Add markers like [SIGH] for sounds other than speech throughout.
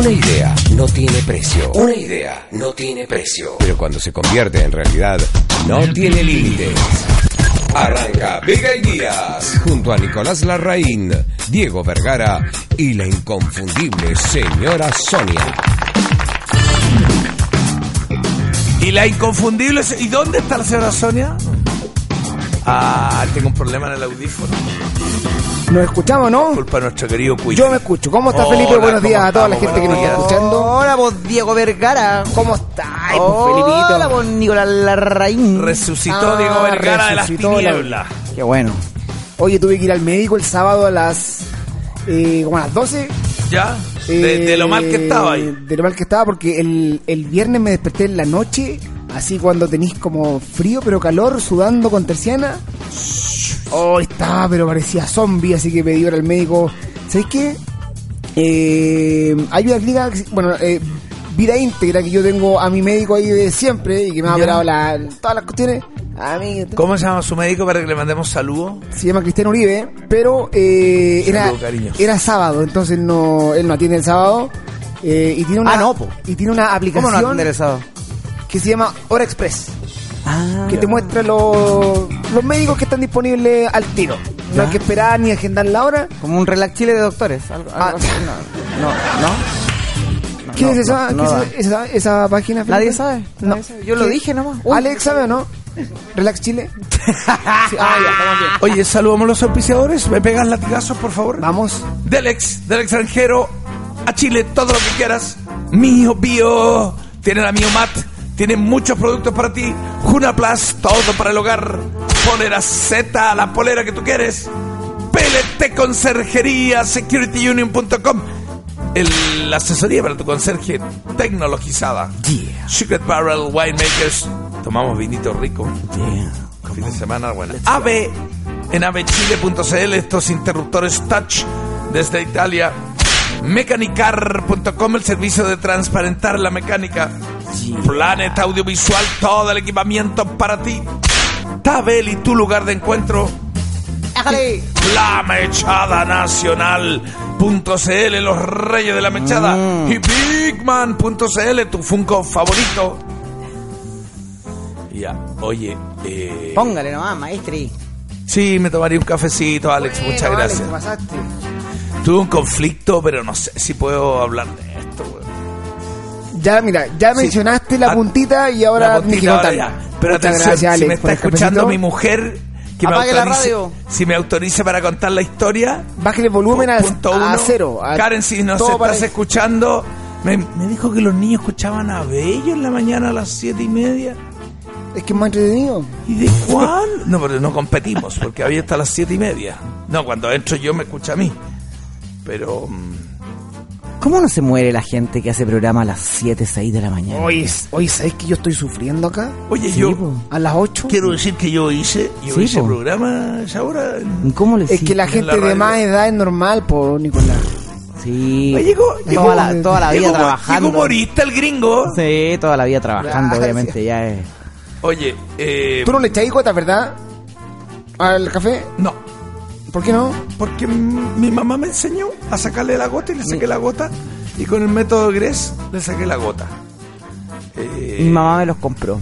Una idea no tiene precio. Una idea no tiene precio. Pero cuando se convierte en realidad, no tiene límites. Arranca Vega y Díaz junto a Nicolás Larraín, Diego Vergara y la inconfundible señora Sonia. Y la inconfundible. ¿Y dónde está la señora Sonia? Ah, tengo un problema en el audífono. Nos escuchamos, ¿no? Culpa nuestro querido Quiz. Yo me escucho. ¿Cómo está Hola, Felipe? Buenos ¿cómo días a toda la gente que nos está escuchando. Hola, vos Diego Vergara. ¿Cómo está? Ay, pues, Hola, Felipito. vos Nicolás Larraín. Resucitó Ah, Diego Vergara de las resucitó la- tinieblas. Qué bueno. Oye, tuve que ir al médico el sábado a las. Eh, como a las 12. ¿Ya? De, de lo mal que estaba ahí. Eh, De lo mal que estaba, porque el, el viernes me desperté en la noche, así cuando tenéis como frío pero calor, sudando con terciana. Oh, estaba, pero parecía zombie, así que pedí ir al médico. ¿Sabéis qué? Eh, hay una clínica, bueno, eh, vida íntegra, que yo tengo a mi médico ahí de siempre y que me ha operado la- todas las cuestiones. A mí, ¿Cómo se llama su médico para que le mandemos saludos? se llama Cristian Uribe, pero eh, era, Saludo, cariño. era sábado, entonces no, él no atiende el sábado. eh, y tiene una, Ah, no, po. y tiene una ¿Cómo aplicación no atender el sábado? Que se llama Hora Express, Ah, que te muestra los, los médicos que están disponibles al tiro. No Ya. hay que esperar ni agendar la hora. como un relax chile de doctores. Algo, algo Ah. así. No, no, no. No, [LAUGHS] ¿Qué no, es esa, no, qué no es esa, esa página? Nadie sabe. No. nadie sabe. Yo lo dije nomás. Uy. ¿Alex sabe o no? ¿Relax Chile? [LAUGHS] Sí, ah, ya, estamos bien. Oye, saludamos a los auspiciadores. ¿Me pegan latigazos, por favor? Vamos. Del ex, del extranjero, a Chile, todo lo que quieras. Mío, bio. Tiene la Mio Mat. Tiene muchos productos para ti. Juna Plus, todo para el hogar. Polera Z, la polera que tú quieres. PLT Conserjería, securityunion.com. El- La asesoría para tu conserje tecnologizada. Secret Barrel Winemakers. Tomamos vinito rico. Fin de semana, bueno. AVE en avechile.cl, estos interruptores touch desde Italia. Mecanicar.com, el servicio de transparentar la mecánica. Planet Audiovisual, todo el equipamiento para ti. Tabel y tu lugar de encuentro. La Mechada Nacional.cl, los reyes de la mechada. Mm. Y Bigman.cl, tu Funko favorito. Ya, oye, eh, Póngale nomás, maestri. sí, me tomaría un cafecito, Alex, muchas Bueno, Alex, gracias. pasaste. Tuve un conflicto, pero no sé si puedo hablar de. Ya, mira, ya Sí. mencionaste la Ah, puntita y ahora La puntita ahora contarla. ya. Pero Muchas atención, gracias, si me está el escuchando mi mujer, que me Apague la autorice, radio. si me autorice para contar la historia, Bájale el volumen a, Punto a uno. cero. a- Karen, si nos estás escuchando, me, me dijo que los niños escuchaban a Bello en la mañana a las siete y media. Es que es más entretenido. ¿Y de cuándo? No, pero no competimos, porque había hasta las siete y media. No, cuando entro yo me escucha a mí. Pero... ¿Cómo no se muere la gente que hace programa a las 7, 6 de la mañana? Oye, oye, ¿sabes que yo estoy sufriendo acá? Oye, Sí, yo po. A las 8. quiero decir que yo hice, yo Sí, hice po. programa a esa hora. ¿Y ¿Cómo le Es que la en gente la de más edad es normal, por Nicolás. Sí. Oye, llegó- llegó- toda, la, toda la vida Llegó- trabajando. llegó humorista el gringo. Sí, toda la vida trabajando, Gracias. obviamente, ya es. Oye, eh, Tú no le echáis gota, ¿verdad? Al café. no, ¿Por qué no? porque mi mamá me enseñó a sacarle la gota y le saqué la gota y con el método Gress le saqué la gota. Eh, Mi mamá me los compró.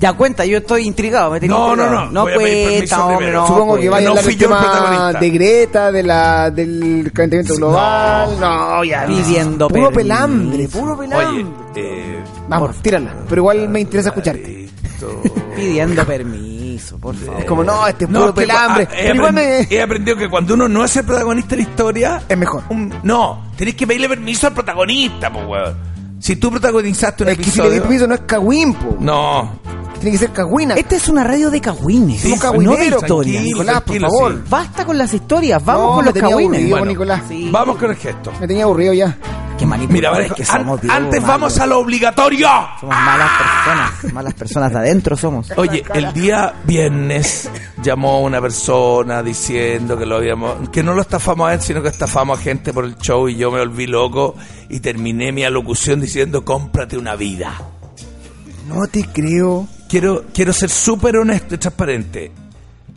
Ya cuenta, yo estoy intrigado. Me tenía No, no, intrigado. no, No voy a cuenta, hombre, no. Supongo pues. que vaya a no hablar del el tema de Greta, de la, del calentamiento global. No, ya. Pidiendo Puro pelambre, puro Oye, pelambre. eh, Vamos, tírala. Pero igual me interesa escucharte. Pidiendo [LAUGHS] permiso, por favor. Es como, no, este es No, puro pelambre. ah, he, Pero igual aprend- me... he aprendido que cuando uno no es el protagonista de la historia, Es mejor. un- no, tenés que pedirle permiso al protagonista, pues, weón. Si tú protagonizaste un Es que si le episodio. di permiso no es cagüín, po. no, Tiene que ser cagüina. Esta es una radio de cagüines. Sí, Somos no, tranquilo, Nicolás, por tranquilo, favor. sí. Basta con las historias, vamos No, con los cagüines. aburrido, Bueno, Nicolás. Sí. vamos con el gesto. Me tenía aburrido ya. Qué Mira, Varejo, que an- somos, Diego, antes malos. vamos a lo obligatorio. Somos malas personas, malas personas de adentro somos. Oye, el día viernes llamó una persona diciendo que lo habíamos, que no lo estafamos a él, sino que estafamos a gente por el show y yo me volví loco y terminé mi alocución diciendo cómprate una vida. No te creo. Quiero, quiero ser súper honesto y transparente.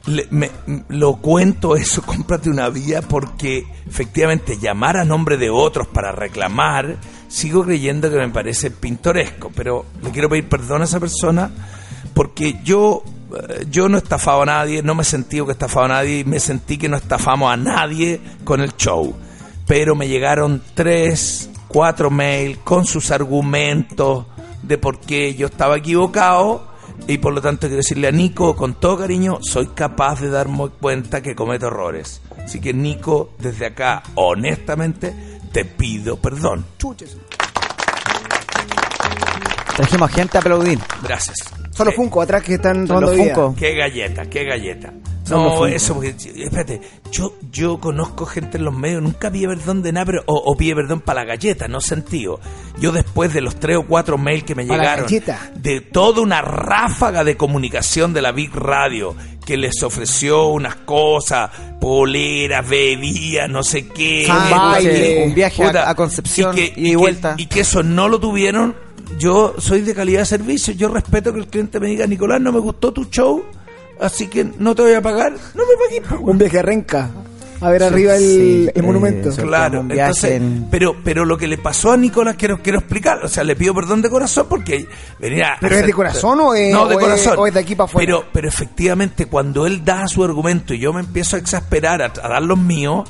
Le- me- lo cuento eso, [LAUGHS] cómprate una vía, porque efectivamente llamar a nombre de otros para reclamar, sigo creyendo que me parece pintoresco, pero le quiero pedir perdón a esa persona porque yo, eh, yo no he estafado a nadie, no me he sentido que he estafado a nadie, me sentí que no estafamos a nadie con el show. Pero me llegaron tres, cuatro mails con sus argumentos de por qué yo estaba equivocado y por lo tanto quiero decirle a Nico con todo cariño, soy capaz de darme cuenta que cometo errores. Así que Nico, desde acá, honestamente, te pido perdón. Trajimos gente a aplaudir. Gracias. Son los Sí. Funko atrás que están robando vida. Funko. Qué galleta, qué galleta. No, Funko. eso, porque, espérate, yo, yo conozco gente en los medios, nunca pide perdón de nada, pero, o, o pide perdón para la galleta, no sentido. Yo después de los tres o cuatro mails que me la llegaron, galleta. de toda una ráfaga de comunicación de la Big Radio, que les ofreció unas cosas, poleras, bebidas, no sé qué. Ah, esto, baile, aquello, un viaje a- a Concepción y, que, y de vuelta. y que eso no lo tuvieron, yo soy de calidad de servicio, yo respeto que el cliente me diga, Nicolás, no me gustó tu show, así que no te voy a pagar, no me pagues. pues, [LAUGHS] Un viaje a Renca. A ver arriba el, sí, el monumento. Claro, entonces, en- pero, pero lo que le pasó a Nicolás quiero, quiero explicar, o sea, le pido perdón de corazón porque venía... ¿Pero es de corazón o es- No, de o es- corazón. o es de aquí para afuera? Pero, pero efectivamente, cuando él da su argumento y yo me empiezo a exasperar, a, a dar los míos,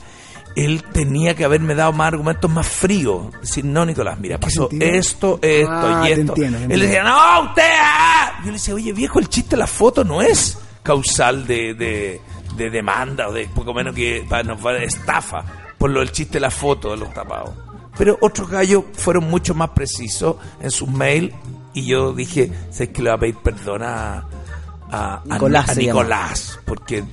él tenía que haberme dado más argumentos más fríos. Decir, no, Nicolás, mira, pasó sentido? esto, esto Ah, y esto. entiendo, él decía, no, usted... ah". Yo le decía, oye, viejo, el chiste de la foto no es causal de, de, de demanda o de poco menos que para nos va de estafa por lo del chiste de la foto de los tapados. Pero otros gallos fueron mucho más precisos en sus mails y yo dije, ¿sabes que le voy a pedir perdón a. Nicolás? Porque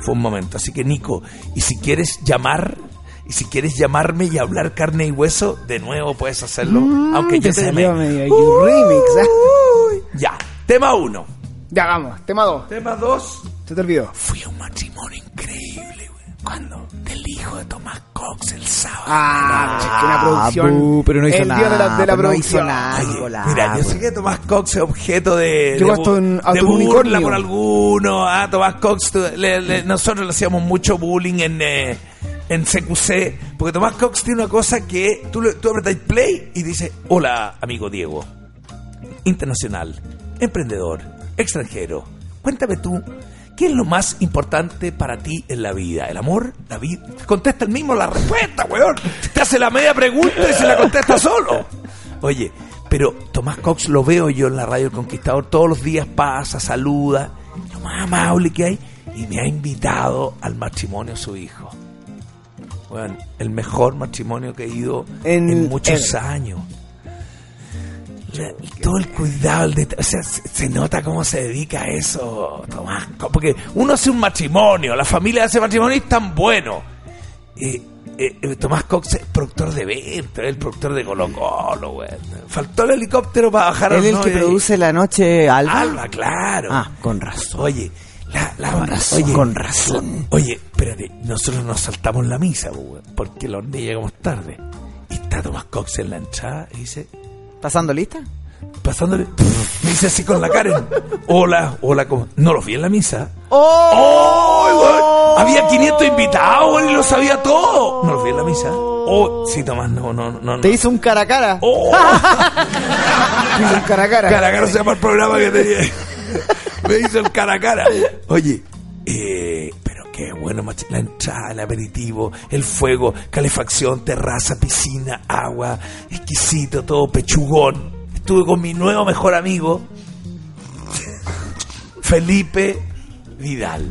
fue un momento. Así que Nico, y si quieres llamar... Y si quieres llamarme y hablar carne y hueso, de nuevo puedes hacerlo. aunque yo te salió medio You remix, ¿ah? Uy. Ya, tema uno. Ya, vamos. Tema 2. Tema dos. Se te olvidó. Fui a un matrimonio increíble, güey. ¿Cuándo? Del hijo de Tomás Cox el sábado. Ah, es que una producción. bu, pero no hizo el nada, dios de la, de la pero no producción. hizo nada. Oye, Nicolás, mira, yo sé que Tomás Cox es objeto de, Llegó de, burla unicornio. por algunos. Ah, Tomás Cox, le- le- nosotros le hacíamos mucho bullying en, eh, en CQC, porque Tomás Cox tiene una cosa que tú, tú apretas play y dice, hola, amigo Diego, internacional, emprendedor, extranjero, cuéntame tú, ¿qué es lo más importante para ti en la vida? ¿El amor? ¿La vida? Contesta el mismo la respuesta, weón. Te hace la media pregunta y se la contesta solo. Oye, pero Tomás Cox lo veo yo en la radio El Conquistador, todos los días pasa, saluda, lo más amable que hay, y me ha invitado al matrimonio su hijo. Bueno, el mejor matrimonio que he ido en, En- muchos en- años. Todo el cuidado, el detalle, o sea, se, se nota cómo se dedica a eso, Tomás. Porque uno hace un matrimonio, la familia hace matrimonio y es tan bueno. Eh, eh, Tomás Cox es productor de eventos, es el productor de Colo Colo, güey. Faltó el helicóptero para bajar Él el que produce la noche Alba. Alba, claro. Ah, con razón. Oye, la, la Con razón, oye, con razón. Oye, espérate, nosotros nos saltamos la misa, porque los días llegamos tarde. Y está Tomás Cox en la entrada y dice, ¿Pasando lista? pasándole, me dice así con la Karen, hola, hola, ¿cómo? no los vi en la misa. ¡Oh! ¡Oh! Había 500 invitados, weón, y lo sabía todo. No los vi en la misa. Oh, sí, Tomás, no, no, no. no. Te hizo un cara a cara. ¡Oh! [LAUGHS] Hizo un cara a cara. Cara a cara se llama el programa que tenía. [LAUGHS] Me hizo el cara a cara. Oye, eh, pero qué bueno, mach- la entrada, el aperitivo, el fuego, calefacción, terraza, piscina, agua, exquisito, todo pechugón. Estuve con mi nuevo mejor amigo, [LAUGHS] Felipe Vidal.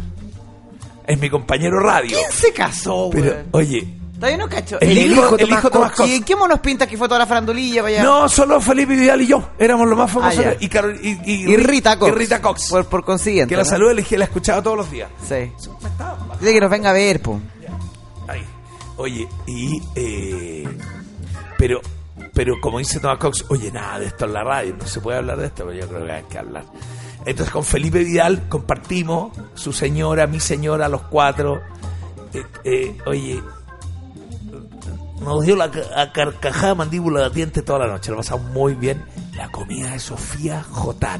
Es mi compañero radio. ¿Quién se casó, Pero, weón? oye, Todavía no cacho. el, hijo, el hijo Tomás Cox. ¿Y qué monos pintas que fue toda la farandulilla para allá? No, solo Felipe Vidal y yo. Éramos los más famosos. Ah, ya. y, Carol- y, y- Y Rita Cox. Y Rita Cox. Por, por consiguiente. que la ¿no? saluda, le dije, la escuchaba todos los días. Sí. Dile que nos venga a ver, po. Ahí. Oye, y. eh, pero, pero como dice Tomás Cox, oye, nada de esto en la radio, no se puede hablar de esto, pero yo creo que hay que hablar. Entonces con Felipe Vidal compartimos, su señora, mi señora, los cuatro. Eh, eh, oye, nos dio la a carcajada mandíbula de diente toda la noche, lo pasamos muy bien. La comida de Sofía Jotar,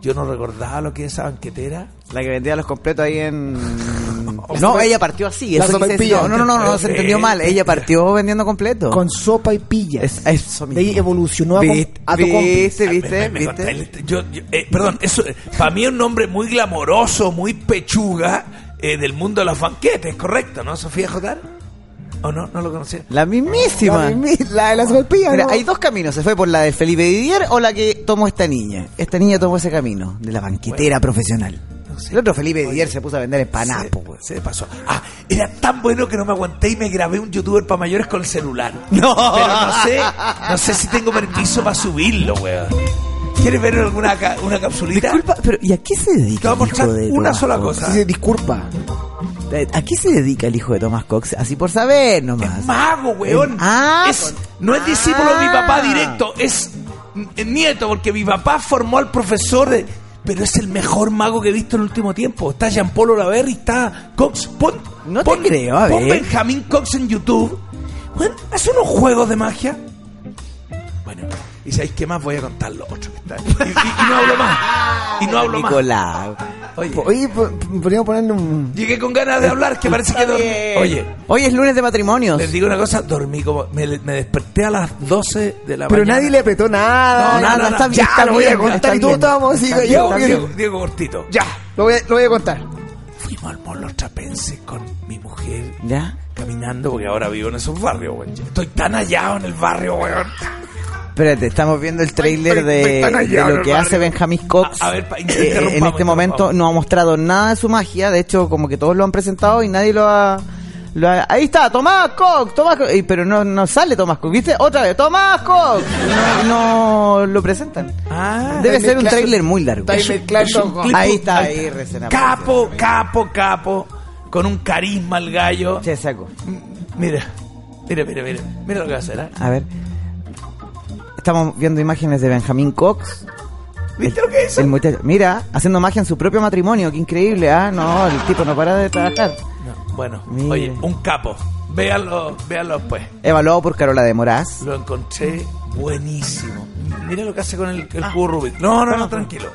Yo no recordaba lo que es esa banquetera. La que vendía los completos ahí en... [LAUGHS] No, ella partió así. La Eso quise decir. sopaipilla. no, no, no, no, no, se entendió mal. Ella partió vendiendo completos. Con sopa y pillas. Es- eso de ahí mismo. evolucionó a, a tu. ¿Viste? Me- ¿Viste? ¿Viste? yo- eh, perdón, eso para mí es un nombre muy glamoroso, muy pechuga eh, del mundo de los banquetes, correcto, ¿no? Sofía Jotar. ¿O no? ¿No lo conocía? La mismísima. La, mismi- la de la sopa y pillas, Mira, ¿no? hay dos caminos. Se fue por la de Felipe Didier o la que tomó esta niña. Esta niña tomó ese camino, de la banquetera profesional. No sé. El otro Felipe Didier se puso a vender empanadas, Se- po, güey. Se, pasó. Ah, era tan bueno que no me aguanté y me grabé un youtuber para mayores con el celular. [LAUGHS] No. Pero no sé, no sé si tengo permiso para subirlo, weón. ¿Quieres ver alguna ca- una capsulita? Disculpa, pero ¿y a qué se dedica Te voy a el mostrar hijo de una sola cosa. Dice, disculpa. ¿A qué se dedica el hijo de Tomás Cox? Así por saber nomás. Es mago, weón. Ah, Es- no es discípulo de mi Ah. papá directo, es nieto, porque mi papá formó al profesor de. Pero es el mejor mago que he visto en el último tiempo. Está Jean Paul Olaverri, está Cox. Pon, No te pon- creo, a pon ver. Benjamín Cox en YouTube. Weón, hace unos juegos de magia. Y sabéis qué más voy a contar lo otro que está. Y, y- y no hablo más. Y no hablo más. Nicolás. Oye, Oye, po- podríamos ponerle un... llegué con ganas de hablar, que parece que dormí. Oye, Hoy es lunes de matrimonios. les digo una cosa, dormí como. Me, me desperté a las 12 de la Pero mañana. nadie le apretó nada. No, nada, no, está bien, Ya, está lo voy a contar y todos bien. estábamos así. Diego, Diego, Diego, Diego cortito. Ya, lo voy, a, lo voy a contar. Fuimos al Mall Los Trapenses con mi mujer ¿Ya? caminando, porque ahora vivo en esos barrios, weón. Estoy tan hallado en el barrio, weón. Espérate, estamos viendo el trailer Estoy- de, lo que hace Benjamín Cox. A- a ver, Eh, en este momento no ha mostrado nada de su magia. De hecho, como que todos lo han presentado y nadie lo ha. lo ha- ahí está, Tomás Cox, Tomás Cox. Pero no, no sale Tomás Cox, ¿viste? Otra vez, Tomás Cox. No, no lo presentan. Ah, Debe ser un trailer muy largo. ahí es un está, ahí recién Capo, capo, capo. Con un carisma al gallo. Che, saco. Mira, mira, mira, mira. Mira lo que va a hacer, ¿eh? A ver. Estamos viendo imágenes de Benjamín Cox. ¿Viste lo que hizo? El muchacho, mira, haciendo magia en su propio matrimonio, qué increíble, ¿ah? No, el tipo no para de trabajar. No, bueno, Mire. oye, un capo. Véanlo, véanlo después. Evaluado por Carola de Moraz. Lo encontré buenísimo. Mira lo que hace con el, el cubo Rubik. No, no, no, tranquilo.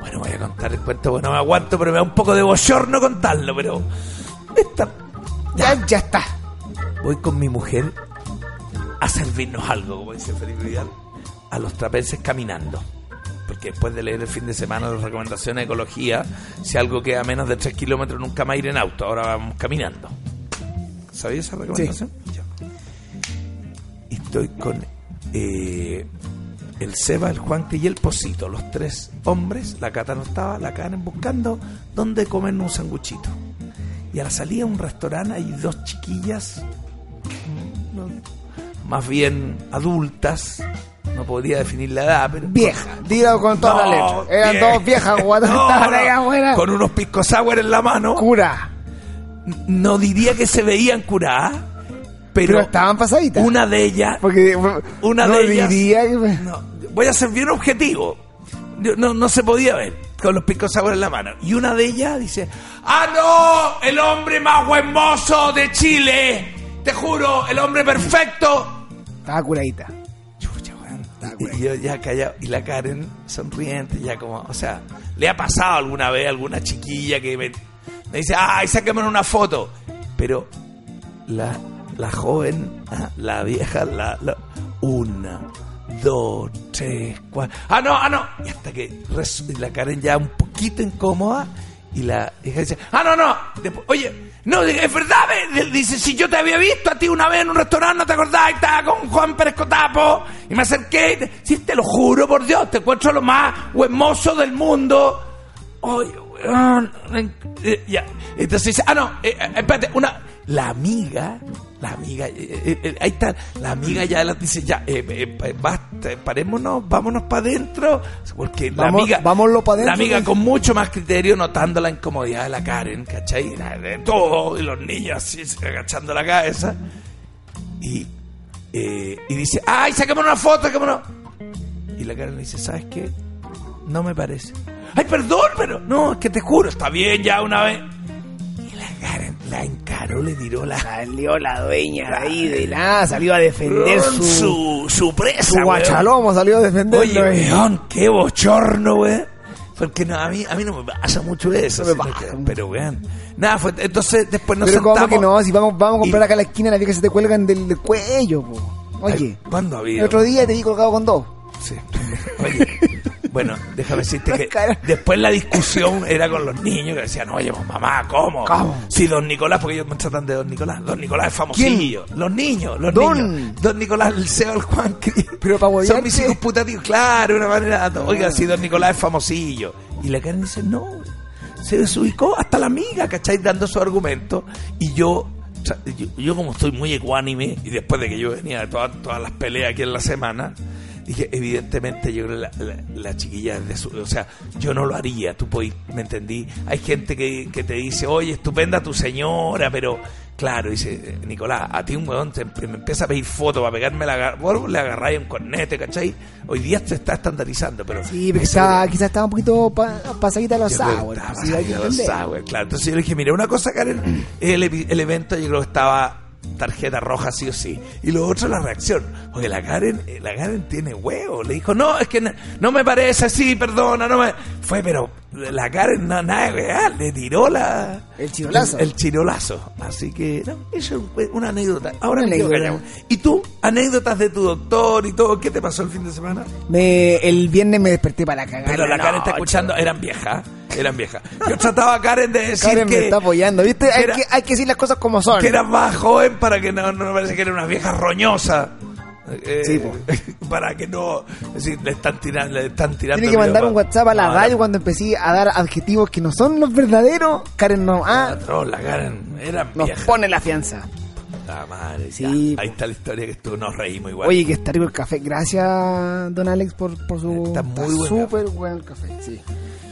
Bueno, voy a contar el cuento, bueno, no me aguanto, pero me da un poco de bochorno contarlo, pero... Esta... Ya, ya está. Voy con mi mujer a servirnos algo, como dice Felipe Vidal, a los trapenses caminando. Porque después de leer el fin de semana las recomendaciones de ecología, si algo queda a menos de 3 kilómetros nunca más ir en auto, ahora vamos caminando. ¿Sabías esa recomendación? Y estoy con eh, el Seba, el Juan y el Posito, los tres hombres, la Cata no estaba, la Karen buscando dónde comer un sanguchito. Y a la salida de un restaurante hay dos chiquillas, no, más bien adultas, no podría definir la edad, pero... Vieja, dilo con toda la No, letra. Eran vieja. dos viejas [LAUGHS] guatas No, no. Con unos pisco sour en la mano. Cura. No diría que se veían curadas, pero, Pero estaban pasaditas. una de ellas Porque una no de ellas. diría que... No, voy a ser bien objetivo. No, no se podía ver con los picos sour en la mano. Y una de ellas dice: ¡Ah, no! ¡El hombre más hermoso de Chile! Te juro, el hombre perfecto. Estaba curadita. Chucha, weón. Y, y yo ya callado. Y la Karen sonriente, ya como, o sea, le ha pasado alguna vez a alguna chiquilla que me, me dice, ¡ay, sáqueme una foto! Pero la, la joven, ah, la vieja, la, la- una, dos, tres, cuatro. ¡Ah, no, ah, no! Y hasta que la Karen ya un poquito incómoda y la hija dice, ¡ah, no, no! Después, Oye, no, es verdad, ve", dice, si yo te había visto a ti una vez en un restaurante, ¿no te acordás? Estaba con Juan Pérez Cotapo y me acerqué y te, sí, te lo juro por Dios, te encuentro lo más hermoso del mundo. Weón, eh, ya. Entonces dice, ah, no, eh, eh, espérate, una, la amiga, la amiga, eh, eh, eh, ahí está, la amiga ya la dice, ya, eh, basta, parémonos, vámonos para adentro, porque la Vamos- amiga, vámonos pa' dentro, la amiga con mucho más criterio notando la incomodidad de la Karen, ¿cachai? La- De todo, y los niños así, agachando la cabeza, y, y dice, ay, saquémonos una foto, saquémonos. Y la Karen le dice, ¿sabes qué? No me parece. Ay, perdón, pero no, es que te juro, está bien ya una vez. Y la Karen la encaró, le tiró la... Salió la dueña ahí de nada, salió a defender Su, su, su, presa, su guachalomo, salió a defenderlo. Oye, weón, qué bochorno, weón. Porque no, a mí, a mí no me pasa mucho eso. No me pasa pero weón. Nada, fue, entonces después nos Pero sentamos. que no, si vamos, vamos a comprar y- acá a la esquina las viejas se te cuelgan del, del cuello, po. Oye, Ay, ¿Cuándo ha habido? el otro día te vi colgado con dos. Sí. [LAUGHS] Oye, bueno, déjame decirte [LAUGHS] que después la discusión era con los niños que decían, oye, pues, mamá, ¿cómo? ¿Cómo? Sí, don Nicolás, porque ellos me tratan de don Nicolás. Don Nicolás es famosillo. Los niños, los Don. niños. Don Nicolás, el CEO del Juan. Pero Son mis hijos putativos, claro, una manera. Oiga, sí, don Nicolás es famosillo. Y la Karen dice, no. Se desubicó hasta la amiga, ¿cachai? Dando su argumento. Y yo, yo como estoy muy ecuánime, y después de que yo venía de todas, todas las peleas aquí en la semana, dije, evidentemente yo creo que la, la, la chiquilla es de su... O sea, yo no lo haría, tú podís, ¿me entendí? Hay gente que, que te dice, oye, estupenda tu señora, pero... Claro, dice Nicolás, a ti un weón te, me empieza a pedir fotos para pegarme la Vos le agarráis un cornete, ¿cachai? Hoy día se está estandarizando, pero... Sí, estaba, quizás estaba un poquito pa- pasadita a los hay que saliendo los sour, claro. Entonces yo le dije, mira, una cosa, Karen, el, el evento yo creo que estaba tarjeta roja sí o sí. Y lo otro, la reacción. Oye, la Karen, eh, la Karen tiene huevo. Le dijo, no, es que no, no me parece así, perdona, no me... Fue, pero la Karen, no, nada, weá, le tiró la... El chirolazo. El, el chirolazo. Así que, no, eso es una anécdota. Ahora Una anécdota. ¿Y tú? Anécdotas de tu doctor y todo. ¿Qué te pasó el fin de semana? Me, el viernes me desperté para la cagada. Pero la Karen está escuchando, eran viejas, eran viejas. Yo trataba a Karen de decir Karen que, me está apoyando, ¿viste? Hay, era- que, hay que decir las cosas como son. que era más joven para que no, no me parece que era una vieja roñosa. Eh, Sí, [LAUGHS] para que no es decir, le están tirando le están tirando Tiene que mandar un WhatsApp a la radio no, cuando empecé a dar adjetivos que no son los verdaderos. Karen no, ah, la Karen era nos vieja pone la fianza. La madre, Sí, ya. ahí está la historia que tú nos reímos igual Oye, que está rico el café. Gracias, don Alex, por, por su. Está muy bueno. súper bueno el café, sí.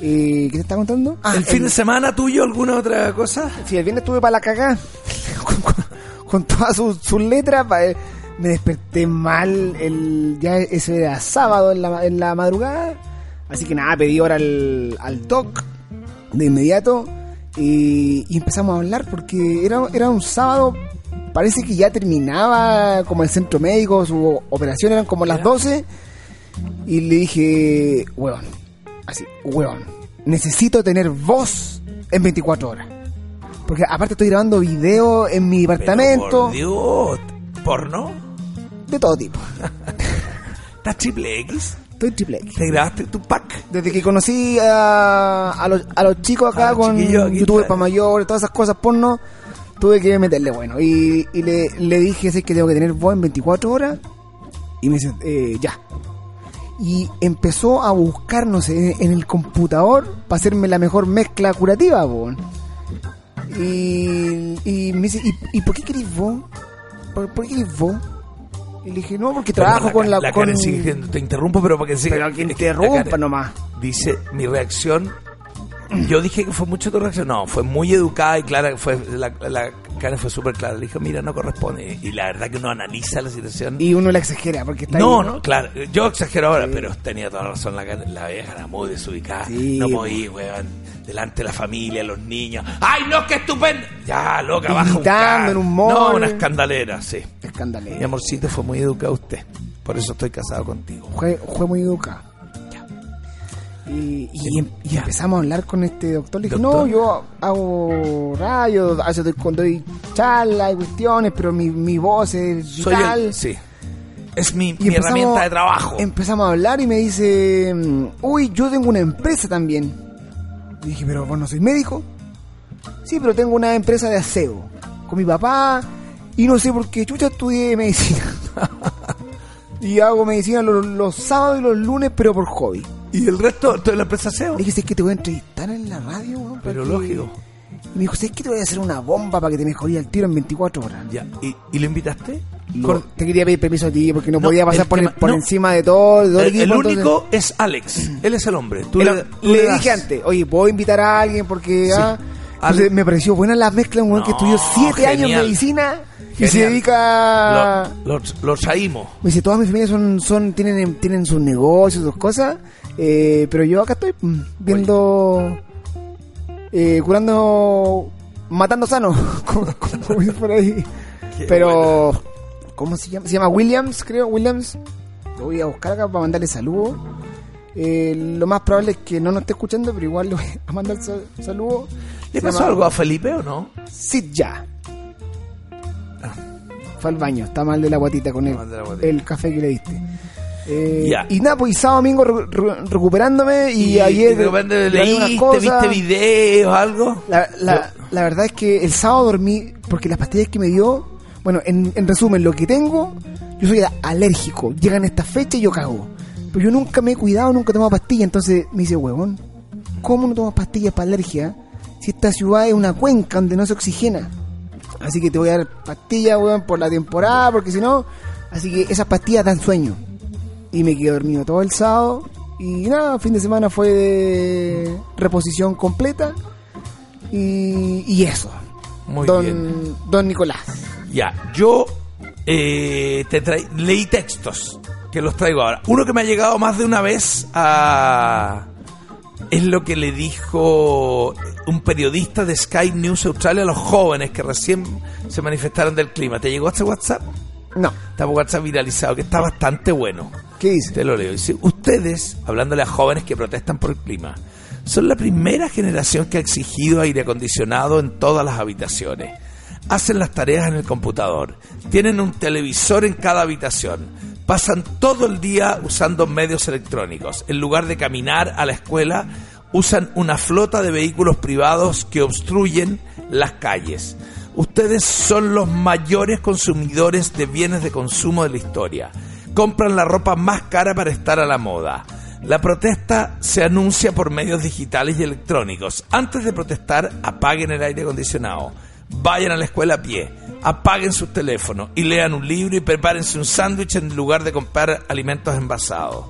Eh, ¿Qué te está contando? Ah, el fin de semana tuyo alguna otra cosa Sí, el viernes estuve para la cagada. [LAUGHS] con, con- con todas sus, sus letras. eh, me desperté mal. El, ya ese era sábado en la, en la madrugada. Así que nada, pedí hora al, al doc de inmediato. Y, y empezamos a hablar porque era, era un sábado. Parece que ya terminaba como el centro médico, su operación eran como las 12. Y le dije, weón, así, weón, necesito tener voz en 24 horas. Porque aparte estoy grabando video en mi Pero, departamento, por Dios porno de todo tipo. [LAUGHS] estás triple X Estoy triple X. te grabaste tu pack Desde que conocí a, a, los, a los chicos acá los con YouTube para mayores, todas esas cosas porno, tuve que meterle bueno. Y, y le, le dije, sé que tengo que tener voz en 24 horas. Y me dice, eh, ya. Y empezó a buscar, no sé, en, en el computador para hacerme la mejor mezcla curativa, po. Y, y me dice, ¿y, y por qué querés vos? ¿Por, por qué querés vos? Y le dije, no, porque trabajo con la... la con... Karen sigue diciendo, te interrumpo, pero para que siga. Pero que es que la interrumpa nomás. Dice, mi reacción, [CLEARS THROAT] yo dije que fue mucho tu reacción, no, fue muy educada y clara, fue, la, la Karen fue súper clara, le dijo, mira, no corresponde, y la verdad que uno analiza la situación. Y uno la exagera, porque está no, ahí, no, claro, yo exagero ahora, pero tenía toda la razón, la, la vieja era muy desubicada, Sí, no po. podía, weón, delante de la familia, los niños, ¡ay, no, qué estupendo! Ya, loca, baja un en un mall. No, una escandalera, sí. Mi Escandalero. amorcito fue muy educado usted, por eso estoy casado contigo. Fue, fue muy educado. Y, y, em- y empezamos a hablar con este doctor. Le dije, Doctor. no, yo hago rayos, cuando doy charlas y cuestiones, pero mi, mi voz es Soy vital. el, sí. Es mi, herramienta de trabajo. Empezamos a hablar y me dice, mm, uy, yo tengo una empresa también. Y dije, pero vos no sois médico. Sí, pero tengo una empresa de aseo. Con mi papá. Y no sé por qué chucha estudié medicina. [LAUGHS] y hago medicina los, los sábados y los lunes, pero por hobby. ¿Y el resto de la empresa SEO? Le dije, "¿Sabes que te voy a entrevistar en la radio, weón, Pero que-" lógico. Y me dijo, ¿sabes que te voy a hacer una bomba para que te mejorías el tiro en 24 horas? Ya. ¿Y, y lo invitaste? Con- te quería pedir permiso a ti porque no, No, podía pasar por, el- tema- por no. encima de todo, de todo el el, el equipo, entonces- único es Alex. [CLEARS THROAT] Él es el hombre. Tú El- le, tú le das- dije antes, oye, ¿puedo invitar a alguien? Porque ah, Ale- me pareció buena la mezcla, un que No, estudió siete años en genial. medicina y se dedica... Lo, lo, lo. Me dice, todas mis familias son, son, tienen, tienen sus negocios, sus cosas, eh, pero yo acá estoy mm, viendo, eh, curando, matando sano, [LAUGHS] como, por ahí. Qué Pero, ¿cómo se llama? Se llama Williams, creo, Williams. Lo voy a buscar acá para mandarle saludos. Eh, lo más probable es que no nos esté escuchando, pero igual le voy a mandar sal- saludos. ¿Le pasó llama algo a Felipe o no? Sid Ya. Fue al baño, está mal de la guatita con el, el café que le diste. Eh. Y nada, pues y sábado domingo re- re- recuperándome y, ayer unas leíste, cosas. viste videos, algo. La, la, la verdad es que el sábado dormí porque las pastillas que me dio, bueno, en, en resumen, lo que tengo, yo soy alérgico. Llegan estas fechas y yo cago. Pero yo nunca me he cuidado, nunca he tomado pastillas. Entonces me dice, huevón, ¿cómo no tomas pastillas para alergia si esta ciudad es una cuenca donde no se oxigena? Así que te voy a dar pastillas, weón, por la temporada, porque si no... Así que esas pastillas dan sueño. Y me quedé dormido todo el sábado. Y nada, fin de semana fue de reposición completa. Y, y eso. Muy don, bien. don Nicolás. Ya, yo eh, te leí textos que los traigo ahora. Uno que me ha llegado más de una vez a... Es lo que le dijo un periodista de Sky News Australia a los jóvenes que recién se manifestaron del clima. ¿Te llegó este WhatsApp? No. Está por WhatsApp viralizado, que está bastante bueno. ¿Qué dice? Te lo leo. Dice, ustedes, hablándole a jóvenes que protestan por el clima, son la primera generación que ha exigido aire acondicionado en todas las habitaciones. Hacen las tareas en el computador. Tienen un televisor en cada habitación. Pasan todo el día usando medios electrónicos. En lugar de caminar a la escuela, usan una flota de vehículos privados que obstruyen las calles. Ustedes son los mayores consumidores de bienes de consumo de la historia. Compran la ropa más cara para estar a la moda. La protesta se anuncia por medios digitales y electrónicos. Antes de protestar, apaguen el aire acondicionado. Vayan a la escuela a pie. Apaguen sus teléfonos y lean un libro y prepárense un sándwich en lugar de comprar alimentos envasados.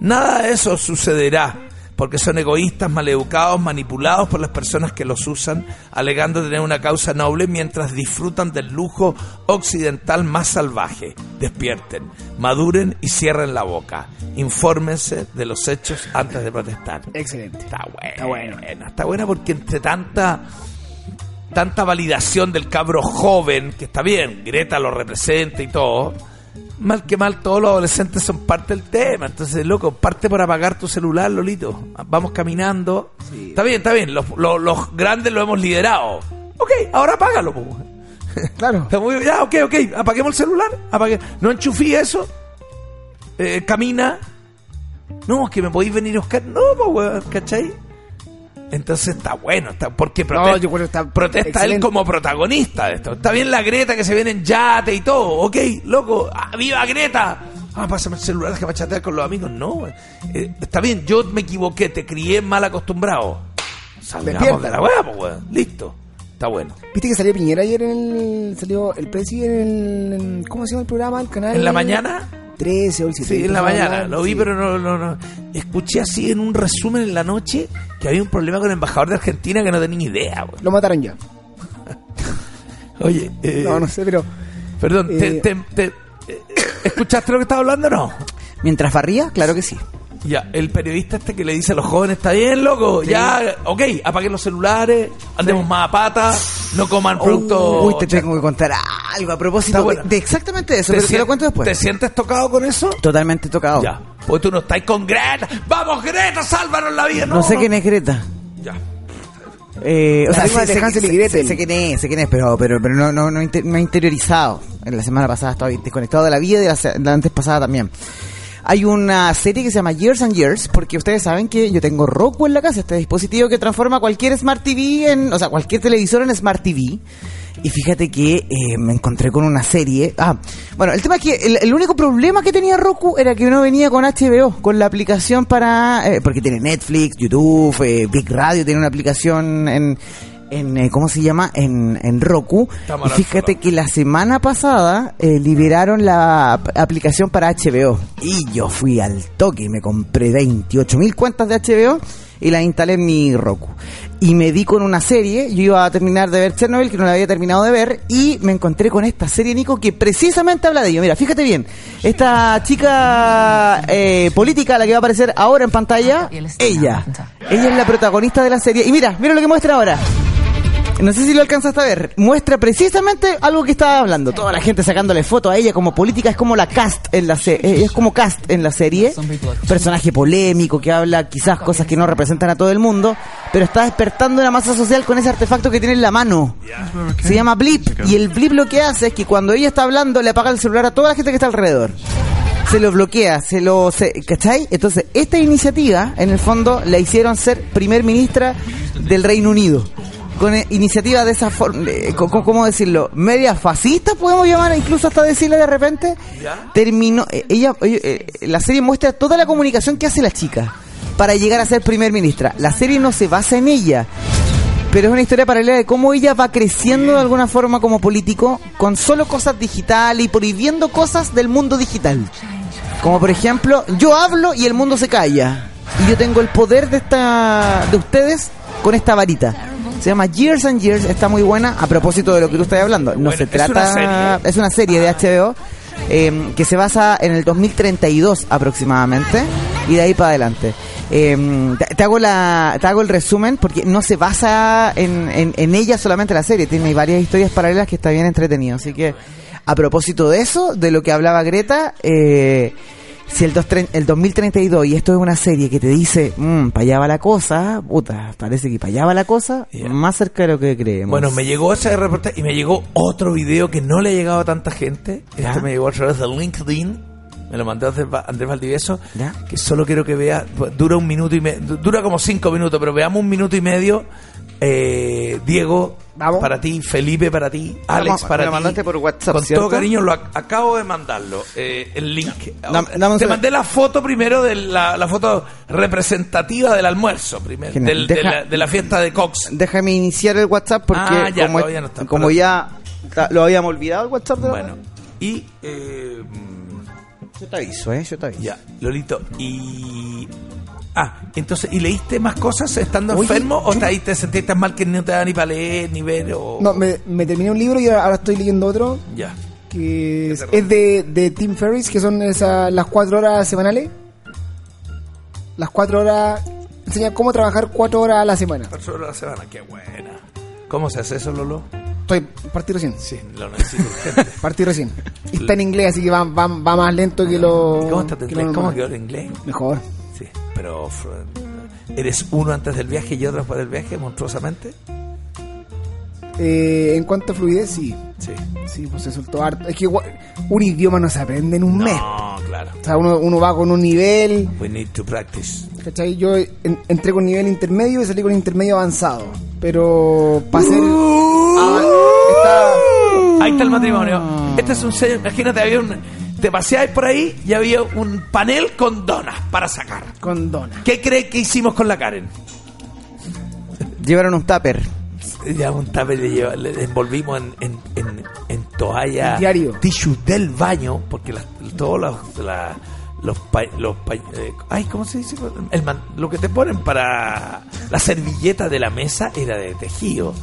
Nada de eso sucederá porque son egoístas, maleducados, manipulados por las personas que los usan, alegando tener una causa noble mientras disfrutan del lujo occidental más salvaje. Despierten, maduren y cierren la boca. Infórmense de los hechos antes de protestar. Excelente. Está bueno, Está bueno. Está buena porque entre tanta tanta validación del cabro joven, que está bien, Greta lo representa y todo, mal que mal todos los adolescentes son parte del tema. Entonces, loco, parte por apagar tu celular, Lolito. Vamos caminando. Está bien, está bien, los, los- los grandes lo hemos liderado. Ok, ahora apágalo. po. [LAUGHS] Claro. Está muy bien. Ya, ok, ok, apaguemos el celular. Apague. No enchufí eso. Eh, camina. No, es que me podéis venir a buscar. No, weón, ¿cachai? Entonces está bueno, está, porque prote- No, yo creo que está protesta él como protagonista de esto. Está bien la Greta que se viene en yate y todo, ok, loco, ¡ah, ¡viva Greta! Ah, pásame el celular, que va a chatear con los amigos. No, eh, está bien, yo me equivoqué, te crié mal acostumbrado. Salgamos de la weá, pues, weón. Listo, está bueno. ¿Viste que salió Piñera ayer en el. Salió el Presi en el. en- ¿Cómo se llama el programa? El canal. ¿En la mañana? 13 o el 7. Sí, en la mañana, lo vi, pero no, no, no. Escuché así en un resumen en la noche que había un problema con el embajador de Argentina que no tenía ni idea, weón. Lo mataron ya. [LAUGHS] Oye, eh, No, no sé, pero. perdón, te- eh, te- te- eh, ¿escuchaste lo que estaba hablando o no? Mientras barría, claro que sí. Ya, el periodista este que le dice a los jóvenes, está bien, loco, ya, ok, apaguen los celulares, andemos más a pata, no coman productos... Uy, te tengo que contar algo a propósito de, exactamente eso, ¿Te pero te lo cuento después. ¿Te sientes tocado con eso? Totalmente tocado. Ya, pues tú no estás con Greta, vamos Greta, sálvanos la vida, no, No sé quién es Greta. Ya, Eh, o La sea, sé, sé- sé- sé- quién es, sé quién es, pero, pero, pero no, no, no, inter- no he interiorizado. En la semana pasada estaba desconectado de la vida y de la, la antes pasada también. Hay una serie que se llama Years and Years, porque ustedes saben que yo tengo Roku en la casa, este dispositivo que transforma cualquier Smart TV en, o sea, cualquier televisor en Smart TV. Y fíjate que eh, me encontré con una serie. Ah, bueno, el tema es que el, el único problema que tenía Roku era que no venía con HBO, con la aplicación para. eh, porque tiene Netflix, YouTube, eh, Big Radio, tiene una aplicación en. En eh, ¿Cómo se llama? En, en Roku. Y fíjate que la semana pasada eh, liberaron la ap- aplicación para HBO. Y yo fui al toque y me compré 28 mil cuentas de HBO y las instalé en mi Roku. Y me di con una serie, yo iba a terminar de ver Chernobyl, que no la había terminado de ver, y me encontré con esta serie, Nico, que precisamente habla de ello. Mira, fíjate bien, esta chica eh, política, la que va a aparecer ahora en pantalla, ella. Ella es la protagonista de la serie. Y mira, mira lo que muestra ahora. No sé si lo alcanzaste a ver, muestra precisamente algo que estaba hablando. Toda la gente sacándole foto a ella como política, es como la cast en la serie, es como cast en la serie. Personaje polémico que habla quizás cosas que no representan a todo el mundo, pero está despertando una masa social con ese artefacto que tiene en la mano. Se llama Blip y el Blip lo que hace es que cuando ella está hablando le apaga el celular a toda la gente que está alrededor se lo bloquea, se lo... Se, ¿Cachai? Entonces, esta iniciativa, en el fondo, la hicieron ser primer ministra del Reino Unido. Con eh, iniciativa de esa forma, ¿cómo decirlo? Media fascista, podemos llamar, incluso hasta decirle de repente. Terminó, eh, ella, eh, la serie muestra toda la comunicación que hace la chica para llegar a ser primer ministra. La serie no se basa en ella, pero es una historia paralela de cómo ella va creciendo de alguna forma como político con solo cosas digitales y prohibiendo cosas del mundo digital. Como por ejemplo, yo hablo y el mundo se calla. Y yo tengo el poder de esta de ustedes con esta varita. Se llama Years and Years, está muy buena a propósito de lo que tú estás hablando. No se trata es una serie de HBO eh, que se basa en el 2032 aproximadamente y de ahí para adelante. Eh, te, hago la, te hago el resumen porque no se basa en, en, en, ella solamente la serie, tiene varias historias paralelas que está bien entretenido. Así que a propósito de eso, de lo que hablaba Greta, eh, si el, el 2032 y esto es una serie que te dice, mmm, para allá va la cosa, puta, parece que para allá va la cosa, más cerca de lo que creemos. Bueno, me llegó ese reportaje y me llegó otro video que no le ha llegado a tanta gente. Este me llegó a través de LinkedIn. Me lo mandó Andrés Valdivieso. Que solo quiero que vea. Dura un minuto y medio. Dura como cinco minutos, pero veamos un minuto y medio eh, Diego, para ti, Felipe para ti, Alex para ti. por WhatsApp, Con todo cariño, lo acabo de mandarlo, eh, el link. Te mandé la foto primero, de la, foto representativa del almuerzo, primero, de, la, fiesta de Cox. Déjame iniciar el WhatsApp porque ah, como, ya, lo habíamos olvidado el WhatsApp. bueno, y... Eh, yo te aviso, ¿eh? Yo te aviso. Ya, Lolito, y Ah, entonces, ¿y leíste más cosas estando enfermo o te, te sentiste mal que no te da ni para leer ni ver? O... No, me, terminé un libro y ahora estoy leyendo otro. Ya. Que es, de, de, Tim Ferriss, que son esas, las cuatro horas semanales. Las cuatro horas. Enseña cómo trabajar cuatro horas a la semana. Cuatro horas a la semana, qué buena. ¿Cómo se hace eso, Lolo? Estoy, partí recién. Sí, lo necesito [LAUGHS] partí recién. Está en inglés, así que va, va, va más lento que lo. ¿Cómo está ¿Cómo quedó en inglés? Mejor. Sí, pero ¿eres uno antes del viaje y otro después del viaje, monstruosamente? Eh, en cuanto a fluidez, sí. Sí. Sí, pues se soltó harto. Es que un idioma no se aprende en un mes. No, claro. O sea, uno, uno va con un nivel. We need to practice. ¿Cachai? Yo entré con nivel intermedio y salí con intermedio avanzado. Pero para ser. Ah, Ahí está el matrimonio. Este es un sello. Imagínate, había un te paseáis por ahí y había un panel con donas para sacar. Con donas. ¿Qué crees que hicimos con la Karen? Llevaron un tupper. Ya un tupper le, envolvimos en, en, en, en toalla. diario. Tissue del baño, porque todos los, los, los eh, ay, ¿cómo se dice? El lo que te ponen para la servilleta de la mesa era de tejido.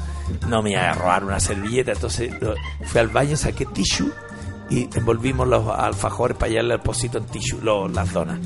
No me iba a robar una servilleta, entonces fui al baño, saqué tissue y envolvimos los alfajores para llevarle al pocito en tissue, las donas.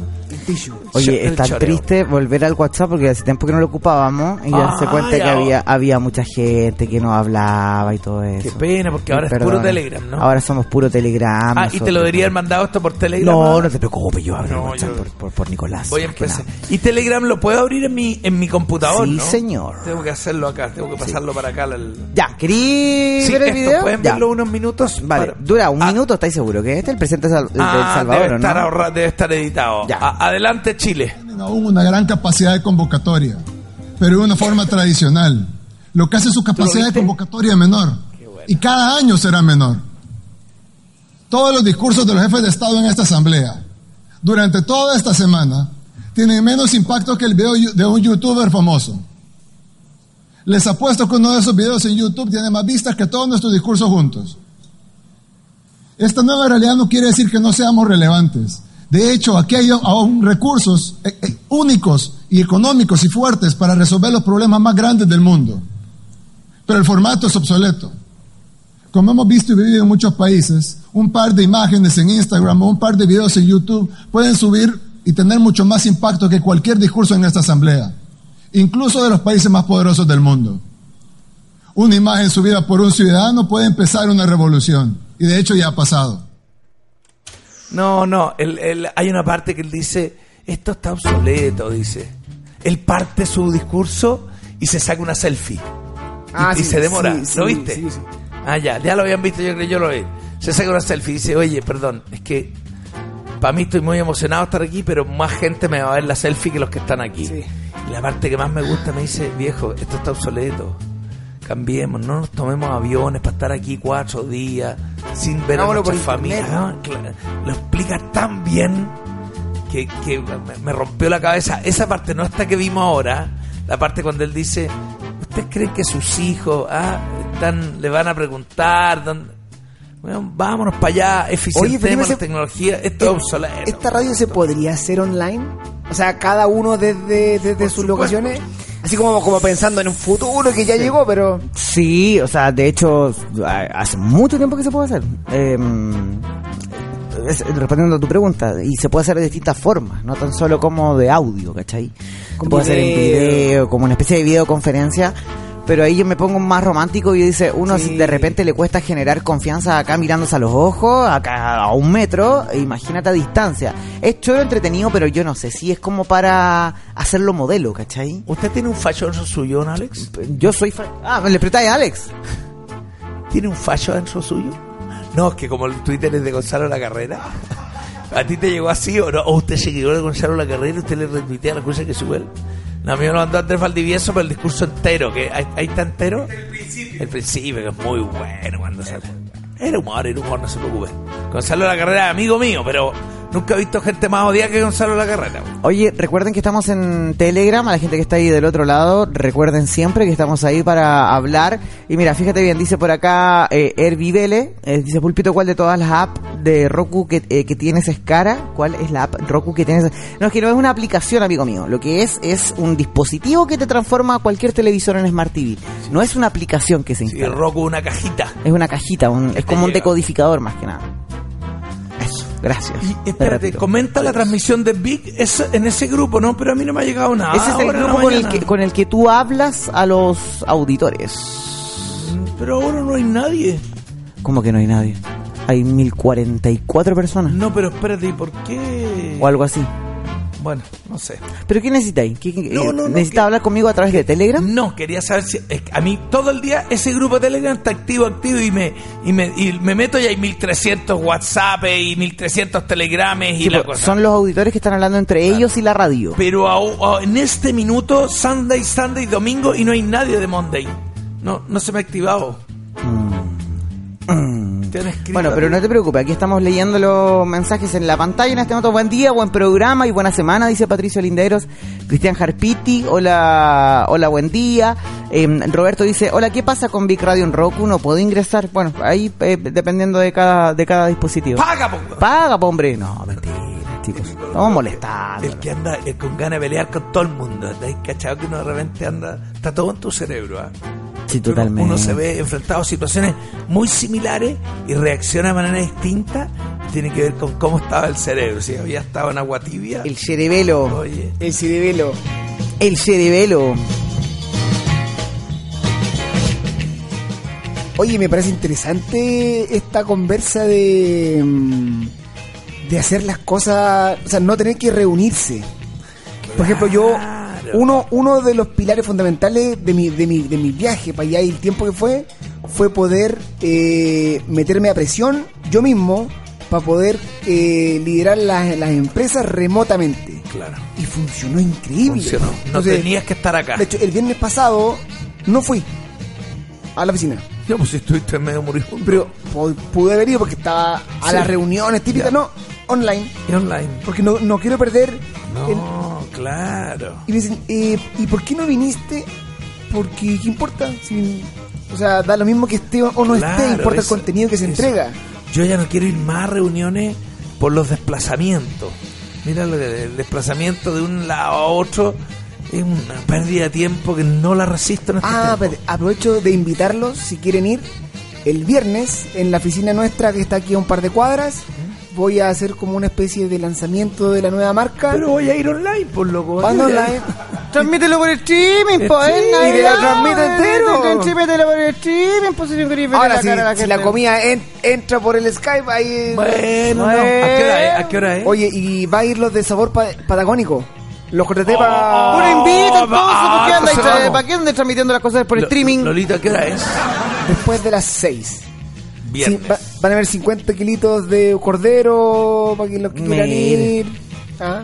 Oye, está triste volver al WhatsApp porque hace tiempo que no lo ocupábamos y darse cuenta que había, había mucha gente que no hablaba y todo eso. Qué pena, porque ahora es puro Telegram, ¿no? Ahora somos puro Telegram. Ah, ¿y te lo deberían mandado esto por Telegram? No, no te preocupes, yo abro el WhatsApp por, por, Nicolás. Voy a empezar. ¿Y Telegram lo puedo abrir en mi, en mi computador, Sí, señor. Tengo que hacerlo acá, tengo que pasarlo para acá. Ya, ¿querí ver el video? ¿Pueden verlo unos minutos? Vale, dura un ah. minuto, ¿estáis seguros que este es el presidente de ah, Salvador, debe estar, debe estar editado. adelante, Chile aún una gran capacidad de convocatoria, pero de una forma tradicional, lo que hace su capacidad de convocatoria menor. Y cada año será menor. Todos los discursos de los jefes de Estado en esta asamblea, durante toda esta semana, tienen menos impacto que el video de un youtuber famoso. Les apuesto que uno de esos videos en YouTube tiene más vistas que todos nuestros discursos juntos. Esta nueva realidad no quiere decir que no seamos relevantes. De hecho, aquí hay aún recursos eh, eh, únicos y económicos y fuertes para resolver los problemas más grandes del mundo. Pero el formato es obsoleto. Como hemos visto y vivido en muchos países, un par de imágenes en Instagram o un par de videos en YouTube pueden subir y tener mucho más impacto que cualquier discurso en esta asamblea, incluso de los países más poderosos del mundo. una imagen subida por un ciudadano puede empezar una revolución. Y de hecho ya ha pasado. No, no, él- él- hay una parte que él dice, esto está obsoleto, dice. Él parte su discurso y se saca una selfie. Y- Ah, y, sí, se demora. sí, ¿Lo sí, viste? sí, sí. Ah, ya, ya lo habían visto, yo creo que yo lo vi. Se saca una selfie y dice, oye, perdón, es que para mí estoy muy emocionado de estar aquí, pero más gente me va a ver la selfie que los que están aquí. Sí. Y la parte que más me gusta me dice, viejo, esto está obsoleto. Cambiemos, no nos tomemos aviones para estar aquí cuatro días sin ver a por nuestra familia. internet. Ah, Lo explica tan bien que, que me, rompió la cabeza. Esa parte no hasta que vimos ahora, la parte cuando él dice, ¿ustedes creen que sus hijos ah, están, le van a preguntar? dónde-?" Bueno, vámonos para allá, eficientemos la tecnología, esto es obsoleto. ¿Esta radio se podría hacer online? O sea, cada uno desde, desde sus supuesto. locaciones. Así como, como pensando en un futuro que ya llegó, pero... Sí, o sea, de hecho, ha- hace mucho tiempo que se puede hacer. Eh, es- respondiendo a tu pregunta, y se puede hacer de distintas formas, no tan solo como de audio, ¿cachai? Puede hacer en video, como una especie de videoconferencia. Pero ahí yo me pongo más romántico y dice, uno Sí. de repente le cuesta generar confianza acá mirándose a los ojos, acá a un metro, e imagínate a distancia. Es choro entretenido, pero yo no sé si es como para hacerlo modelo, ¿cachai? ¿Usted tiene un fallo dentro suyo, Alex? Yo soy... Ah, ¿me le preguntáis a Alex? ¿Tiene un fallo dentro suyo? No, es que como el Twitter es de Gonzalo La Carrera. ¿A ti te llegó así o no? ¿O usted seguidor de Gonzalo La Carrera y usted le retuitea la cosa que sube él? No, a mí me lo mandó Andrés Valdivieso, pero el discurso entero, que ahí, ahí está entero. El principio. El principio, que es muy bueno cuando sale. Era humor, era humor, no se preocupe. Gonzalo La Carrera amigo mío, pero nunca he visto gente más odiada que Gonzalo La Carrera. Oye, recuerden que estamos en Telegram, a la gente que está ahí del otro lado, recuerden siempre que estamos ahí para hablar. Y mira, fíjate bien, dice por acá eh, Ervivele, eh, dice Pulpito, ¿cuál de todas las apps de Roku que, eh, que tienes es cara? ¿Cuál es la app Roku que tienes? No, es que no es una aplicación, amigo mío. Lo que es es un dispositivo que te transforma cualquier televisor en Smart TV. No es una aplicación que se Sí, instala. Roku una cajita. Es una cajita, un- es como un decodificador más que nada. Gracias. Y Te espérate, comenta la transmisión de Big es en ese grupo, ¿no? Pero a mí no me ha llegado nada. Ese es el grupo con el, que, con el que tú hablas a los auditores. Pero ahora no hay nadie. ¿Cómo que no hay nadie? Hay 1044 personas. No, pero espérate, ¿y por qué? O algo así. Bueno, no sé. ¿Pero qué necesitáis? ¿Qué, qué- No, eh, no, ¿Necesitas que- hablar conmigo a través de Telegram? No, quería saber si. es que a mí todo el día ese grupo de Telegram está activo, activo y me, y me, y me meto y hay 1300 WhatsApp y 1300 Telegrames y Sí, la pues, cosa. son los auditores que están hablando entre ellos y la radio. Pero a- a- en este minuto, Sunday, Sunday, domingo y no hay nadie de Monday. No, no se me ha activado. Te han escrito. Bueno, pero no te preocupes, aquí estamos leyendo los mensajes en la pantalla en este momento. Buen día, buen programa y buena semana, dice Patricio Linderos. Cristian Harpiti, hola, hola, buen día. Eh, Roberto dice, hola, ¿qué pasa con Big Radio en Roku? No puedo ingresar. Bueno, ahí eh, dependiendo de cada, de cada dispositivo. ¡Paga, po! Paga, po, hombre. No, mentira, chicos. Estamos molestando. El que anda eh, con ganas de pelear con todo el mundo. ¿Te has cachado que uno de repente anda? Está todo en tu cerebro, ¿ah? Sí, Uno- totalmente. Uno se ve enfrentado a situaciones muy similares y reacciona de manera distinta. Tiene que ver con cómo estaba el cerebro. Si había estado en agua tibia. El cerebelo. Oye, El cerebelo. El cerebelo. Oye, me parece interesante esta conversa de mm, de hacer las cosas, o sea, no tener que reunirse. Por ejemplo, yo uno uno de los pilares fundamentales de mi de mi de mi viaje para allá y el tiempo que fue fue poder eh, meterme a presión yo mismo para poder eh, liderar las, las empresas remotamente. claro. Y funcionó increíble. Funcionó. No Entonces, tenías que estar acá. De hecho, el viernes pasado no fui a la oficina. Yo, pues si estuviste medio moribundo. Pero pu- pude haber ido porque estaba a Sí. las reuniones típicas, Ya. no, online. Y online. Porque no, no quiero perder. el- No, claro. y me dicen, eh, ¿y por qué no viniste? Porque, ¿qué importa? Si, o sea, da lo mismo que esté o no Claro, esté, importa eso- el contenido que se eso. entrega. Yo ya no quiero ir más a reuniones por los desplazamientos. Mira, el desplazamiento de un lado a otro es una pérdida de tiempo que no la resisto en este Ah, aprovecho de invitarlos, si quieren ir, el viernes en la oficina nuestra que está aquí a un par de cuadras. Voy a hacer como una especie de lanzamiento de la nueva marca. Pero voy a ir online, por loco. Ando Yo ya- online. [LAUGHS] Transmítelo por streaming, pues. Sí, en y te lo Navidad. transmito entero. Transmítelo por streaming, pues si no queréis ver Ahora la sí, cara a la si la comida en- entra por el Skype, ahí... Bueno, no. ¿A qué hora es? ¿A qué hora es? Oye, y va a ir los de sabor pa- patagónico. Los contraté Oh, para... oh, invita, entonces, ah, ¿por qué andáis entonces tra- vamos. ¿para qué andáis transmitiendo las cosas por Lo- streaming? Lolita, ¿qué hora es? Después de las 6. Viernes. Sí, va- van a haber 50 kilitos de cordero para que los que quieran ir. ¿Ah?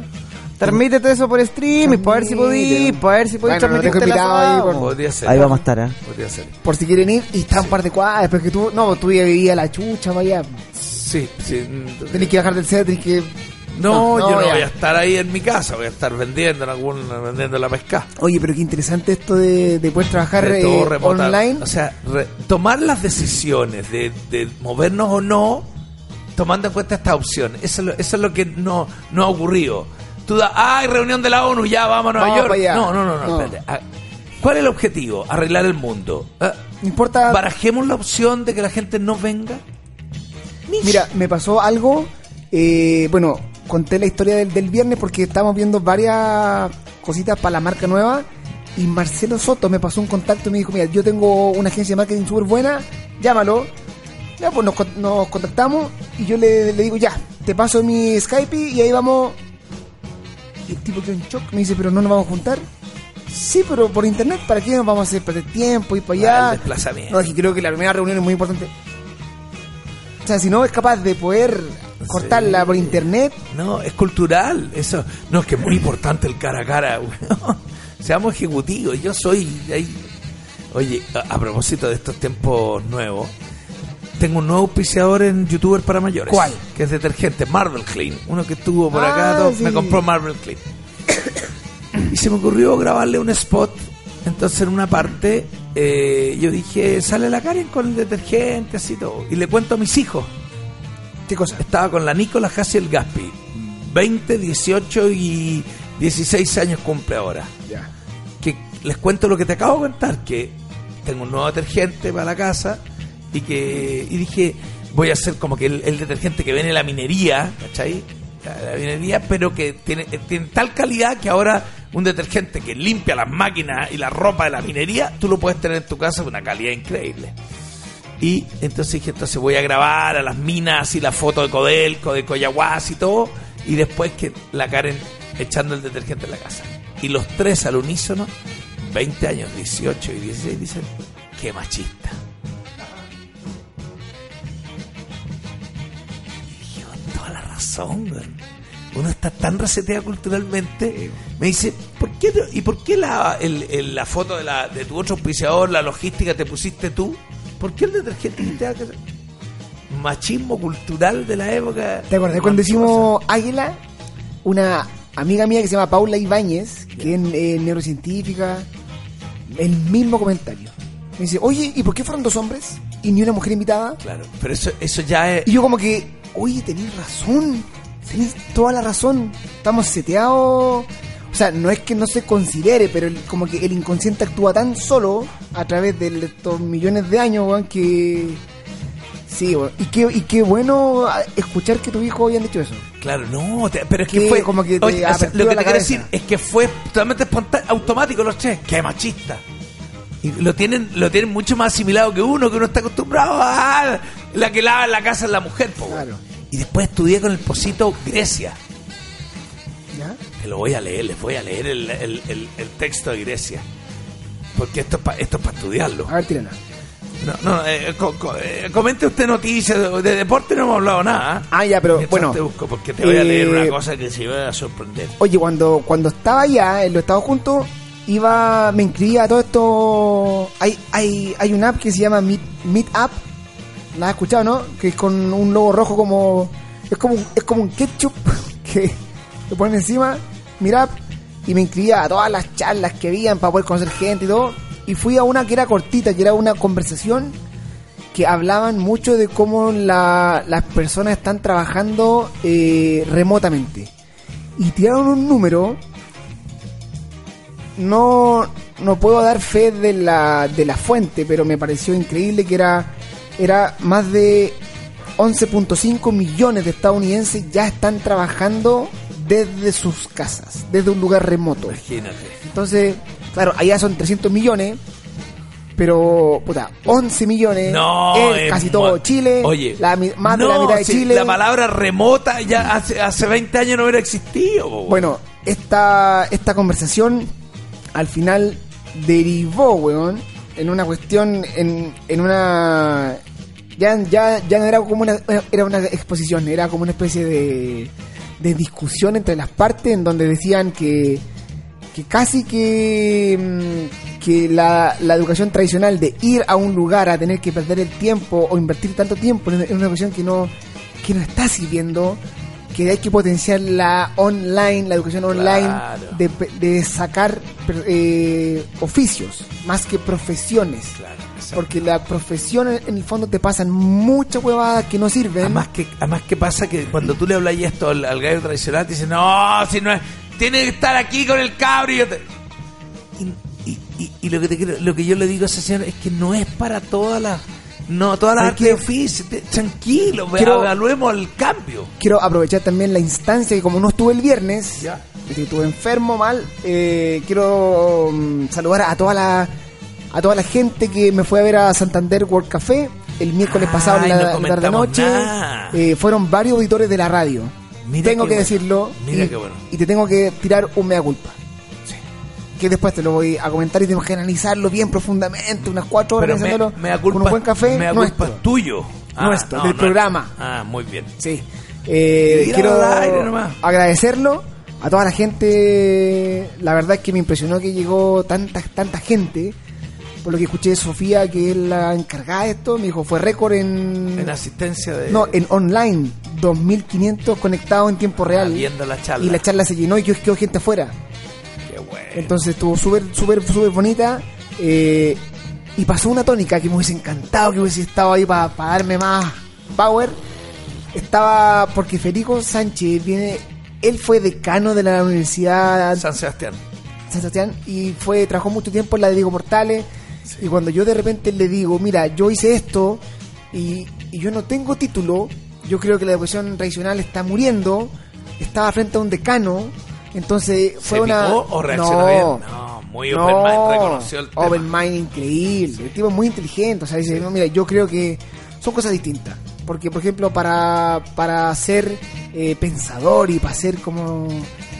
Transmítete eso por streaming, para ver si podís, para ver si podís Bueno, transmitirte la invitado ahí asado. por- Podría ser. Ahí vamos a estar, ¿eh? Podría ser. Por si quieren ir. Y está un par de cuadras. Pero que tú... No, tú ya vivías la chucha, vaya. Sí, sí. Tenés que bajar del set, tenés que... No, No, yo no voy a estar ahí en mi casa, voy a estar vendiendo en algún, vendiendo la pesca. Oye, pero qué interesante esto de, de poder trabajar De eh, online. O sea, re- tomar las decisiones de, de movernos o no, tomando en cuenta esta opción. Eso es lo, eso es lo que no, no ha ocurrido. Tú das, hay reunión de la ONU, ya vamos a Nueva Vamos York. No, no, no, no, No. espérate. Ah, ¿Cuál es el objetivo? Arreglar el mundo. Ah, no importa... ¿Barajemos la opción de que la gente no venga? Mira, me pasó algo. eh, bueno, conté la historia del, del viernes porque estábamos viendo varias cositas para la marca nueva. Y Marcelo Soto me pasó un contacto y me dijo: Mira, yo tengo una agencia de marketing súper buena, llámalo. Ya, pues nos, con- nos contactamos y yo le, le digo: Ya, te paso mi Skype y ahí vamos. Y el tipo quedó en shock. Me dice: Pero no nos vamos a juntar. Sí, pero por internet, ¿para qué nos vamos a hacer perder tiempo? Ir para allá. Ah, el desplazamiento. No, es que creo que la primera reunión es muy importante. O sea, si no es capaz de poder cortarla por internet, No, es cultural. Eso, no, es que es muy importante el cara a cara. [LAUGHS] Seamos ejecutivos. Yo soy ahí. Oye, a, a propósito de estos tiempos nuevos, tengo un nuevo auspiciador en YouTuber para mayores. ¿Cuál? Que es detergente, Marvel Clean. Uno que estuvo por acá, Ah, todo, sí. me compró Marvel Clean. y se me ocurrió grabarle un spot. Entonces, en una parte, eh, yo dije, sale la Karen con el detergente, así todo. Y le cuento a mis hijos. Estaba con la Nicola Hassel Gaspi. 20, 18 y 16 años cumple ahora. Ya. Que les cuento lo que te acabo de contar, que tengo un nuevo detergente para la casa y que y dije, voy a hacer como que el, el detergente que viene de la minería, ¿cachai? La, la minería, pero que tiene, tiene tal calidad que ahora un detergente que limpia las máquinas y la ropa de la minería, tú lo puedes tener en tu casa con una calidad increíble. Y entonces dije, entonces voy a grabar a las minas y la foto de Codelco, de Coyahuas y todo, y después que la Karen echando el detergente en la casa. Y los tres al unísono, 20 años, 18 y 16, dicen, qué machista. Y dije, con toda la razón, weón. Uno está tan reseteado culturalmente. Me dice, ¿por qué, ¿y por qué la, el- el- la foto de, la, de tu otro auspiciador, la logística, te pusiste tú? ¿Por qué el detergente te da que- Machismo cultural de la época. ¿Te acordás cuando hicimos Águila? Una amiga mía que se llama Paula Ibáñez, que es eh, neurocientífica, el mismo comentario. Me dice, oye, ¿y por qué fueron dos hombres y ni una mujer invitada? Claro, pero eso, eso ya es. Y yo como que, oye, tenés razón, tenés toda la razón, estamos seteados. O sea, no es que no se considere, pero el- como que el inconsciente actúa tan solo a través de estos millones de años, weón, que... Sí, weón. Y qué, y qué bueno escuchar que tu hijo hayan dicho eso. Claro, no, te- pero es que Que fue. como que te Oye, o sea, apertura lo que te quiero decir es que fue totalmente espontáneo, automático los tres. ¡Qué machista! Y lo tienen, lo tienen mucho más asimilado que uno, que uno está acostumbrado a. La que lava en la casa es la mujer, po, Claro. Y después estudié con el Posito Grecia. Lo voy a leer, les voy a leer el, el- el- el texto de Grecia. Porque esto es para esto es para estudiarlo. A ver, tírala. No, no, eh, co- co- eh, comente usted noticias. De, de deporte no hemos hablado nada. ¿ah? Ah, ya, pero bueno. te busco, porque te voy a leer eh, una cosa que se va a sorprender. Oye, cuando, cuando estaba allá, en los Estados Juntos, iba, me inscribía a todo esto. Hay, hay, hay una app que se llama Meet, Meet App. ¿La has escuchado, no? Que es con un logo rojo como. Es como, es como un ketchup [LAUGHS] que le ponen encima. App. Y me inscribía a todas las charlas que habían para poder conocer gente y todo. Y fui a una que era cortita, que era una conversación que hablaban mucho de cómo la- las personas están trabajando eh, remotamente. Y tiraron un número. No, no puedo dar fe de la, de la fuente, pero me pareció increíble que era, era más de 11.5 millones de estadounidenses ya están trabajando desde sus casas, desde un lugar remoto. Imagínate. Entonces, claro, allá son 300 millones, pero, puta, 11 millones No, es casi todo Chile, Oye, la más de la mitad de si Chile. La palabra remota ya hace, hace 20 años no hubiera existido. po, Bueno, esta, esta conversación al final derivó, weón, en una cuestión, en, en una... Ya, ya, ya no era como una, era una exposición, era como una especie de, de discusión entre las partes en donde decían que, que casi que, mm, que la, la educación tradicional de ir a un lugar a tener que perder el tiempo o invertir tanto tiempo en, una educación que no, que no está sirviendo, que hay que potenciar la online, la educación online, Claro. de, de sacar eh, oficios más que profesiones. Claro. Porque la profesión en el fondo te pasan muchas huevadas que no sirven. Además que, además que pasa que cuando tú le hablas esto al, al gallo tradicional, te dice, no, si no es, tiene que estar aquí con el cabro y yo te... Y, y- y- y lo, que te lo que yo le digo a ese señor es que no es para todas las... No, todas las ¿Sabes artes de oficio. Tranquilo, Quiero- evaluemos el cambio. quiero aprovechar también la instancia que como no estuve el viernes, Ya. estuve enfermo mal, eh, quiero mm, saludar a toda la a toda la gente que me fue a ver a Santander World Café el miércoles Ay, pasado en no la, tarde comentamos noche. Eh, fueron varios auditores de la radio. Mira tengo que bueno. decirlo Mira y, qué bueno. y te tengo que tirar un mea culpa. Que después te lo voy a comentar y tengo que analizarlo bien profundamente, unas cuatro horas Pero me, pensándolo me da con un buen café me da nuestro. culpa tuyo. Nuestro, del programa. Ah, muy bien. Sí. Eh, quiero agradecerlo a toda la gente. La verdad es que me impresionó que llegó tanta, tanta gente. Por lo que escuché de Sofía, que es la encargada de esto, me dijo, fue récord en... En asistencia de... no, en online. 2.500 conectados en tiempo real. Ah, viendo la charla. Y la charla se llenó y quedó, quedó gente afuera. Entonces estuvo súper, súper, súper bonita. eh, y pasó una tónica que me hubiese encantado que hubiese estado ahí para darme más power. Estaba porque Federico Sánchez viene, él fue decano de la Universidad San Sebastián. San Sebastián y fue, trabajó mucho tiempo en la de Diego Portales. Y cuando yo de repente le digo, mira, yo hice esto y, y yo no tengo título, yo creo que la educación tradicional está muriendo, estaba frente a un decano, entonces fue ¿Se una... picó o reaccionó no, bien? No, muy open mind, reconoció el tema. Open mind increíble, el tipo es muy inteligente, o sea, dice, no, mira, yo creo que son cosas distintas. Porque, por ejemplo, para, para ser eh, pensador y para ser como...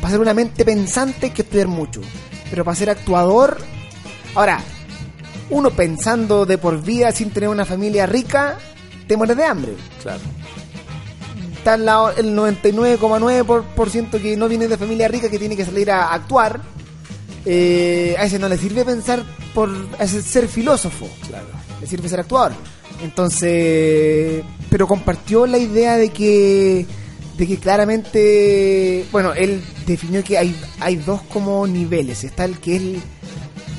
Para ser una mente pensante hay que estudiar mucho. Pero para ser actuador... Ahora, uno pensando de por vida sin tener una familia rica, te mueres de hambre. Claro. Está al lado el 99,9% por, por ciento que no viene de familia rica que tiene que salir a actuar. Eh, a ese no le sirve pensar por a ese ser filósofo. Claro. Le sirve ser actuador. Entonces, pero compartió la idea de que de que claramente, bueno, él definió que hay hay dos como niveles. Está el que él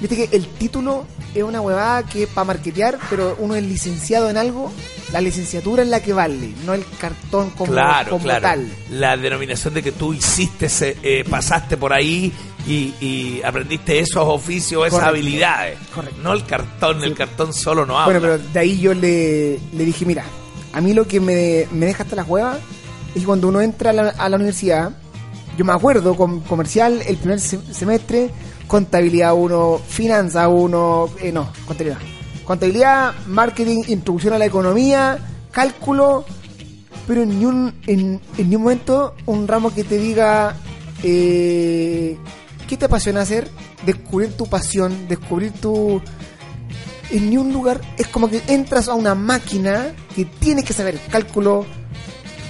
Viste que el título es una huevada que es para marketear, pero uno es licenciado en algo, la licenciatura es la que vale, no el cartón como, claro, como claro. tal. La denominación de que tú hiciste, ese, eh, pasaste por ahí y, y aprendiste esos oficios, esas Correcto. habilidades. Correcto. No el cartón, el cartón solo no habla. Bueno, pero de ahí yo le, le dije, mira, a mí lo que me, me deja hasta las huevas es que cuando uno entra a la, a la universidad, yo me acuerdo con comercial el primer se- semestre, contabilidad 1, finanzas 1, eh, no, contabilidad. Contabilidad, marketing, introducción a la economía, cálculo, pero en ni un, en, en ni un momento un ramo que te diga eh, qué te apasiona hacer, descubrir tu pasión, descubrir tu, en ni un lugar es como que entras a una máquina que tienes que saber cálculo,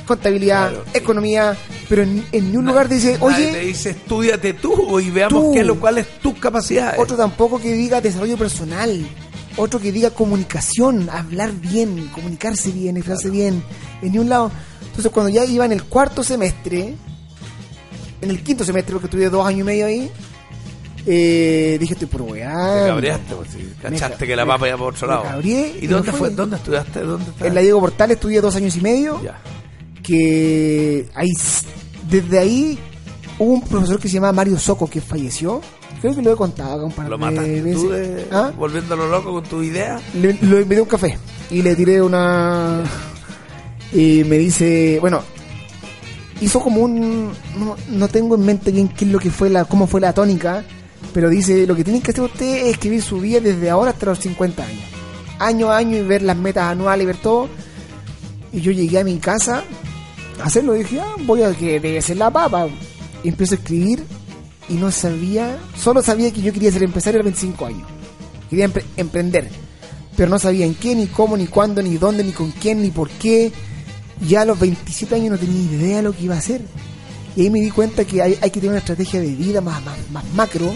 contabilidad, Claro. economía, pero en, en ni un Na- lugar dice, nadie te oye, dice, estudiate tú y veamos Tú. qué es lo cual es tus capacidades. otro tampoco que diga desarrollo personal, otro que diga comunicación, hablar bien, comunicarse bien, expresarse bien, en un lado. Entonces cuando ya iba en el cuarto semestre, en el quinto semestre, porque estudié dos años y medio ahí, eh, dije, estoy por weá. Te cabreaste, pues, sí, cachaste ca- que la papa iba por otro lado. cabré ¿Y y dónde fue? ¿Dónde estudiaste? ¿Dónde estás? En la Diego Portal estudié dos años y medio. Ya. que ahí, desde ahí hubo un profesor que se llama Mario Soco que falleció. Creo que lo he contado un par ¿Lo mataste veces. tú de, ¿Ah? volviéndolo loco con tu idea? Le, lo invité a un café y le tiré una... Y me dice, bueno, hizo como un no, no tengo en mente bien qué es lo que fue la cómo fue la tónica, pero dice, lo que tienen que hacer ustedes es escribir su vida desde ahora hasta los 50 años. Año a año y ver las metas anuales y ver todo. Y yo llegué a mi casa a hacerlo y dije, ah, voy a que debe ser la papa. Y empiezo a escribir y no sabía, solo sabía que yo quería ser empresario a los 25 años. Quería empre- emprender, pero no sabía en qué, ni cómo, ni cuándo, ni dónde, ni con quién, ni por qué. Ya a los 27 años no tenía idea de lo que iba a hacer. Y ahí me di cuenta que hay, hay que tener una estrategia de vida más, más, más macro,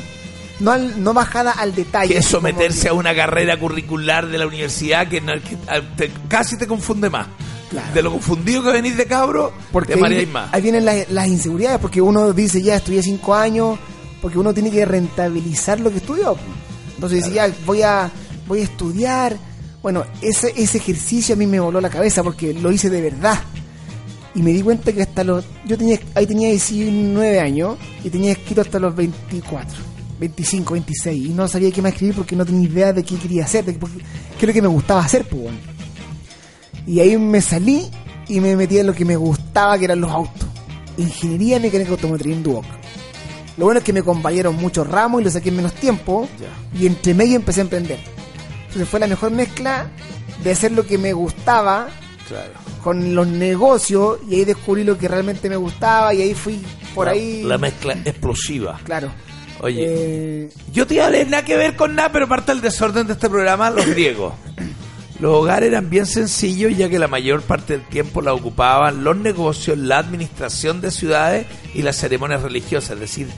no, al- no bajada al detalle. Que es someterse a una carrera curricular de la universidad que, no- que, ah, te- casi te confunde más. Claro. De lo confundido que venís de cabro, Porque te ahí, mareáis más. ahí vienen las, las inseguridades, porque uno dice ya estudié cinco años, porque uno tiene que rentabilizar lo que estudió. Entonces dice ya voy a, voy a estudiar. Bueno, ese, ese ejercicio a mí me voló la cabeza porque lo hice de verdad. Y me di cuenta que hasta los... Yo tenía, ahí tenía 19 años y tenía escrito hasta los 24, 25, 26. Y no sabía qué más escribir porque no tenía idea de qué quería hacer, de qué, qué es lo que me gustaba hacer, pues bueno. Y ahí me salí y me metí en lo que me gustaba, que eran los autos. Ingeniería mecánica automotriz en Duoc. Lo bueno es que me compañeron muchos ramos y lo saqué en menos tiempo. Y entre medio empecé a emprender. Entonces fue la mejor mezcla de hacer lo que me gustaba Claro. con los negocios y ahí descubrí lo que realmente me gustaba y ahí fui por La- ahí. La mezcla explosiva. Claro. Oye, Eh, yo te iba a leer nada que ver con nada, pero parte del desorden de este programa, los griegos. [COUGHS] Los hogares eran bien sencillos, ya que la mayor parte del tiempo la ocupaban los negocios, la administración de ciudades y las ceremonias religiosas. Es decir,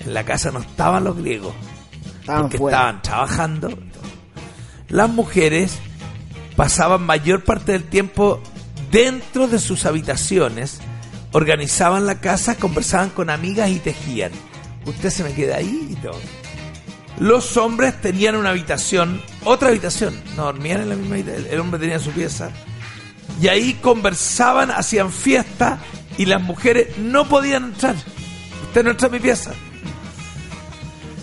en la casa no estaban los griegos, estaban porque fuera. estaban trabajando. Las mujeres pasaban mayor parte del tiempo dentro de sus habitaciones, organizaban la casa, conversaban con amigas y tejían. Usted se me queda ahí y todo. Los hombres tenían una habitación, otra habitación, no dormían en la misma habitación, el hombre tenía su pieza. Y ahí conversaban, hacían fiesta y las mujeres no podían entrar. Usted no entra a mi pieza.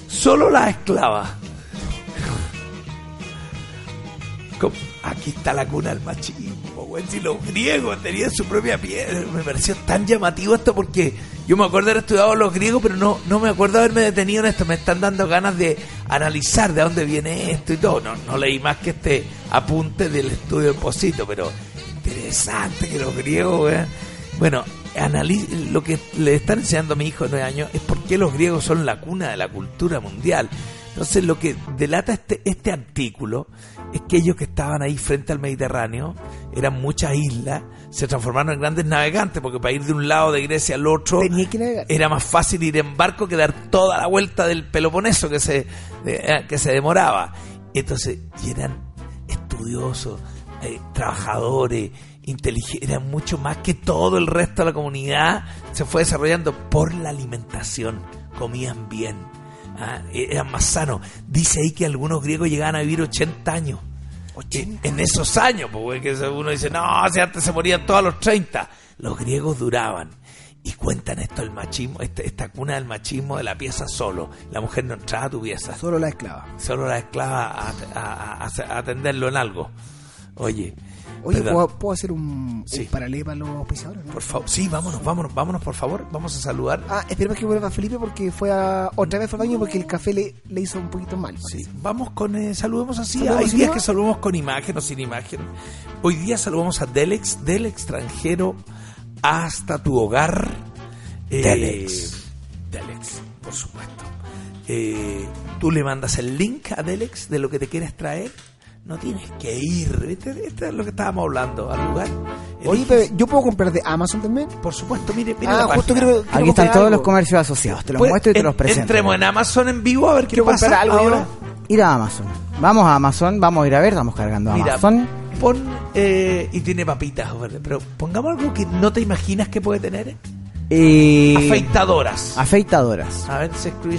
Solo las esclavas. [LAUGHS] ¿Cómo? Aquí está la cuna del machismo, güey. Si los griegos tenían su propia piel. Me pareció tan llamativo esto porque yo me acuerdo haber estudiado los griegos, pero no, no me acuerdo haberme detenido en esto. Me están dando ganas de analizar de dónde viene esto y todo. No, no leí más que este apunte del estudio de Posito, pero interesante que los griegos, güey. Bueno, lo que le están enseñando a mi hijo de 9 años es por qué los griegos son la cuna de la cultura mundial. Entonces lo que delata este, este artículo es que ellos que estaban ahí frente al Mediterráneo, eran muchas islas, se transformaron en grandes navegantes, porque para ir de un lado de Grecia al otro que era más fácil ir en barco que dar toda la vuelta del Peloponeso que se, eh, que se demoraba. Entonces, y eran estudiosos, eh, trabajadores, inteligentes, eran mucho más que todo el resto de la comunidad. Se fue desarrollando por la alimentación, comían bien, ah, eran más sanos. Dice ahí que algunos griegos llegaban a vivir 80 años. En, en esos años, porque que uno dice, no, si antes se morían todos a los 30. Los griegos duraban. Y cuentan esto el machismo, este- esta cuna del machismo de la pieza solo. La mujer no entraba a tu pieza Solo la esclava. solo la esclava a, a- a- a atenderlo en algo. Oye, Oye. ¿puedo, puedo hacer un, Sí. un paralelo para los auspiciadores? no? por favor, sí, vámonos, vámonos, vámonos, por favor. Vamos a saludar. Ah, esperemos que vuelva Felipe porque fue a, otra vez fue al baño porque el café le, le hizo un poquito mal. Sí, vamos con, eh, saludemos así. ¿Saludemos Hay días que saludamos con imagen o sin imagen. Hoy día saludamos a Delex, del extranjero hasta tu hogar. Eh, Delex. Delex, por supuesto. Eh, tú le mandas el link a Delex de lo que te quieres traer. No tienes que ir. ¿viste? Esto es lo que estábamos hablando al lugar. Oye, pero ¿yo puedo comprar de Amazon también? por supuesto, mire, mire Ah, la justo quiero, quiero Aquí están todos los comercios asociados. Te los Pues, muestro y te los presento. Entremos en Amazon en vivo a ver qué pasa algo ahora. Ir a Amazon. Vamos a Amazon, vamos a ir a ver, estamos cargando a Mira, Amazon. pon eh, y tiene papitas, ¿verdad? pero pongamos algo que no te imaginas que puede tener. Eh, Afeitadoras. afeitadoras. A ver, se escribe.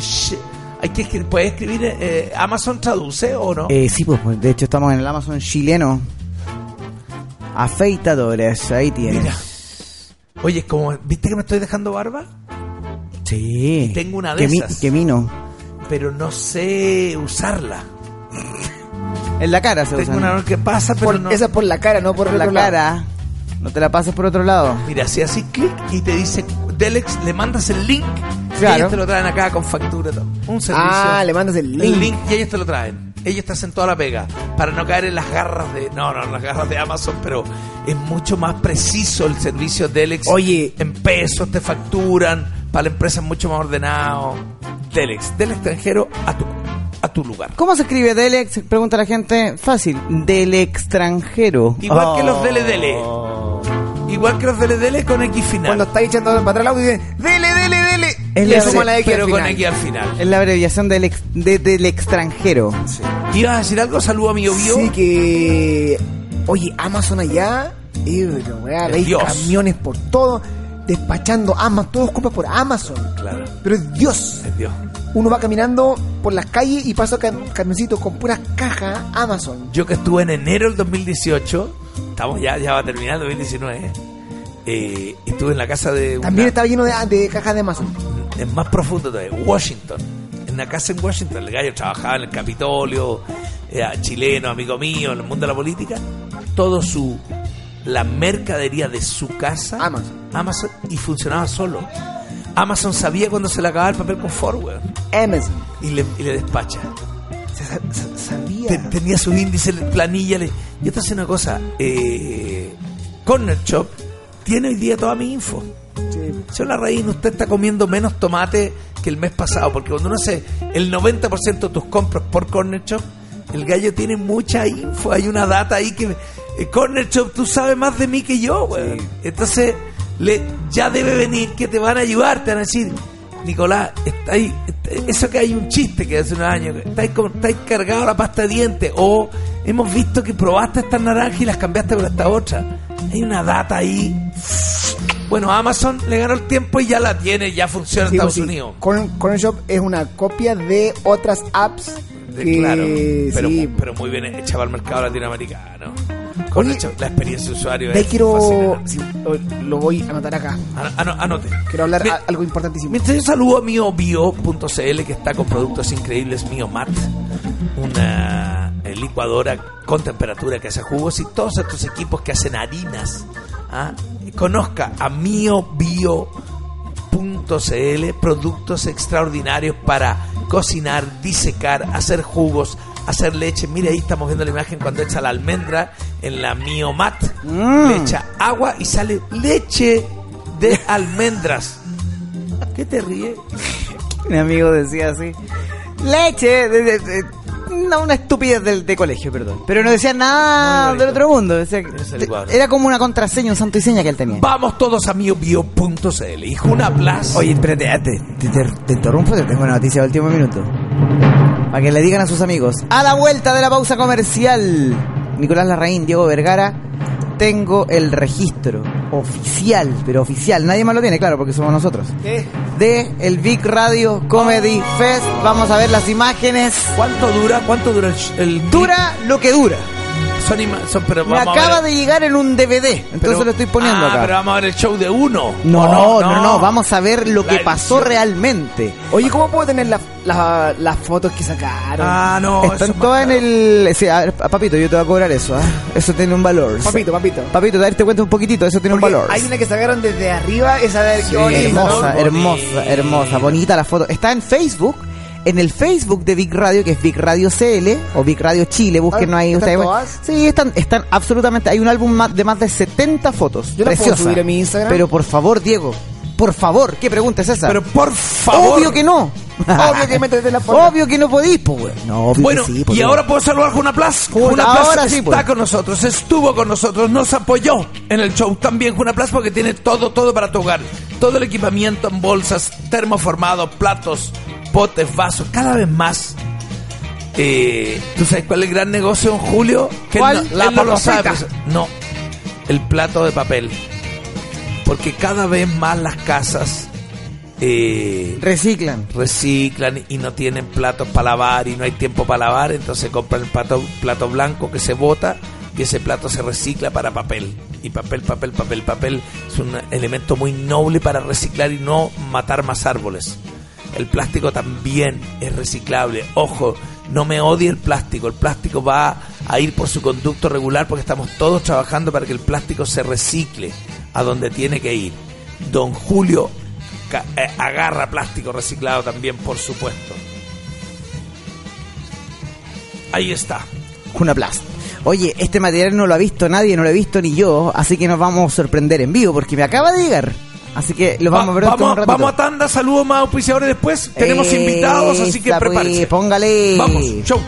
Hay que escribir, puedes escribir. eh, Amazon traduce o no? Eh, sí, pues, pues, de hecho estamos en el Amazon chileno. Afeitadoras, ahí tienes. Mira. Oye, como, ¿viste que me estoy dejando barba? Sí. Tengo una de que mi- esas. que vino. Pero no sé usarla. En la cara se Tengo una que pasa, pero Por- no. Esa es por la cara, no por, la lado. cara. No te la pases por otro lado. Mira, si así clic y te dice Delex, le mandas el link Claro. ellos te lo traen acá con factura. Un servicio. Ah, le mandas el link. el link y ellos te lo traen. Ellos te hacen toda la pega para no caer en las garras de. No, no, las garras de Amazon, pero es mucho más preciso el servicio Delex. Oye. En pesos te facturan, para la empresa es mucho más ordenado. Delex, del extranjero a tu, a tu lugar. ¿Cómo se escribe Delex? Pregunta la gente. Fácil. Del extranjero. Igual que los Oh. Dele Dele. Igual que los Dele Dele con X final. Cuando estáis echando para atrás el audio y dicen, dele, dele, dele. Es y la bre- la X pero al con final. X al final. Es la abreviación del, ex- de- del extranjero. ¿Ibas a decir algo? Saludo a mi bio. Sí, que. Oye, Amazon allá. Pero, weá, Dios. camiones por todo. Despachando Amazon. Todos compran por Amazon. Claro, Pero es Dios. es Dios. Uno va caminando por las calles y pasa cam camioncito con puras cajas Amazon. Yo que estuve en enero del 2018, estamos ya, ya va a terminar el 2019, eh, estuve en la casa de una- También estaba lleno de, de cajas de Amazon. en más profundo todavía, Washington. En una casa en Washington, el gallo trabajaba en el Capitolio, era chileno, amigo mío, en el mundo de la política. Todo su. La mercadería de su casa. Amazon. Amazon y funcionaba solo. Amazon sabía cuando se le acababa el papel confort, weón. Amazon. Y le, y le despacha. Se sabía. Te- tenía sus índices, planilla. Le... Yo te hace una cosa. Eh, Corner Shop tiene hoy día toda mi info. Sí. Señor Larraín, usted está comiendo menos tomate que el mes pasado, porque cuando uno hace el 90% de tus compras por Corner Shop, el gallo tiene mucha info, hay una data ahí que... eh, Corner Shop, tú sabes más de mí que yo, güey. Entonces, le, ya debe venir que te van a ayudar, te van a decir, Nicolás, está ahí, está- eso que hay un chiste que hace unos años, estáis, estáis cargado la pasta de dientes, o hemos visto que probaste estas naranjas y las cambiaste por esta otra. Hay una data ahí bueno, Amazon le ganó el tiempo y ya la tiene, ya funciona Sí, en pues Estados sí. Unidos. Corner, Corner Shop es una copia de otras apps De- que claro, pero, sí. pero muy bien hecha para el mercado latinoamericano. Con Oye, la experiencia de usuario De es quiero sí, lo voy a anotar acá. Ano- ano- anote. Quiero hablar Mi- a- algo importantísimo. Mientras yo saludo a miobio.cl que está con productos increíbles, Miomat, una eh, licuadora con temperatura que hace jugos y todos estos equipos que hacen harinas. ¿ah? Conozca a miobio.cl, productos extraordinarios para cocinar, disecar, hacer jugos, hacer leche. Mire, ahí estamos viendo la imagen cuando echa la almendra en la Miomat. Le echa agua y sale leche de almendras. ¿Qué te ríe? Mi amigo decía así. Leche. de- de- de- no, una estupidez del de colegio, perdón. Pero no decía nada del otro mundo. Decía era como una contraseña, un santo y seña que él tenía. Vamos todos a miobio.cl y Juna Plus. Oye, espérate, te, te- te- te interrumpo, te tengo una noticia de último minuto. Para que le digan a sus amigos. A la vuelta de la pausa comercial, Nicolás Larraín, Diego Vergara, tengo el registro oficial, pero oficial, nadie más lo tiene, claro, porque somos nosotros. ¿Qué? De el Big Radio Comedy Fest. Vamos a ver las imágenes. ¿Cuánto dura? ¿Cuánto dura el, el Dura lo que dura. Son, pero Me vamos a acaba ver- de llegar en un DVD, entonces pero- lo estoy poniendo ah, acá. pero vamos a ver el show de uno. No, ¿O no, no, no, vamos a ver lo La que pasó edición. realmente. Oye, ¿cómo puedo tener la- la- las fotos que sacaron? Ah, no. Están todas en el... Sí, a ver, papito, yo te voy a cobrar eso, ¿ah? Eso tiene un valor. Papito, papito. Papito, a ver, te cuento un poquitito, eso tiene un valor. Hay una que sacaron desde arriba, esa de Sí, hermosa, ¿no? hermosa, hermosa, bonita la foto. Está en Facebook, en el Facebook de Big Radio, que es Big Radio CL, o Big Radio Chile, búsquenlo Ah, ahí. ¿están ustedes. todas? Sí, están, están absolutamente... Hay un álbum más- de más de 70 fotos. Yo las puedo Preciosa. subir a mi Instagram. Pero por favor, Diego, por favor, ¿qué pregunta es esa? Pero por favor. Obvio que no. Obvio que metes la [LAUGHS] foto. Obvio que no podís, pues, weón. No, obvio Bueno, que sí, pues, y ahora puedo saludar a Juna Plus. Juna, sí, está pues. con nosotros, estuvo con nosotros, nos apoyó en el show también Juna Plus porque tiene todo, todo para tu hogar. Todo el equipamiento en bolsas, termoformados, platos, potes, vasos, cada vez más. Eh, ¿Tú sabes cuál es el gran negocio en Julio? Que él ¿Cuál? no- La él no lo sabe. no, el plato de papel. Porque cada vez más las casas eh, Reciclan. reciclan y no tienen platos para lavar y no hay tiempo para lavar, entonces compran el plato, plato blanco que se bota y ese plato se recicla para papel. Y papel, papel, papel, papel es un elemento muy noble para reciclar y no matar más árboles. El plástico también es reciclable. Ojo, no me odie el plástico. El plástico va a ir por su conducto regular porque estamos todos trabajando para que el plástico se recicle a donde tiene que ir. Don Julio eh, agarra plástico reciclado también, por supuesto. Ahí está. Junaplast. Oye, este material no lo ha visto nadie, no lo he visto ni yo, así que nos vamos a sorprender en vivo porque me acaba de llegar. Así que lo vamos Va- a ver vamos, un vamos a tanda, saludos más auspiciadores después. Tenemos Esta, invitados, así que pues, prepárense. póngale. Vamos, show.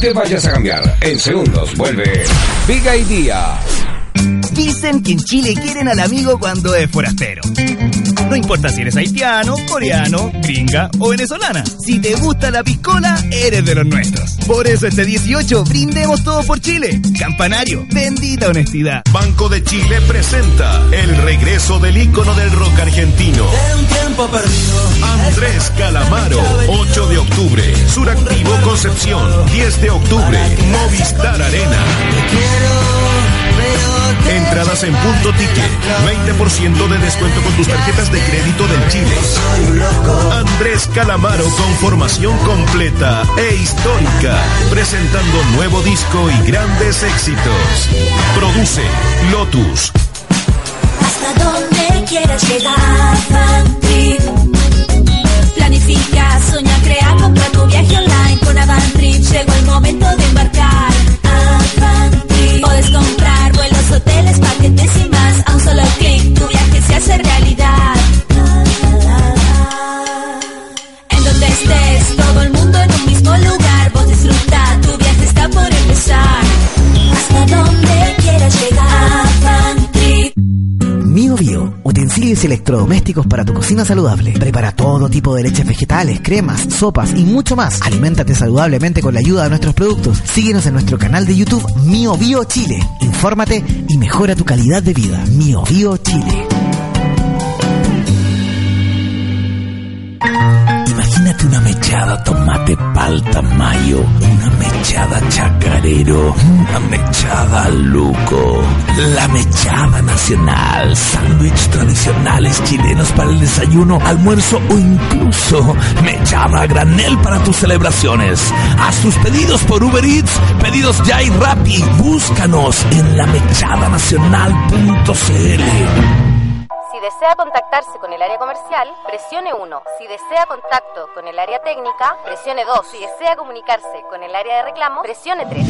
Te vayas a cambiar. En segundos vuelve Big Idea. Dicen que en Chile quieren al amigo cuando es forastero. No importa si eres haitiano, coreano, gringa o venezolana. Si te gusta la eres de los nuestros. Por eso este 18 brindemos todo por Chile. Campanario, bendita honestidad. Banco de Chile presenta el regreso del ícono del rock argentino. Andrés Calamaro, 8 de octubre. Suractivo Concepción, 10 de octubre. Movistar Arena. Entradas en punto ticket. 20% de descuento con tus tarjetas de crédito del Chile. Andrés Calamaro con formación completa e histórica. Presentando nuevo disco y grandes éxitos. Produce Lotus. Hasta donde quieras llegar. Planifica, sueña, crea, compra tu viaje online con Avantrip. Llegó el momento de embarcar. Avantrip. Puedes comprar hoteles, paquetes y más. A un solo clic, tu viaje se hace realidad. En donde estés, todo el mundo en un mismo lugar. Vos disfruta, tu viaje está por empezar. Hasta donde quieras llegar, Avantrip. Mio Bio, utensilios electrodomésticos para tu cocina saludable. Prepara todo tipo de leches vegetales, cremas, sopas y mucho más. Aliméntate saludablemente con la ayuda de nuestros productos. Síguenos en nuestro canal de YouTube Mio Bio Chile. Infórmate y mejora tu calidad de vida. Mio Bio Chile. Tomate palta mayo, una mechada chacarero, una mechada luco, la mechada nacional, sándwich tradicionales chilenos para el desayuno, almuerzo o incluso mechada a granel para tus celebraciones. Haz tus pedidos por Uber Eats, pedidos ya y Rappi. Búscanos en la mechadanacional.cl. Si desea contactarse con el área comercial, presione 1. Si desea contacto con el área técnica, presione 2. Si desea comunicarse con el área de reclamo, presione 3.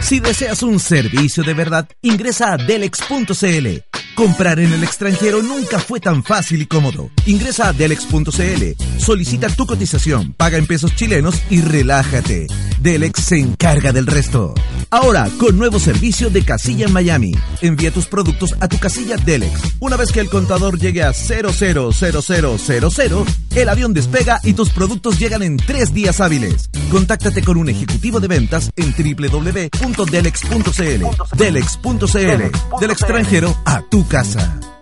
Si deseas un servicio de verdad, ingresa a delex.cl. Comprar en el extranjero nunca fue tan fácil y cómodo. Ingresa a delex.cl, solicita tu cotización, paga en pesos chilenos y relájate. Delex se encarga del resto. Ahora, con nuevo servicio de casilla en Miami. Envía tus productos a tu casilla Delex. Una vez que el contador llegue a 000000, el avión despega y tus productos llegan en tres días hábiles. Contáctate con un ejecutivo de ventas en www.delex.cl. Delex.cl. Del extranjero a tu casa.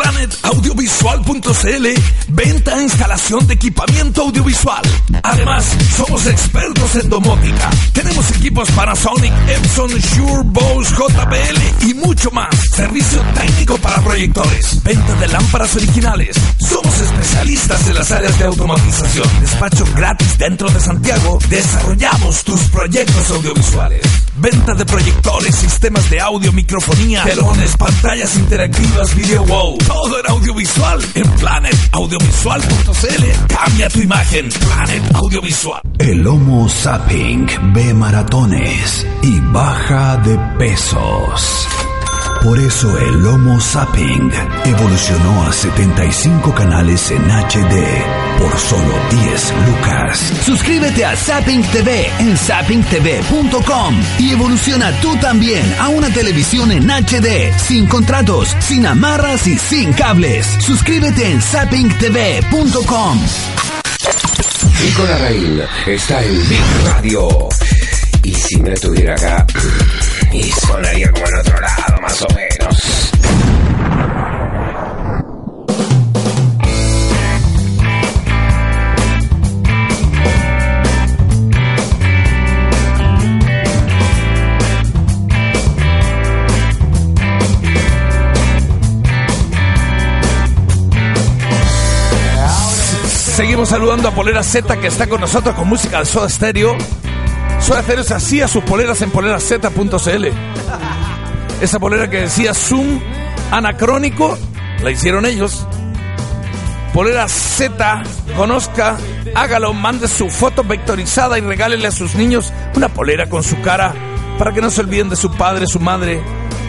PlanetAudiovisual.cl Venta e instalación de equipamiento audiovisual. Además, somos expertos en domótica. Tenemos equipos Panasonic, Epson, Shure, Bose, JBL y mucho más. Servicio técnico para proyectores. Venta de lámparas originales. Somos especialistas en las áreas de automatización. Despacho gratis dentro de Santiago. Desarrollamos tus proyectos audiovisuales. Venta de proyectores, sistemas de audio, microfonía, telones, pantallas interactivas, video wow. Todo en audiovisual en planetaudiovisual.cl. Cambia tu imagen. Planet Audiovisual. El Homo Zapping ve maratones y baja de pesos. Por eso el Homo Zapping evolucionó a 75 canales en HD por solo 10 lucas. Suscríbete a Zapping TV en zappingtv.com y evoluciona tú también a una televisión en HD, sin contratos, sin amarras y sin cables. Suscríbete en zappingtv.com. Nico Larraín está en Big Radio. Y si no estuviera acá, [CLEARS THROAT] y sonaría como en otro lado, más o menos. Seguimos saludando a Polera Z que está con nosotros con música de Soda Stereo. Soda Stereo se hacía sus poleras en poleraz.cl. Esa polera que decía Zoom anacrónico, la hicieron ellos. Polera Z, conozca, hágalo, mande su foto vectorizada y regálele a sus niños una polera con su cara para que no se olviden de su padre, su madre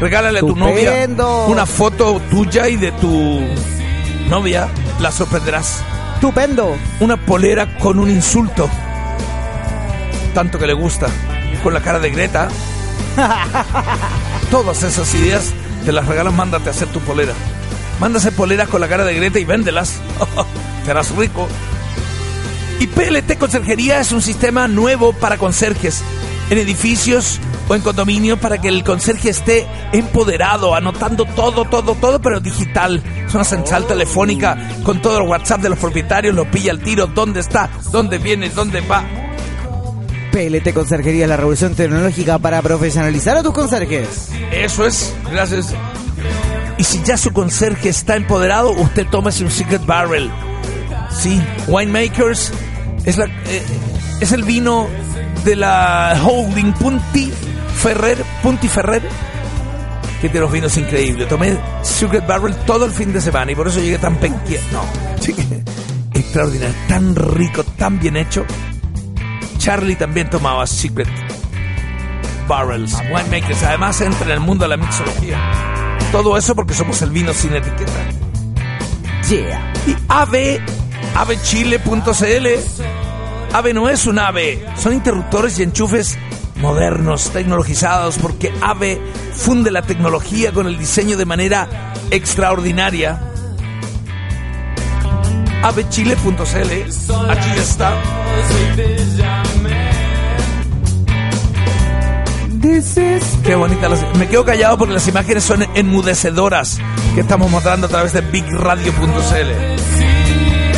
Regálale a tu novia una foto tuya y de tu novia. La sorprenderás. Estupendo. Una polera con un insulto. Tanto que le gusta. Con la cara de Greta. [LAUGHS] Todas esas ideas te las regalan, mándate a hacer tu polera. Mándase poleras con la cara de Greta y véndelas. [LAUGHS] Te harás rico. Y PLT Conserjería es un sistema nuevo para conserjes en edificios o en condominios para que el conserje esté empoderado, anotando todo, todo, todo, pero digital. Es una central telefónica con todo el WhatsApp de los propietarios, lo pilla al tiro, dónde está, dónde viene, dónde va. PLT Conserjería es la revolución tecnológica para profesionalizar a tus conserjes. Eso es, gracias. Y si ya su conserje está empoderado, usted tómese un Secret Barrel. Sí, Winemakers es, la, eh, es el vino de la holding Punti Ferrer, Punti Ferrer, que tiene los vinos increíbles. Tomé Secret Barrel todo el fin de semana y por eso llegué tan penquie. No, [LAUGHS] sí, extraordinario, tan rico, tan bien hecho. Charlie también tomaba Secret Barrels, Winemakers. Además entra en el mundo de la mixología. Todo eso porque somos el vino sin etiqueta. Yeah. Y ave, avechile.cl. Ave no es un ave, son interruptores y enchufes modernos, tecnologizados, porque Ave funde la tecnología con el diseño de manera extraordinaria. avechile.cl, aquí está. Qué bonita. las- Me quedo callado porque las imágenes son enmudecedoras que estamos mostrando a través de bigradio.cl.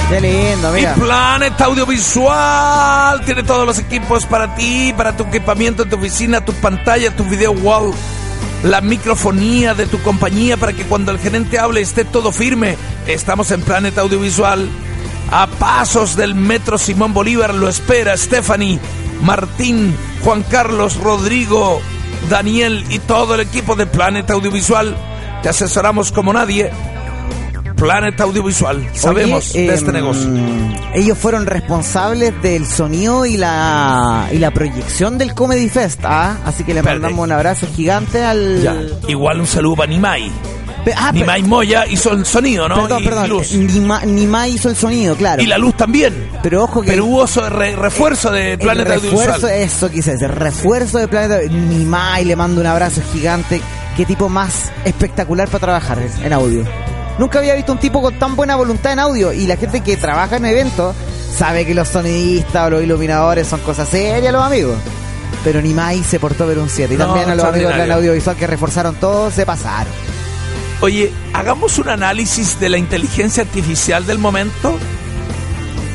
Qué lindo, mira. Y Planet Audiovisual tiene todos los equipos para ti, para tu equipamiento en tu oficina, tus pantallas, tu video wall, la microfonía de tu compañía para que cuando el gerente hable esté todo firme. Estamos en Planet Audiovisual. A pasos del Metro Simón Bolívar lo espera Stephanie, Martín, Juan Carlos, Rodrigo, Daniel y todo el equipo de Planet Audiovisual. Te asesoramos como nadie. Planet Audiovisual. Sabemos Oye, de este em, negocio. Ellos fueron responsables del sonido y la y la proyección del Comedy Fest, ¿ah? Así que le mandamos un abrazo gigante al... Ya, igual un saludo para Nimai. Ah, Nimai Moya hizo el sonido, ¿no? Perdón, y, perdón. luz. Nima, Nima hizo el sonido, claro. Y la luz también. Pero ojo que... Pero hubo re- refuerzo de el Planeta refuerzo, Audiovisual. eso quise decir, refuerzo de Planeta Nimai le mando un abrazo gigante. Qué tipo más espectacular para trabajar en audio. Nunca había visto un tipo con tan buena voluntad en audio y la gente que trabaja en eventos sabe que los sonidistas o los iluminadores son cosas serias, los amigos. Pero Nimai se portó ver un 7 y No, también a los amigos de extraordinario. audiovisual que reforzaron todo se pasaron. Oye, hagamos un análisis de la inteligencia artificial del momento.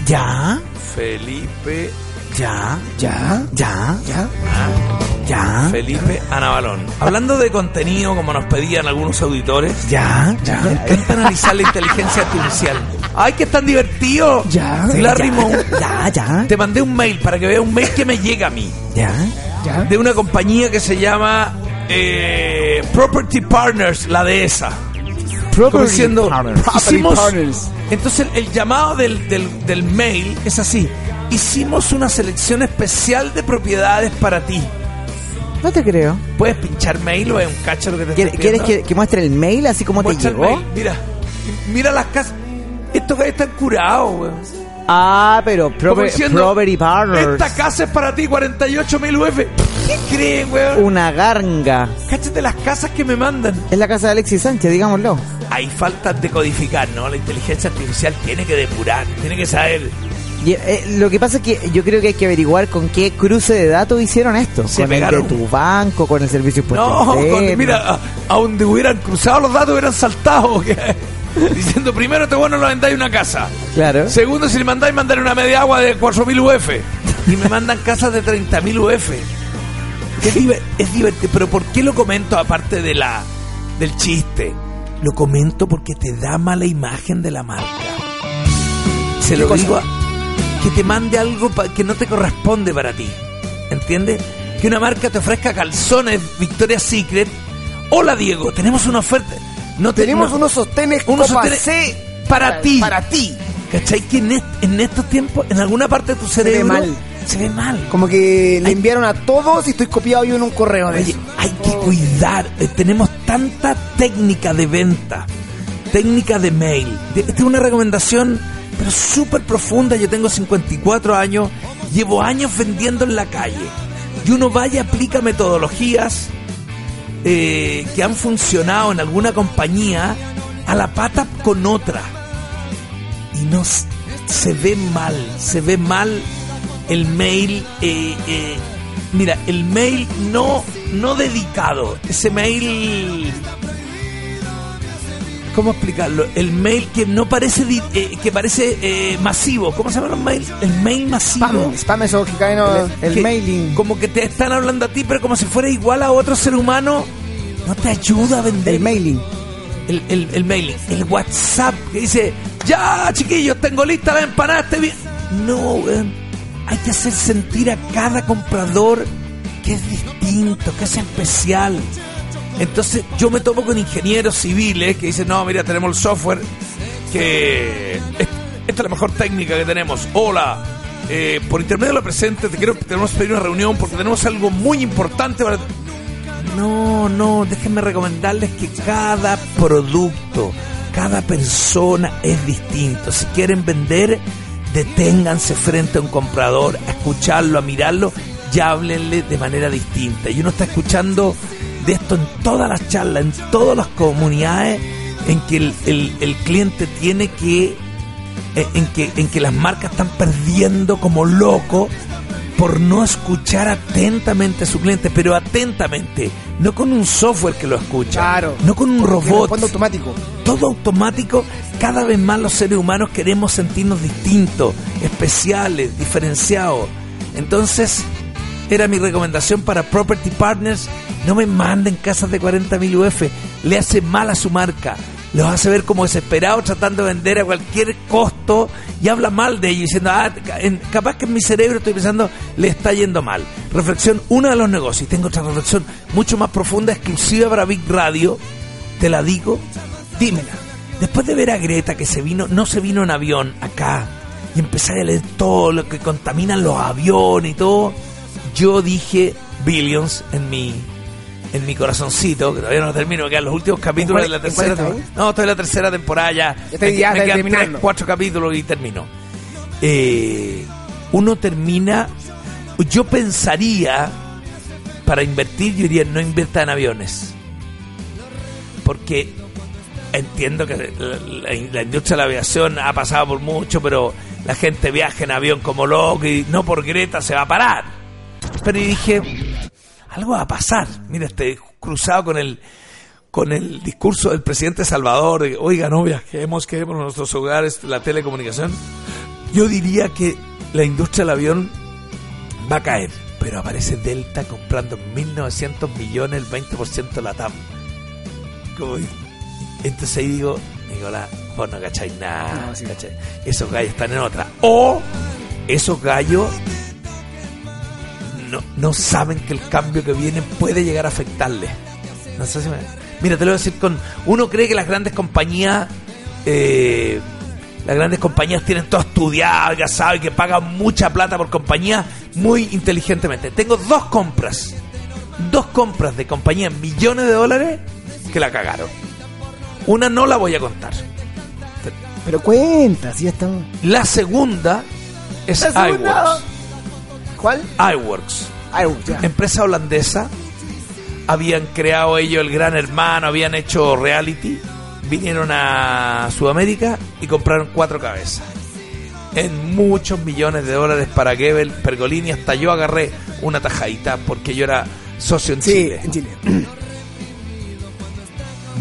¿Ya? Felipe. ¿Ya? ¿Ya? ¿Ya? ¿Ya? ¿Ya? Felipe Anabalón. Hablando de contenido, como nos pedían algunos auditores. ¿Ya? ¿Ya? Me encanta analizar la inteligencia artificial. ¡Ay, que tan divertido! Ya. Larry Moon. ¿Ya? ¿Ya? Te mandé un mail para que veas un mail que me llega a mí. ¿Ya? ¿Ya? de una compañía que se llama eh, Property Partners, la dehesa. Como diciendo, Property hicimos- Partners. Entonces el, el llamado del, del- del mail es así. Hicimos una selección especial de propiedades para ti. No te creo. ¿Puedes pinchar mail o es un cacho lo que te ¿Quieres, quieres que, que muestre el mail así como te Muestra llegó? Mira, mira las casas. Estos gallos están curados, weón. Ah, pero Como proper- diciendo, Property Partners. Esta casa es para ti, 48 mil UF. ¿Qué creen, weón? Una garga. Cáchate las casas que me mandan. Es la casa de Alexis Sánchez, digámoslo. Hay faltas de codificar, ¿no? La inteligencia artificial tiene que depurar, tiene que saber. Y, eh, lo que pasa es que yo creo que hay que averiguar con qué cruce de datos hicieron esto. Se con pegaron. el de tu banco, con el servicio No, con- mira, a, a donde hubieran cruzado los datos hubieran saltado. [LAUGHS] Diciendo, primero, este bueno lo vendáis una casa. Claro. Segundo, si le mandáis, mandar una media agua de 4.000 UF. Y me mandan casas de 30.000 UF. Es, diver- es divertido. Pero ¿por qué lo comento aparte de la del chiste? Lo comento porque te da mala imagen de la marca. Se lo cosa? digo a- que te mande algo que no te corresponde para ti. ¿Entiendes? Que una marca te ofrezca calzones Victoria's Secret. Hola Diego, tenemos una oferta. No te- Tenemos no- unos sostenes unos Copa sostenes C para ti. Para ti. ¿Cachai? Que en, en estos tiempos, en alguna parte de tu ve cerebro, mal. Se ve mal. Como que le enviaron a todos y estoy copiado yo en un correo de Oye, eso. hay que cuidar. Eh, tenemos tanta técnica de venta, técnica de mail. Esta es una recomendación, pero súper profunda. Yo tengo 54 años, llevo años vendiendo en la calle. Y uno vaya y aplica metodologías eh, que han funcionado en alguna compañía a la pata con otra. Y no se ve mal, se ve mal el mail. eh, eh, mira, el mail no, no dedicado, ese mail. ¿Cómo explicarlo? El mail que no parece eh, que parece eh, masivo. ¿Cómo se llaman los mails? El mail masivo. Spam, spam eso que cae no- El que- mailing. Como que te están hablando a ti, pero como si fuera igual a otro ser humano, no te ayuda a vender. El mailing. El, el, el mailing. El WhatsApp que dice, ya chiquillos, tengo lista la empanada, esté bien. No, weón. Hay que hacer sentir a cada comprador que es distinto, que es especial. Entonces yo me tomo con ingenieros civiles que dicen, no, mira, tenemos el software que es- esta es la mejor técnica que tenemos. Hola, eh, por intermedio de la presente te quiero tenemos que pedir una reunión porque tenemos algo muy importante para... No, no, déjenme recomendarles que cada producto, cada persona es distinto. Si quieren vender, deténganse frente a un comprador, a escucharlo, a mirarlo y háblenle de manera distinta. Y uno está escuchando de esto en todas las charlas, en todas las comunidades en que el, el- el cliente tiene que eh, en que, en que las marcas están perdiendo como loco por no escuchar atentamente a su cliente, pero atentamente, no con un software que lo escucha, Claro. no con un robot, automático. todo automático, cada vez más los seres humanos queremos sentirnos distintos, especiales, diferenciados. Entonces, era mi recomendación para Property Partners, no me manden casas de 40.000 UF, le hace mal a su marca, los hace ver como desesperados tratando de vender a cualquier costo. Y habla mal de ellos diciendo, ah, en- capaz que en mi cerebro estoy pensando, le está yendo mal. Reflexión, uno de los negocios, tengo otra reflexión mucho más profunda, exclusiva para Big Radio, te la digo, dímela. Después de ver a Greta que se vino, no se vino en avión acá, y empecé a leer todo lo que contaminan los aviones y todo, yo dije Billions en mi en mi corazoncito, que todavía no lo termino, me quedan los últimos capítulos de la ¿En cuál- en tercera temporada. No, estoy en la tercera temporada ya. Ya me, quedan tres, cuatro capítulos y termino. Eh, uno termina. Yo pensaría, para invertir, yo diría no invierta en aviones. Porque entiendo que la, la- la industria de la aviación ha pasado por mucho, pero la gente viaja en avión como loco y no por Greta se va a parar. Pero dije, algo va a pasar. Mira, este cruzado con el con el discurso del presidente Salvador, de, oiga, no viajemos, quedemos en nuestros hogares, la telecomunicación. Yo diría que la industria del avión va a caer, pero aparece Delta comprando 1.900 millones, el 20% de la TAM. Como. Entonces ahí digo, Nicolás, vos no cacháis nada, No, sí. ¿cachai? Esos gallos están en otra. O esos gallos no, no saben que el cambio que viene puede llegar a afectarles. No sé si me... Mira, te lo voy a decir con... Uno cree que las grandes compañías... eh, las grandes compañías tienen todo estudiado, ya saben que pagan mucha plata por compañía muy inteligentemente. Tengo dos compras. Dos compras de compañías millones de dólares que la cagaron. Una no la voy a contar. Pero cuenta, si ya estamos. La segunda es iWorks. ¿Cuál? iWorks. iWorks. Empresa holandesa. Habían creado ellos el gran hermano, habían hecho reality. Vinieron a Sudamérica y compraron cuatro cabezas. En muchos millones de dólares para Gebel, Pergolini. Hasta yo agarré una tajadita porque yo era socio en Sí, Chile. en Chile. [CLEARS THROAT]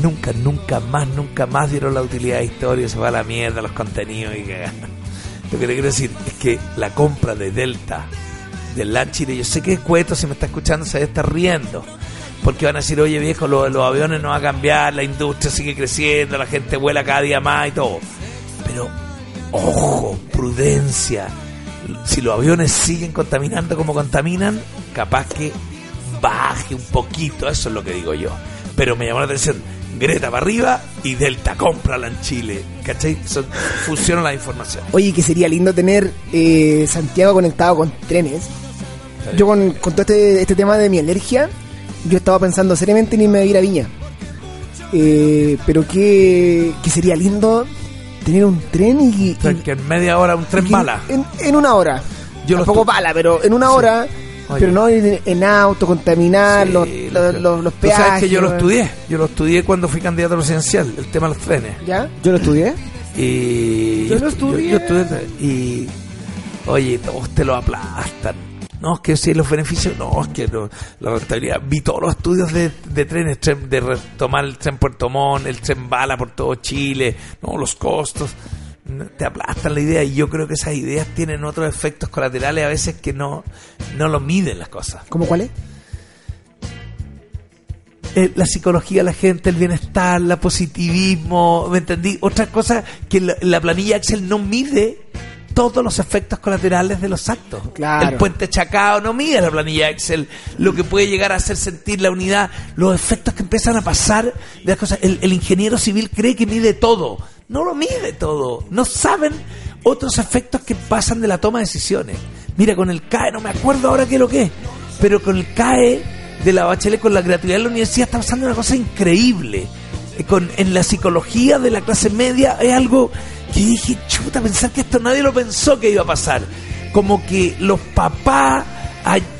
Nunca, nunca más, nunca más dieron la utilidad de historia, se va a la mierda los contenidos y [LAUGHS] Lo que le quiero decir es que la compra de Delta, del Lanchire, yo sé que es cueto, si me está escuchando se estar riendo. Porque van a decir, oye viejo, lo- los aviones no van a cambiar, la industria sigue creciendo, la gente vuela cada día más y todo. Pero, ojo, prudencia. Si los aviones siguen contaminando como contaminan, capaz que baje un poquito, eso es lo que digo yo. Pero me llamó la atención, Greta para arriba y Delta, cómprala en Chile. ¿Cachai? Son, fusionan la información. Oye, que sería lindo tener eh, Santiago conectado con trenes. Yo con, con todo este, este tema de mi alergia, yo estaba pensando seriamente en irme a ir a Viña. Eh, pero que, que sería lindo tener un tren y, O sea, que en media hora un tren bala. En, en una hora. Yo Tampoco estu- bala, pero en una hora. Oye. Pero no en, en auto, contaminar Sí, los, lo- los, los, Tú peajes. sabes que yo lo estudié. Yo lo estudié cuando fui candidato presidencial, el tema de los trenes. ¿Ya? Yo lo estudié. Y Yo lo estudié. yo- yo estudié- y oye, todos te lo aplastan. No, es que si los beneficios, no, es que no, la rentabilidad. Vi todos los estudios de, de trenes, tren- de re- tomar el tren Puerto Montt, el tren bala por todo Chile, no, los costos. Te aplastan la idea y yo creo que esas ideas tienen otros efectos colaterales a veces que no, no lo miden las cosas. ¿Cómo cuál es? eh, la psicología de la gente, el bienestar, la positivismo, ¿me entendí? Otra cosa que la, la planilla Excel no mide todos los efectos colaterales de los actos. Claro. El puente Chacao no mide la planilla Excel, lo que puede llegar a hacer sentir la unidad, los efectos que empiezan a pasar de las cosas. El, el ingeniero civil cree que mide todo, no lo mide todo, no saben otros efectos que pasan de la toma de decisiones. Mira, con el CAE, no me acuerdo ahora qué es lo que es, pero con el CAE de la Bachelet, con la gratuidad de la universidad, está pasando una cosa increíble. Eh, Con, en la psicología de la clase media es algo que dije, chuta, pensar que esto nadie lo pensó que iba a pasar. Como que los papás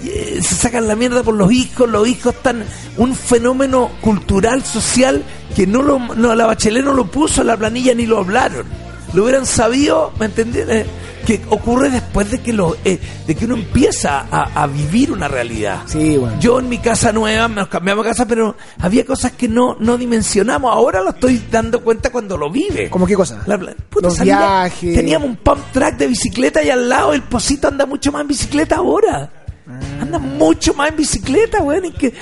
eh, se sacan la mierda por los hijos, los hijos están un fenómeno cultural, social, que no lo, no, la Bachelet no lo puso en la planilla ni lo hablaron. Lo hubieran sabido, ¿me entendés? Que ocurre después de que lo, eh, de que uno empieza a, a vivir una realidad. Sí, bueno. Yo en mi casa nueva nos cambiamos de casa, pero había cosas que no, no dimensionamos. Ahora lo estoy dando cuenta cuando lo vive. ¿Cómo qué cosa? La pla- puta, Los salía- viajes. Teníamos un pump track de bicicleta y al lado el Posito anda mucho más en bicicleta ahora. Anda mucho más en bicicleta, weón. Y que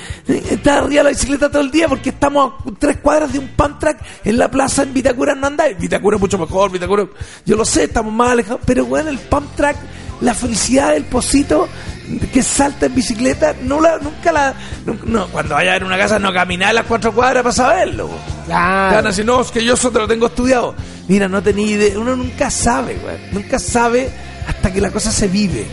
está arriba de la bicicleta todo el día porque estamos a tres cuadras de un pump track en la plaza en Vitacura no andáis. Vitacura es mucho mejor, Vitacura. Yo lo sé, estamos más alejados. Pero, weón, el pump track, la felicidad del Posito que salta en bicicleta, no la, nunca la. nu- No, cuando vaya a una casa, no caminar las cuatro cuadras para saberlo. weón. Te van a Claro. decir, no, es que yo eso te lo tengo estudiado. Mira, no tenía idea. Uno nunca sabe, güey. Nunca sabe hasta que la cosa se vive.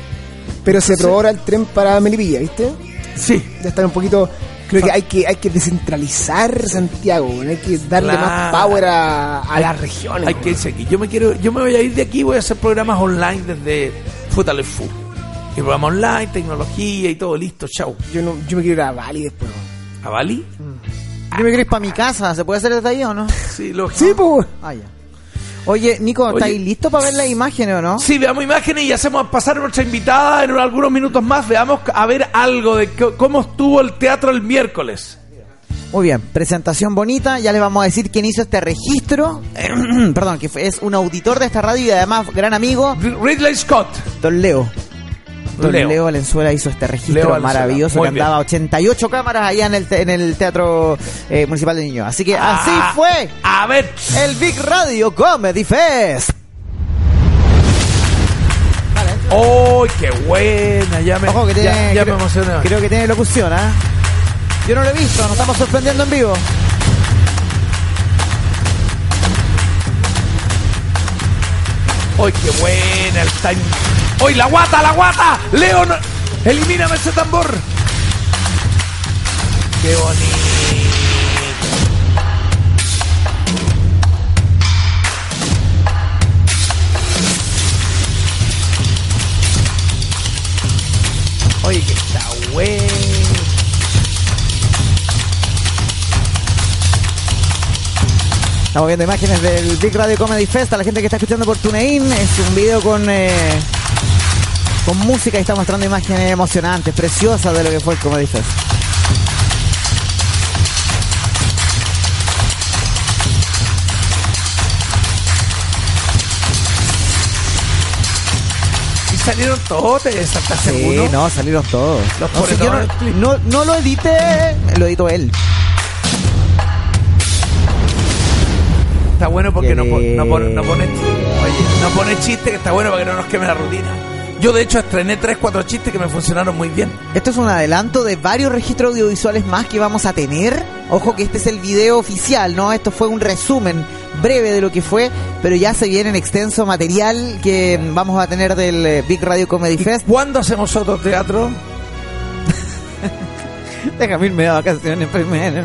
Pero se aprobó ahora el tren para Melipilla, ¿viste? Sí. Ya está un poquito. Creo que hay que hay que descentralizar Santiago, hay que darle más power a, a las regiones. Hay que irse aquí. Yo me quiero, yo me voy a ir de aquí, voy a hacer programas online desde Futalefu. Y programa online, tecnología y todo listo, chau. Yo, no, yo me quiero ir a Bali después. ¿A Bali? Yo me quiero ir para mi casa. ¿Se puede hacer desde ahí o no? Sí, lo Sí, pues. Ah, ya. Oye, Nico. ¿estáis listos para ver las imágenes o no? Sí, veamos imágenes y hacemos pasar a nuestra invitada en algunos minutos más. Veamos a ver algo de cómo estuvo el teatro el miércoles. Muy bien, presentación bonita. Ya les vamos a decir quién hizo este registro. [CLEARS THROAT] Perdón, que es un auditor de esta radio y además gran amigo, Ridley Scott. Don Leo. Don Leo. Leo, Valenzuela hizo este registro maravilloso que andaba 88 cámaras allá en el, te- en el Teatro eh, Municipal de Niños. Así que así Ah, fue A ver. el Big Radio Comedy Fest. ¡Oh, qué buena! Ya me, Ojo que tiene, ya creo, me emocioné. creo que tiene locución, ¿ah? Yo no lo he visto, nos estamos sorprendiendo en vivo. ¡Ay, qué buena el time! ¡Hoy la guata, la guata! ¡Leon! ¡Elimíname ese tambor! ¡Qué bonito! Oye, que está bueno. Estamos viendo imágenes del Big Radio Comedy Fest. A la gente que está escuchando por TuneIn, es un video con, eh, con música y está mostrando imágenes emocionantes, preciosas de lo que fue el Comedy Fest. Y salieron todos, ¿estás Sí, seguro? no, salieron todos. Los No, si yo ponedores del clip. no, no, no lo edité, lo editó él. Está bueno porque no, no pone, no pone no pone chiste, que está bueno para que no nos queme la rutina. Yo de hecho estrené 3, 4 chistes que me funcionaron muy bien. Esto es un adelanto de varios registros audiovisuales más que vamos a tener. Ojo que este es el video oficial, ¿no? Esto fue un resumen breve de lo que fue, pero ya se viene en extenso material que vamos a tener del eh, Big Radio Comedy Fest. ¿Cuándo hacemos otro teatro? [LAUGHS] Déjame irme de vacaciones primero.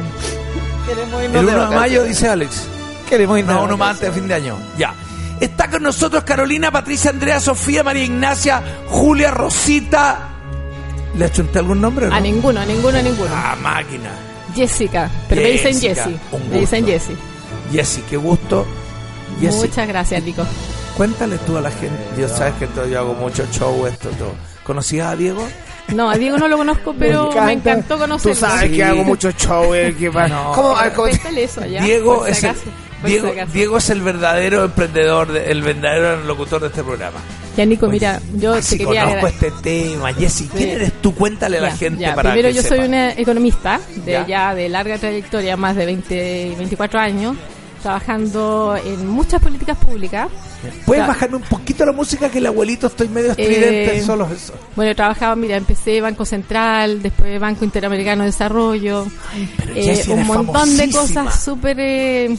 Queremos irnos El de 1 de mayo, vacaciones. dice Alex. Queremos irnos No, uno más antes de fin de año. Ya. Está con nosotros Carolina, Patricia, Andrea, Sofía, María Ignacia, Julia, Rosita. ¿Le achunté algún nombre? o no? A ninguno, a ninguno, a ninguno. Ah, máquina. Jessica, pero me dicen Jessica, Jessie. un Me dicen gusto. Jessie. Jessy, qué gusto. Jessy, Muchas gracias, Nico. cuéntale tú a la gente. Yo sabes que todo- yo hago mucho show, esto, todo. ¿Conocías a Diego? No, a Diego no lo conozco, [LAUGHS] pero me, encantó conocerlo. Tú sabes Sí. que hago mucho show, eh, que va- [LAUGHS] No. ¿Cómo? A ver, ¿cómo- Cuéntale eso allá. Diego, por si es el, acaso, por Diego, si. Diego es el verdadero emprendedor, de- el verdadero locutor de este programa. Ya, Nico, mira, yo te quería... conozco este tema. Jessy, ¿quién eres tú? Cuéntale a la Ya, gente ya. para Primero, que yo soy una economista de Ya. ya de larga trayectoria, más de 20, 24 años, trabajando en muchas políticas públicas. ¿Puedes Tra- bajarme un poquito la música que el abuelito estoy medio estridente? Eh, solo eso. Bueno, trabajaba, mira, empecé Banco Central, después Banco Interamericano de Desarrollo, pero eh, un montón de cosas súper eh,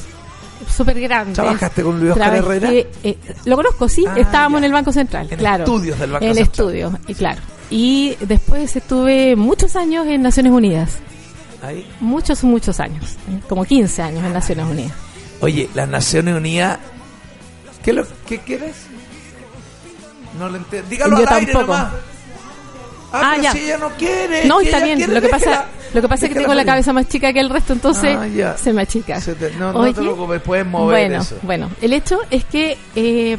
súper grandes. ¿Trabajaste con Luis Oscar Herrera? eh, lo conozco, sí, Ah, estábamos ya. en el Banco Central, En claro. estudios del Banco En Central. estudios, y claro. Y después estuve muchos años en Naciones Unidas, Ahí. muchos, muchos años, como 15 años en Naciones Unidas. Oye, las Naciones Unidas. ¿Qué, lo, ¿Qué quieres? No lo entiendo. Dígalo Yo al aire tampoco. nomás. Ah, Ah, ya. si ella no quiere. No, está bien. quiere, lo que pasa. Lo que pasa es que tengo la cabeza más chica que el resto, entonces Ah, ya. se me achica. Se te- no, te preocupes, puedes mover bueno, eso. bueno, el hecho es que eh,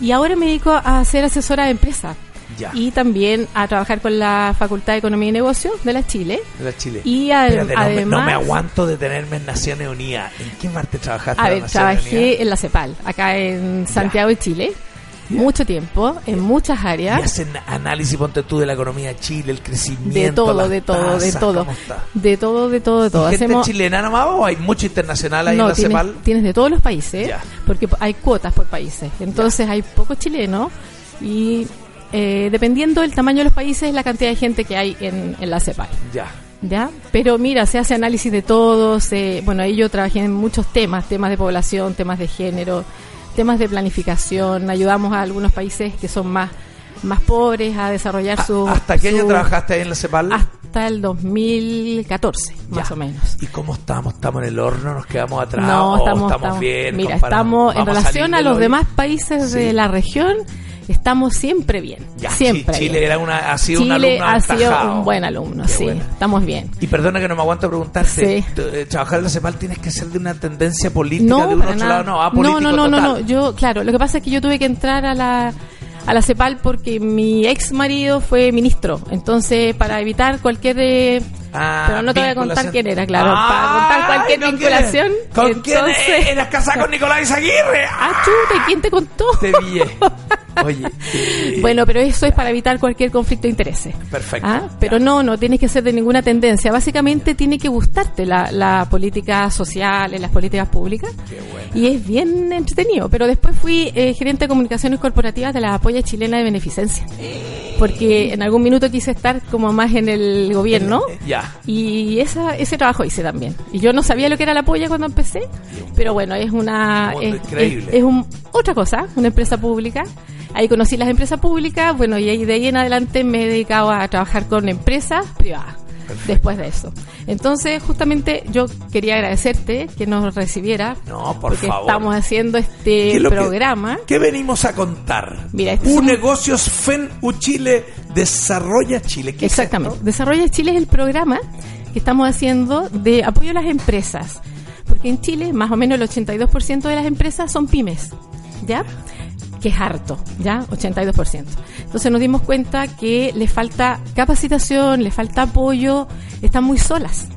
y ahora me dedico a ser asesora de empresa Ya. y también a trabajar con la Facultad de Economía y Negocios de la Chile. De la Chile. Y al- Espérate, no, me, no además- me aguanto de tenerme en Naciones Unidas. ¿En qué parte trabajaste A en ver, Naciones Unidas? trabajé en la CEPAL, acá en Santiago de Chile, mucho tiempo, en muchas Y áreas. hacen análisis, ponte tú, de la economía de Chile, el crecimiento. De todo, de todo, de tasas, todo. ¿cómo está? De todo, de todo, de todo. ¿Gente Hacemos chilena nomás o hay mucho internacional ahí no, en la tienes, CEPAL? tienes de todos los países, porque hay cuotas por países. Entonces hay pocos chilenos y eh, dependiendo del tamaño de los países, la cantidad de gente que hay en, en la CEPAL. Ya. ¿Ya? Pero mira, se hace análisis de todos. se- bueno, ahí yo trabajé en muchos temas, temas de población, temas de género, temas de planificación. Ayudamos a algunos países que son más, más pobres a desarrollar su... ¿Hasta qué año trabajaste ahí en la CEPAL? Hasta el 2014, más o menos. ¿Y cómo estamos? ¿Estamos en el horno? ¿Nos quedamos atrás? No, ¿O estamos, estamos, bien? Mira, estamos en ¿Vamos relación a los demás países de la región, estamos siempre bien. Ya, siempre. Chile bien. era una, ha sido un alumno ha sido aventajado. un buen alumno, Qué sí, estamos bien. Y perdona que no me aguanto preguntarte, Sí. tú, eh, trabajar en la CEPAL tienes que ser de una tendencia política No, de un otro lado, no, ah, no, político no, no, no, total. no. Yo, claro, lo que pasa es que yo tuve que entrar a la a la CEPAL porque mi ex marido fue ministro. Entonces, para evitar cualquier eh, Ah, pero no te voy a contar quién era, claro, para contar cualquier no vinculación. ¿Con quién entonces- eras casada con Nicolás Izaguirre? Ah, chuta, ¿y quién te contó? Te vi. Oye, [LAUGHS] eh, Bueno, pero eso es para evitar cualquier conflicto de intereses. perfecto. Ah, Pero no, no tienes que ser de ninguna tendencia. Básicamente tiene que gustarte la, la política social, las políticas públicas. Y es bien entretenido. Pero después fui eh, gerente de comunicaciones corporativas de la Apoya Chilena de Beneficencia. Porque en algún minuto quise estar como más en el gobierno. Ya. Y esa, ese trabajo hice también. Y yo no sabía lo que era la Apoya cuando empecé. Pero bueno, es una... Es, increíble. es- es un, otra cosa, una empresa pública. Ahí conocí las empresas públicas, bueno, y ahí de ahí en adelante me he dedicado a trabajar con empresas privadas. Después de eso. Entonces, justamente yo quería agradecerte que nos recibiera. No, por porque favor. estamos haciendo ¿Qué este es lo que- programa. ¿Qué venimos a contar? Mira, este un- Negocios FEN U Chile Desarrolla Chile. ¿Qué es Exactamente. Desarrolla Chile es el programa que estamos haciendo de apoyo a las empresas. Porque en Chile, más o menos el 82% de las empresas son pymes. ¿Ya? Que es harto, ¿ya? 82%. Entonces nos dimos cuenta que les falta capacitación, les falta apoyo, están muy solas.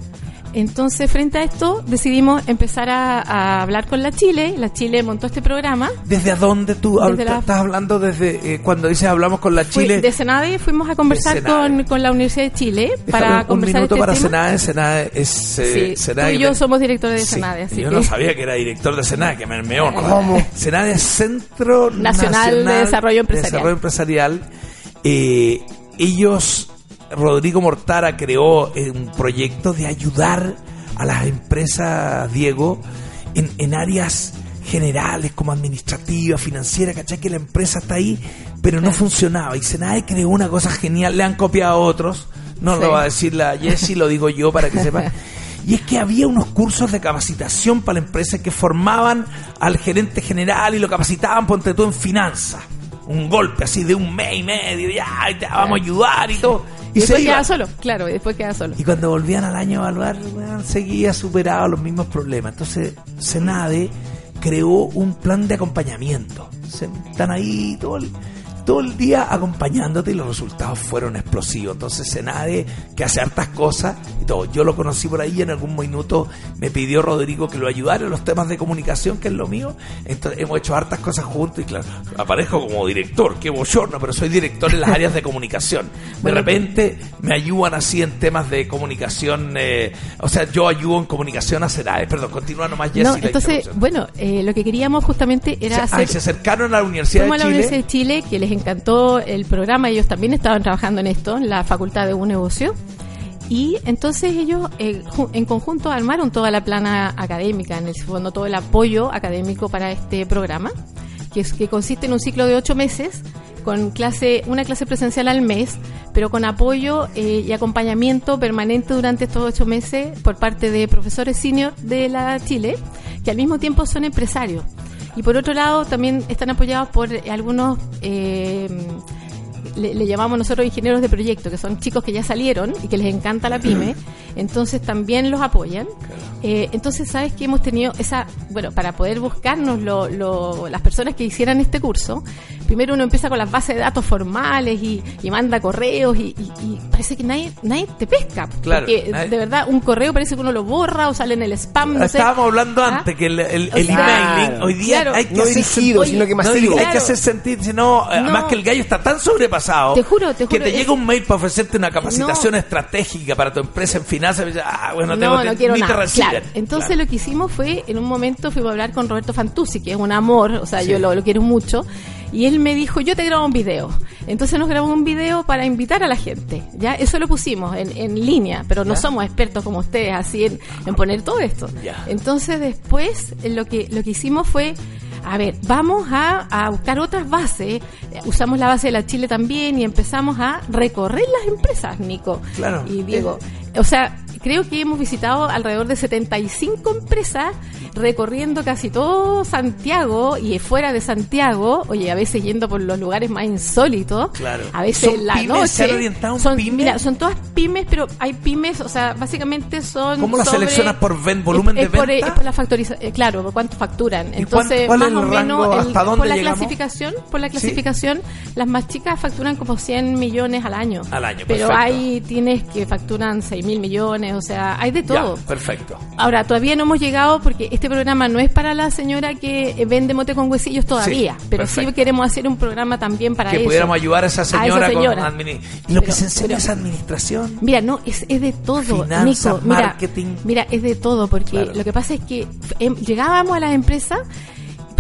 Entonces, frente a esto, decidimos empezar a, a hablar con la Chile. La Chile montó este programa. ¿Desde a dónde tú hab- Desde la- estás hablando? Desde eh, cuando dices hablamos con la Fui- Chile. de Senade fuimos a conversar con, con la Universidad de Chile para un conversar minuto este para tema. Senade. Senade es. eh, Sí, Senade tú y yo de- somos directores de Sí, Senade, así yo que- no sabía que era director de Senade, que me, me honra. ¿Cómo? Senade es Centro Nacional de Desarrollo Empresarial. Desarrollo Empresarial. Eh, ellos, Rodrigo Mortara creó eh, un proyecto de ayudar a las empresas, Diego, en, en áreas generales como administrativa, financiera, ¿cachai? Que la empresa está ahí, pero no funcionaba. Y Senade creó una cosa genial, le han copiado a otros, no Sí. lo va a decir la Jessie, lo digo yo para que sepan. [LAUGHS] Y es que había unos cursos de capacitación para la empresa que formaban al gerente general y lo capacitaban, ponte tú, en finanzas. Un golpe así de un mes y medio, ya, y te vamos a ayudar y todo. Y Y, se después iban. queda solo, claro, y después queda solo. Y cuando volvían al año a evaluar, seguía superado los mismos problemas. Entonces, Senade creó un plan de acompañamiento. Se están ahí todo el, todo el día acompañándote y los resultados fueron explosivos. Entonces, Senade, que hace hartas cosas y todo. Yo lo conocí por ahí y en algún minuto me pidió Rodrigo que lo ayudara en los temas de comunicación, que es lo mío. Entonces, hemos hecho hartas cosas juntos y claro, aparezco como director, qué bochorno, pero soy director en las áreas de comunicación. De repente me ayudan así en temas de comunicación, eh, o sea, yo ayudo en comunicación a Serae. Perdón, continúa nomás Jessy. No, entonces, bueno, eh, lo que queríamos justamente era Se- hacer... ay, se acercaron a la Universidad de a la Chile. Universidad de Chile, que les encantó el programa, ellos también estaban trabajando en esto, en la Facultad de un negocio. Y entonces ellos eh, en conjunto armaron toda la plana académica, en el fondo todo el apoyo académico para este programa, que, es, que consiste en un ciclo de ocho meses con clase, una clase presencial al mes, pero con apoyo eh, y acompañamiento permanente durante estos ocho meses por parte de profesores senior de la Chile, que al mismo tiempo son empresarios. Y por otro lado, también están apoyados por eh, algunos, eh, le, le llamamos nosotros ingenieros de proyecto, que son chicos que ya salieron y que les encanta la pyme, [CLEARS THROAT] entonces también los apoyan. Eh, entonces, sabes que hemos tenido esa, bueno, para poder buscarnos lo- lo- las personas que hicieran este curso, primero uno empieza con las bases de datos formales y, y manda correos y, y- y parece que nadie, nadie te pesca. Claro, porque nadie- de verdad, un correo parece que uno lo borra o sale en el spam. No sé. Estábamos hablando ¿Ah? antes que el, el, O el sea, emailing hoy día claro. hay que No hacer dirigido, sentir- sino que no. Hay que hacer sentir, sino, No. además que el gallo está tan sobrepasado Te juro, te que juro, te es- llega un mail para ofrecerte una capacitación No. estratégica para tu empresa en finanzas ah, bueno, tengo, no, quiero ni nada. Entonces Claro. lo que hicimos fue, en un momento fuimos a hablar con Roberto Fantuzzi, que es un amor, o sea, yo lo, lo quiero mucho, y él me dijo, yo te grabo un video. Entonces nos grabó un video para invitar a la gente, ¿ya? Eso lo pusimos en, en línea, pero no Ya. somos expertos como ustedes, así en, en poner todo esto. Ya. Entonces después eh, lo que, lo que hicimos fue, a ver, vamos a, a buscar otras bases, Eh, usamos la base de la Chile también y empezamos a recorrer las empresas, Nico Claro. y Diego. O sea, creo que hemos visitado alrededor de 75 empresas recorriendo casi todo Santiago y fuera de Santiago, oye, a veces yendo por los lugares más insólitos, Claro. a veces ¿Son en la pymes? noche. ¿Se han orientado son, pymes? Mira, son todas pymes, pero hay pymes, o sea, básicamente son ¿Cómo las seleccionas por ven- volumen es, de por, venta? es por la factorización, claro, por cuánto facturan. ¿Y Entonces, cuánto- más o menos, por la llegamos? clasificación, por la Sí. clasificación, las más chicas facturan como 100 millones al año. Al año, Pero perfecto. hay tienes que facturan 6 mil millones, o sea, hay de todo. Ya, perfecto. Ahora, todavía no hemos llegado porque este programa no es para la señora que eh, vende mote con huesillos todavía, Sí, pero sí perfecto. queremos hacer un programa también para que eso. pudiéramos ayudar a esa señora, señora. con admini- Y lo que se enseña pero- es administración. Mira, no, es, es de todo, Finanzas, Nico. Mira, marketing. mira, es de todo, porque Claro. lo que pasa es que em, llegábamos a las empresas,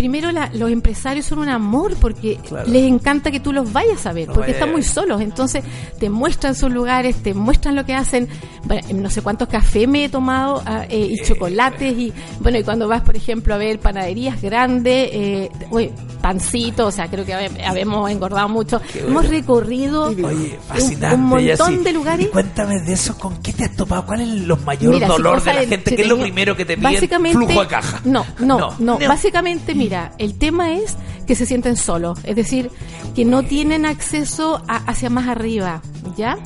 primero la- los empresarios son un amor, porque Claro. les encanta que tú los vayas a ver, porque están a muy solos, entonces te muestran sus lugares, te muestran lo que hacen. Bueno, no sé cuántos cafés me he tomado ah, eh, y chocolates, y bueno, y cuando vas, por ejemplo, a ver panaderías grandes, eh, uy, pancito, o sea, creo que habe- habemos engordado mucho. Hemos recorrido Oye, un- fascinante. un montón de lugares. Cuéntame de eso, ¿con qué te has topado? ¿Cuál es los mayores Mira, si de la gente? ¿Qué es lo primero que te piden? Flujo de caja. No, no, no. Básicamente, mira, el tema es que se sienten solos, es decir, que no tienen acceso a- hacia más arriba, ¿ya?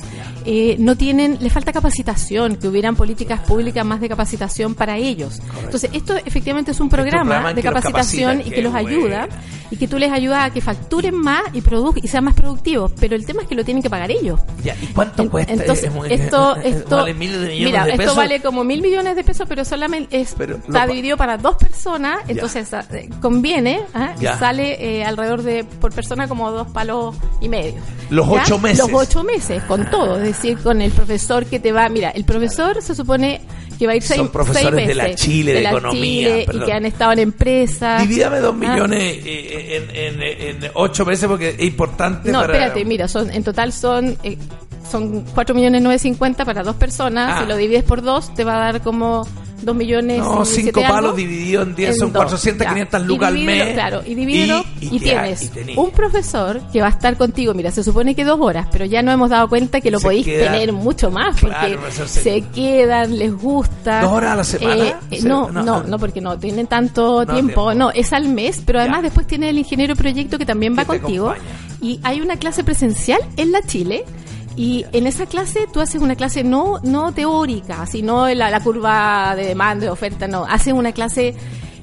Eh, no tienen, les falta capacitación, que hubieran políticas públicas más de capacitación para ellos. Entonces, esto efectivamente es un programa, de capacitación y que los ayuda y que tú les ayudas a que facturen más y y sean más productivos, pero el tema es que lo tienen que pagar ellos. Ya, ¿Y cuánto En- cuesta? Entonces, muy- esto, [LAUGHS] es- esto, vale miles de millones mira, de esto pesos. vale como mil millones de pesos, pero solamente es, Pero está dividido para dos personas, entonces eh, conviene, ¿ah? y Eh, alrededor de, por persona, como dos palos y medio. Los ¿Ya? ocho meses. Los ocho meses, con todo, es decir, con el profesor que te va, mira, el profesor se supone que va a ir Son seis, profesores seis de la meses, Chile, de la economía, Chile, y que han estado en empresas. Divídame dos ¿ah? millones eh, en, en- en ocho veces porque es importante No, para... espérate, mira, son en total son eh, son 4 millones 950 para dos personas, Ah. si lo divides por dos te va a dar como 2 millones No, y cinco siete algo, palos dividido en 10 son dos, 400, ya. 500 Y lucas al mes. Claro, y divídelo Y- y, y te- tienes y un profesor que va a estar contigo. Mira, se supone que dos horas, pero ya no hemos dado cuenta que lo Se podéis tener mucho más porque Claro, profesor, se- se quedan, les gusta. ¿Dos horas a la semana? Eh, eh, no, no, no, no, porque no tienen tanto No, tiempo. tiempo. No, es al mes, pero además después tiene el ingeniero proyecto que también va contigo. acompaña. Y hay una clase presencial en la Chile. Y en esa clase tú haces una clase no no teórica, sino la, la curva de demanda, de oferta, no. Haces una clase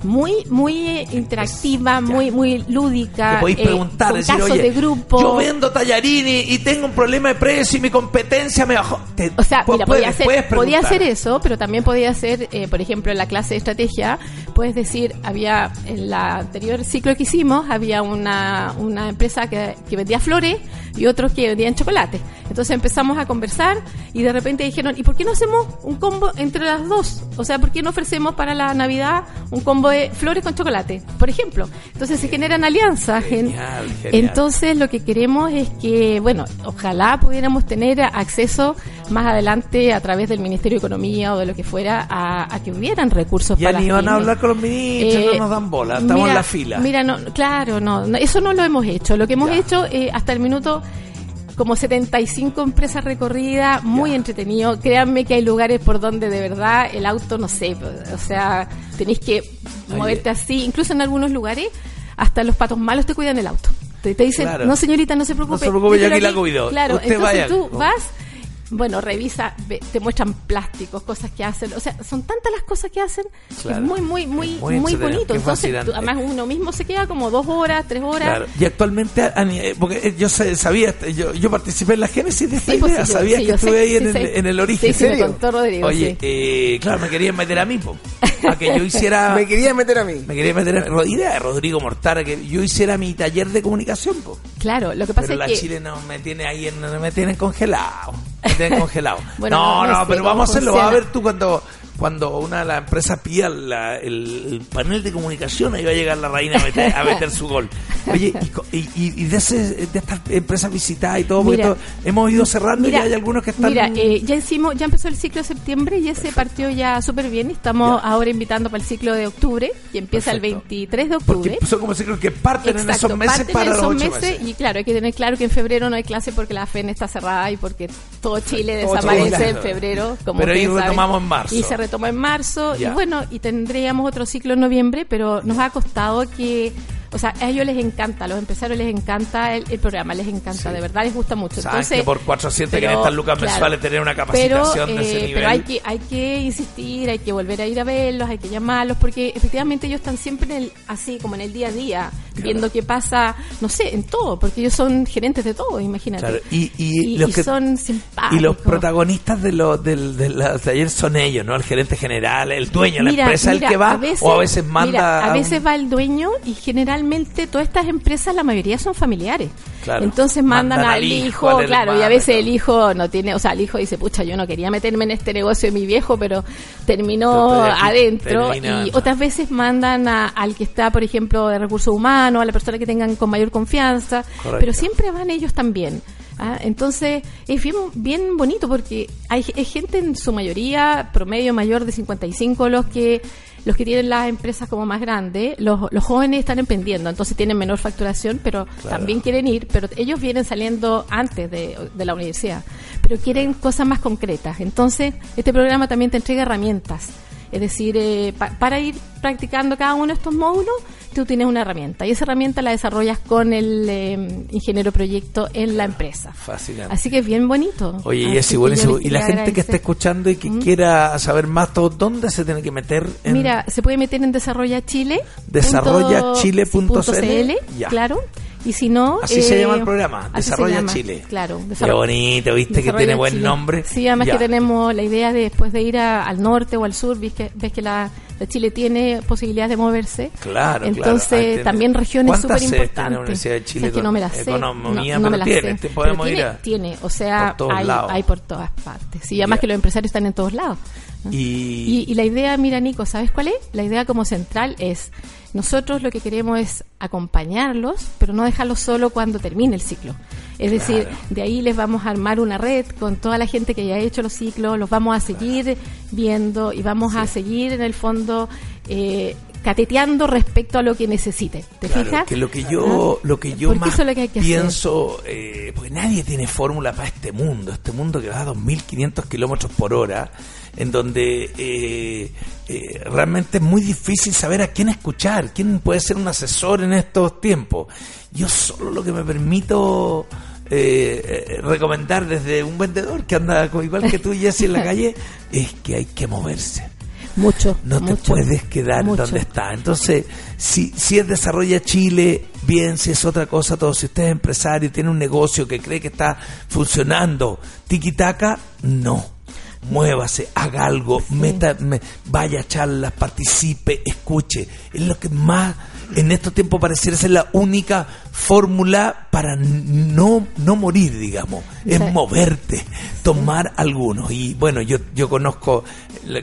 muy muy eh, interactiva, muy muy lúdica. Podéis eh, preguntar, decir, casos oye, de grupo. yo vendo tallarini y tengo un problema de precio y mi competencia me bajó. Te- O sea, pu- mira, puedes- podía hacer, podía hacer eso, pero también podía hacer, eh, por ejemplo, en la clase de estrategia, puedes decir, había, en la anterior ciclo que hicimos, había una, una empresa que, que vendía flores y otros que vendían chocolate. Entonces empezamos a conversar y de repente dijeron, ¿y por qué no hacemos un combo entre las dos? O sea, ¿por qué no ofrecemos para la Navidad un combo de flores con chocolate? Por ejemplo. Entonces se generan alianzas. en- Genial, genial. entonces lo que queremos es que, bueno, ojalá pudiéramos tener acceso más adelante a través del Ministerio de Economía o de lo que fuera a, a que hubieran recursos Ya para ni las van a hablar con los ministros, Eh, no nos dan bola, estamos mira, en la fila. Mira, no, claro, no, no, eso no lo hemos hecho. Lo que hemos hecho eh, hasta el minuto como 75 empresas recorridas, muy entretenido. Créanme que hay lugares por donde de verdad el auto, no sé, o sea, tenéis que moverte así. Incluso en algunos lugares, hasta los patos malos te cuidan el auto. Te, te dicen, Claro. no señorita, no se preocupe. No se preocupe, yo aquí la cuido. Claro, Usted entonces vaya. tú vas, bueno, revisa, ve- te muestran plásticos, cosas que hacen. O sea, son tantas las cosas que hacen Claro. que es muy, muy, muy, Es muy bonito. Entonces, tú- además uno mismo se queda como dos horas, tres horas. Claro. Y actualmente, eh, porque eh, yo sabía, yo, yo participé en la génesis de esta Sí, pues, idea, sí, sabía sí, que estuve ahí sí en, el, en el origen. Sí, sí, me contó Rodrigo, Oye, sí. eh, claro, me querían meter a mí, po, a que yo hiciera... [LAUGHS] Me quería meter a mí. Me quería meter a Ro- idea de Rodrigo Mortara, que yo hiciera mi taller de comunicación, po. Claro, lo que pasa Pero la es que... Chile no me tiene ahí, en, no me tienen congelado. [LAUGHS] Congelado. Bueno, no, no- no, no sé pero vamos a hacerlo. Vas a ver tú cuando, cuando una de las empresas pida la- el, el panel de comunicación, ahí va a llegar la reina a meter, a [LAUGHS] meter su gol. Oye, y, y, y- y de, ese, de estas empresas visitadas y todo, porque Mira. todo- hemos ido cerrando Mira, y hay algunos que están... Mira, eh, ya hicimos, ya empezó el ciclo de septiembre y ese partió ya súper bien. y Estamos ahora invitando para el ciclo de octubre, que empieza el 23 de octubre. porque son como ciclos que parten en Exacto, esos meses para esos los ocho meses, meses. y claro, hay que tener claro que en febrero no hay clase porque la FEN está cerrada y porque todo Chile Todo desaparece Chile. en [LAUGHS] febrero. Como Pero ahí ustedes saben. retomamos en marzo. Y se retoma en marzo. Ya. Y bueno, y tendríamos otro ciclo en noviembre, pero nos ha costado que... O sea, a ellos les encanta, a los empresarios les encanta el, el programa, les encanta, de verdad les gusta mucho. Entonces, que por 400, pero, 500 lucas claro, mensuales tener una capacitación pero, de ese eh, nivel. Pero hay que, hay que insistir, hay que volver a ir a verlos, hay que llamarlos, porque efectivamente ellos están siempre en el, así como en el día a día, viendo qué pasa, no sé, en todo, porque ellos son gerentes de todo, imagínate. Claro, y, y, los y que- son simpáticos. Y los protagonistas de los del, de los talleres son ellos, ¿no? El gerente general, el dueño la empresa, mira, el que va, a veces- o a veces manda. mira, a veces va el dueño y generalmente todas estas empresas, la mayoría son familiares. Claro. Entonces mandan, Mandan al hijo, hijo, al claro, y a veces claro. el hijo no tiene, o sea, el hijo dice, pucha, yo no quería meterme en este negocio de mi viejo, pero terminó aquí, adentro. Y otras veces mandan a- al que está, por ejemplo, de recursos humanos, a la persona que tengan con mayor confianza, Correcto. pero siempre van ellos también. ¿ah? Entonces es bien, bien bonito porque hay, hay gente en su mayoría, promedio mayor de 55, los que los que tienen las empresas como más grandes, los, los jóvenes están emprendiendo, entonces tienen menor facturación, pero Claro. también quieren ir, pero ellos vienen saliendo antes de, de la universidad, pero quieren cosas más concretas. Entonces, este programa también te entrega herramientas. Es decir, eh, pa- para ir practicando cada uno de estos módulos, tú tienes una herramienta y esa herramienta la desarrollas con el eh, ingeniero proyecto en la empresa. Fascinante. Así que es bien bonito. Oye, Así buenísimo. yo les Y la gente que está escuchando y que ¿Mm? quiera saber más, todo, ¿dónde se tiene que meter? En Mira, se puede meter en desarrollachile. Desarrollachile.cl, punto CL, ya. claro. Y si no. Así se eh, llama el programa, así se Desarrolla llama, Chile. Claro. Qué bonito, viste que tiene buen Chile. nombre. Sí, además Ya. que tenemos la idea de después de ir a- al norte o al sur, ves que, ves que la, la Chile tiene posibilidades de moverse. Claro, Entonces, claro. Tiene- también regiones ¿Cuántas súper sedes tiene la importantes. Universidad de Chile? Es que no me la sé. Economía, no, no me la tiene, sé. podemos Pero ir tiene, a- tiene, o sea, por hay, hay por todas partes. Sí, además Ya. que los empresarios están en todos lados. Y, Y, y la idea, mira Nico, ¿sabes cuál es? La idea como central es, nosotros lo que queremos es acompañarlos, pero no dejarlos solo cuando termine el ciclo. Es decir, de ahí les vamos a armar una red con toda la gente que ya ha hecho los ciclos, los vamos a seguir viendo y vamos a seguir en el fondo eh, cateteando respecto a lo que necesiten. ¿Te Claro, fijas? que lo que yo, lo que yo más eso es lo que hay que hacer. pienso, eh, porque nadie tiene fórmula para este mundo, este mundo que va a 2.500 kilómetros por hora, en donde eh, eh, realmente es muy difícil saber a quién escuchar, quién puede ser un asesor en estos tiempos. Yo solo lo que me permito eh, eh, recomendar desde un vendedor que anda igual que tú, Jesse, en la [LAUGHS] calle, es que hay que moverse. Mucho. No te puedes quedar mucho. donde está. Entonces, si, si es Desarrolla Chile, bien, si es otra cosa, todo. Si usted es empresario, tiene un negocio que cree que está funcionando, tiki-taka, no. Muévase, haga algo, meta, me- vaya a charlas, participe, escuche. Es lo que más en estos tiempos pareciera ser la única fórmula para no, no morir, digamos. Es moverte, tomar algunos. Y bueno, yo, yo conozco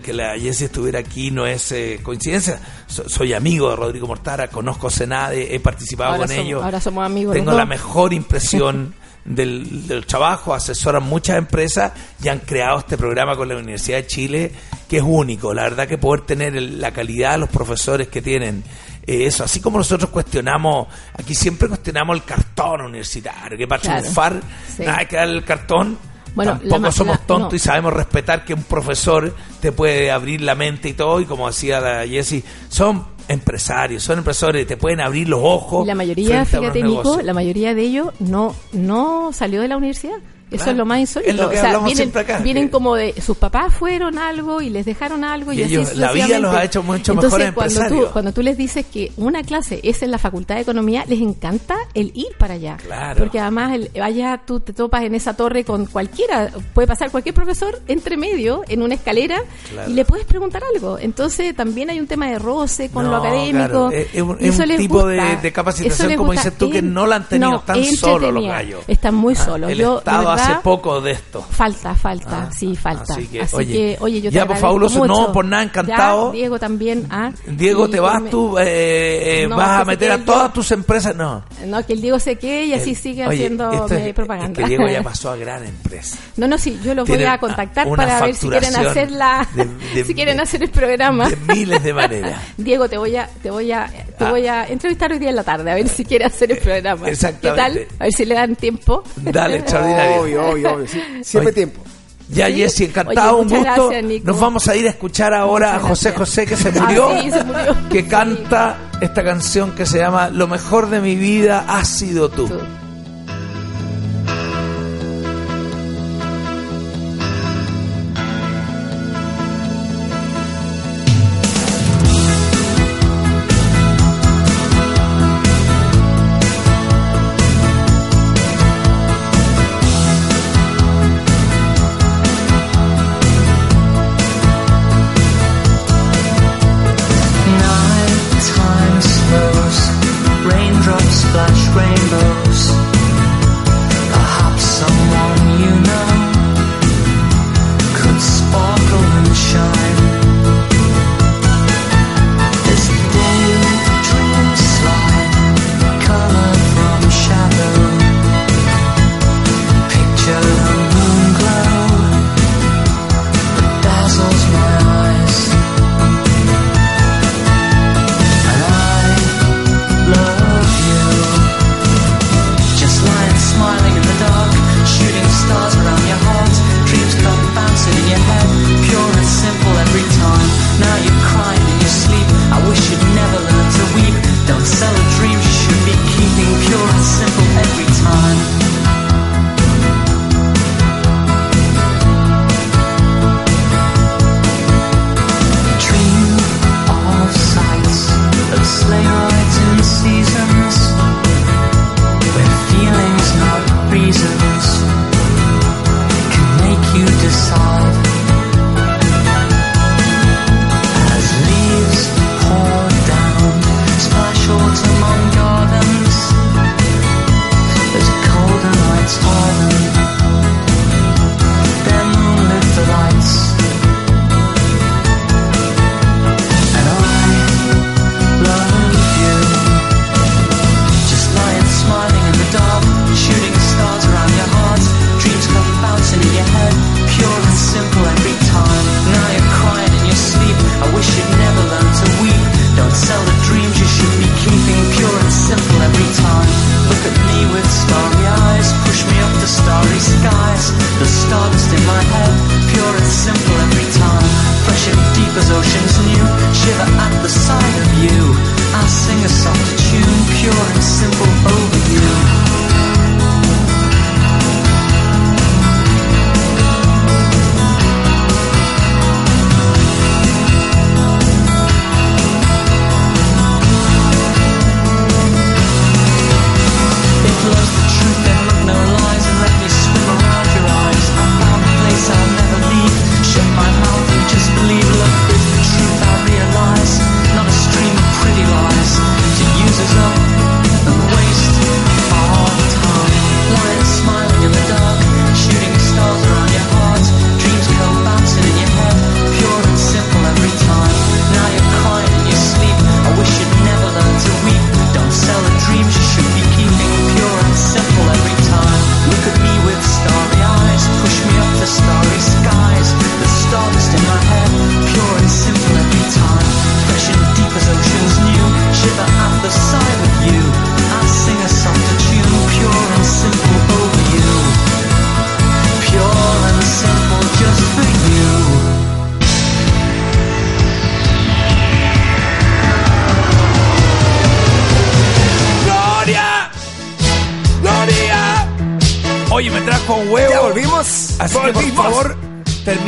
que la Jessie estuviera aquí, no es eh, coincidencia. So- soy amigo de Rodrigo Mortara, conozco Senade, he participado Ahora con somos- ellos. ahora somos amigos Tengo la mejor [LAUGHS] impresión del, del trabajo, asesoran muchas empresas y han creado este programa con la Universidad de Chile que es único. La verdad que poder tener el- la calidad de los profesores que tienen eh, eso, así como nosotros cuestionamos, aquí siempre cuestionamos el cartón universitario, que para Claro, triunfar sí. nada hay que darle el cartón. Bueno, Tampoco la somos tontos no. y sabemos respetar que un profesor te puede abrir la mente y todo, y como decía la Jessie, son empresarios, son empresarios, te pueden abrir los ojos. La mayoría, fíjate Nico, la mayoría de ellos no, no salió de la universidad. Eso es lo más insólito. Lo o sea, vienen, siempre acá, vienen que- como de sus papás fueron algo y les dejaron algo y, Y así la vida los ha hecho mucho Entonces, mejores cuando empresarios. tú, cuando tú les dices que una clase es en la Facultad de Economía, les encanta el ir para allá. Claro. Porque además el, allá tú te topas en esa torre con cualquiera, puede pasar cualquier profesor entre medio en una escalera Claro. y le puedes preguntar algo. Entonces también hay un tema de roce con No, lo académico. claro, es- es un- es un tipo de- de capacitación, como dices tú, que no la han tenido tan es solos los gallos. Están muy Ah, solos. El Yo, hace poco de esto. Falta, falta, Ah, sí, falta. así que, Así oye, que, oye, yo te ya, agradezco fabuloso, no, por nada, encantado. Ya, Diego también. ah, Diego, ¿te vas me- tú? eh, eh, No, ¿Vas a meter a yo. todas tus empresas? No. No, que el Diego se quede y así El- sigue oye, haciendo esto es- propaganda. Es que Diego ya [LAUGHS] pasó a gran empresa. No, no, sí, yo los voy a contactar para ver si quieren hacer la, de- de- [LAUGHS] si quieren de- hacer el programa. De miles de maneras. [LAUGHS] Diego, te voy a, te voy a, te Ah. voy a entrevistar hoy día en la tarde a ver si quiere hacer el programa. Exactamente. ¿Qué tal? A ver si le dan tiempo. Dale, extraordinario. Obvio, obvio, obvio. sí. Siempre Oye, tiempo. Ya, Sí. Jessy, encantado, Oye, un gusto. gracias, Nico. Nos vamos a ir a escuchar ahora a José gracias. José, que se Ah, sí, se murió. que canta esta canción que se llama Lo mejor de mi vida ha sido tú. Tú.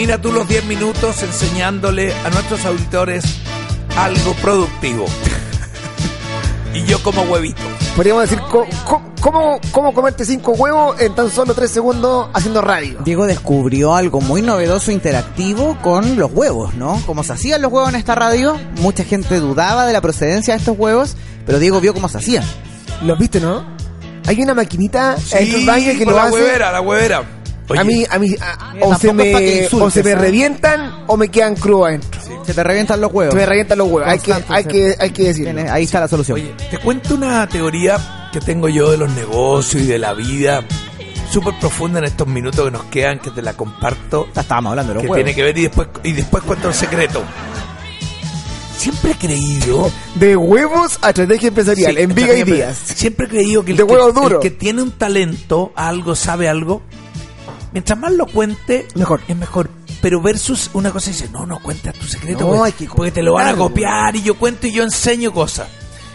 Termina tú los 10 minutos enseñándole a nuestros auditores algo productivo. [LAUGHS] y yo como huevito. Podríamos decir, ¿cómo, cómo comerte cinco huevos en tan solo tres segundos haciendo radio? Diego descubrió algo muy novedoso interactivo con los huevos, ¿no? Como se hacían los huevos en esta radio, mucha gente dudaba de la procedencia de estos huevos, pero Diego vio cómo se hacían. ¿Los viste, no? Hay una maquinita en el baño que por lo la hace. huevera, la huevera. Oye, A mí, a mí, a- o, se me, insultes, o se me ¿eh? revientan o me quedan crudos adentro. Se te revientan los huevos. Se me revientan los huevos. Hay que, hay que, hay que decirlo. Ahí está la solución. Oye, te cuento una teoría que tengo yo de los negocios y de la vida, súper profunda en estos minutos que nos quedan, que te la comparto, Ya estábamos hablando de los que huevos. tiene que ver y después, y después cuento el secreto. Siempre he creído De huevos a estrategia empresarial Sí, en Viga y Díaz. Siempre he creído que el, De que, huevo duro. el que tiene un talento, algo, sabe algo, mientras más lo cuente, Mejor. es mejor. Pero versus una cosa dice, no, no cuentas tu secreto, No, porque, hay que porque te lo van a copiar y yo cuento y yo enseño cosas.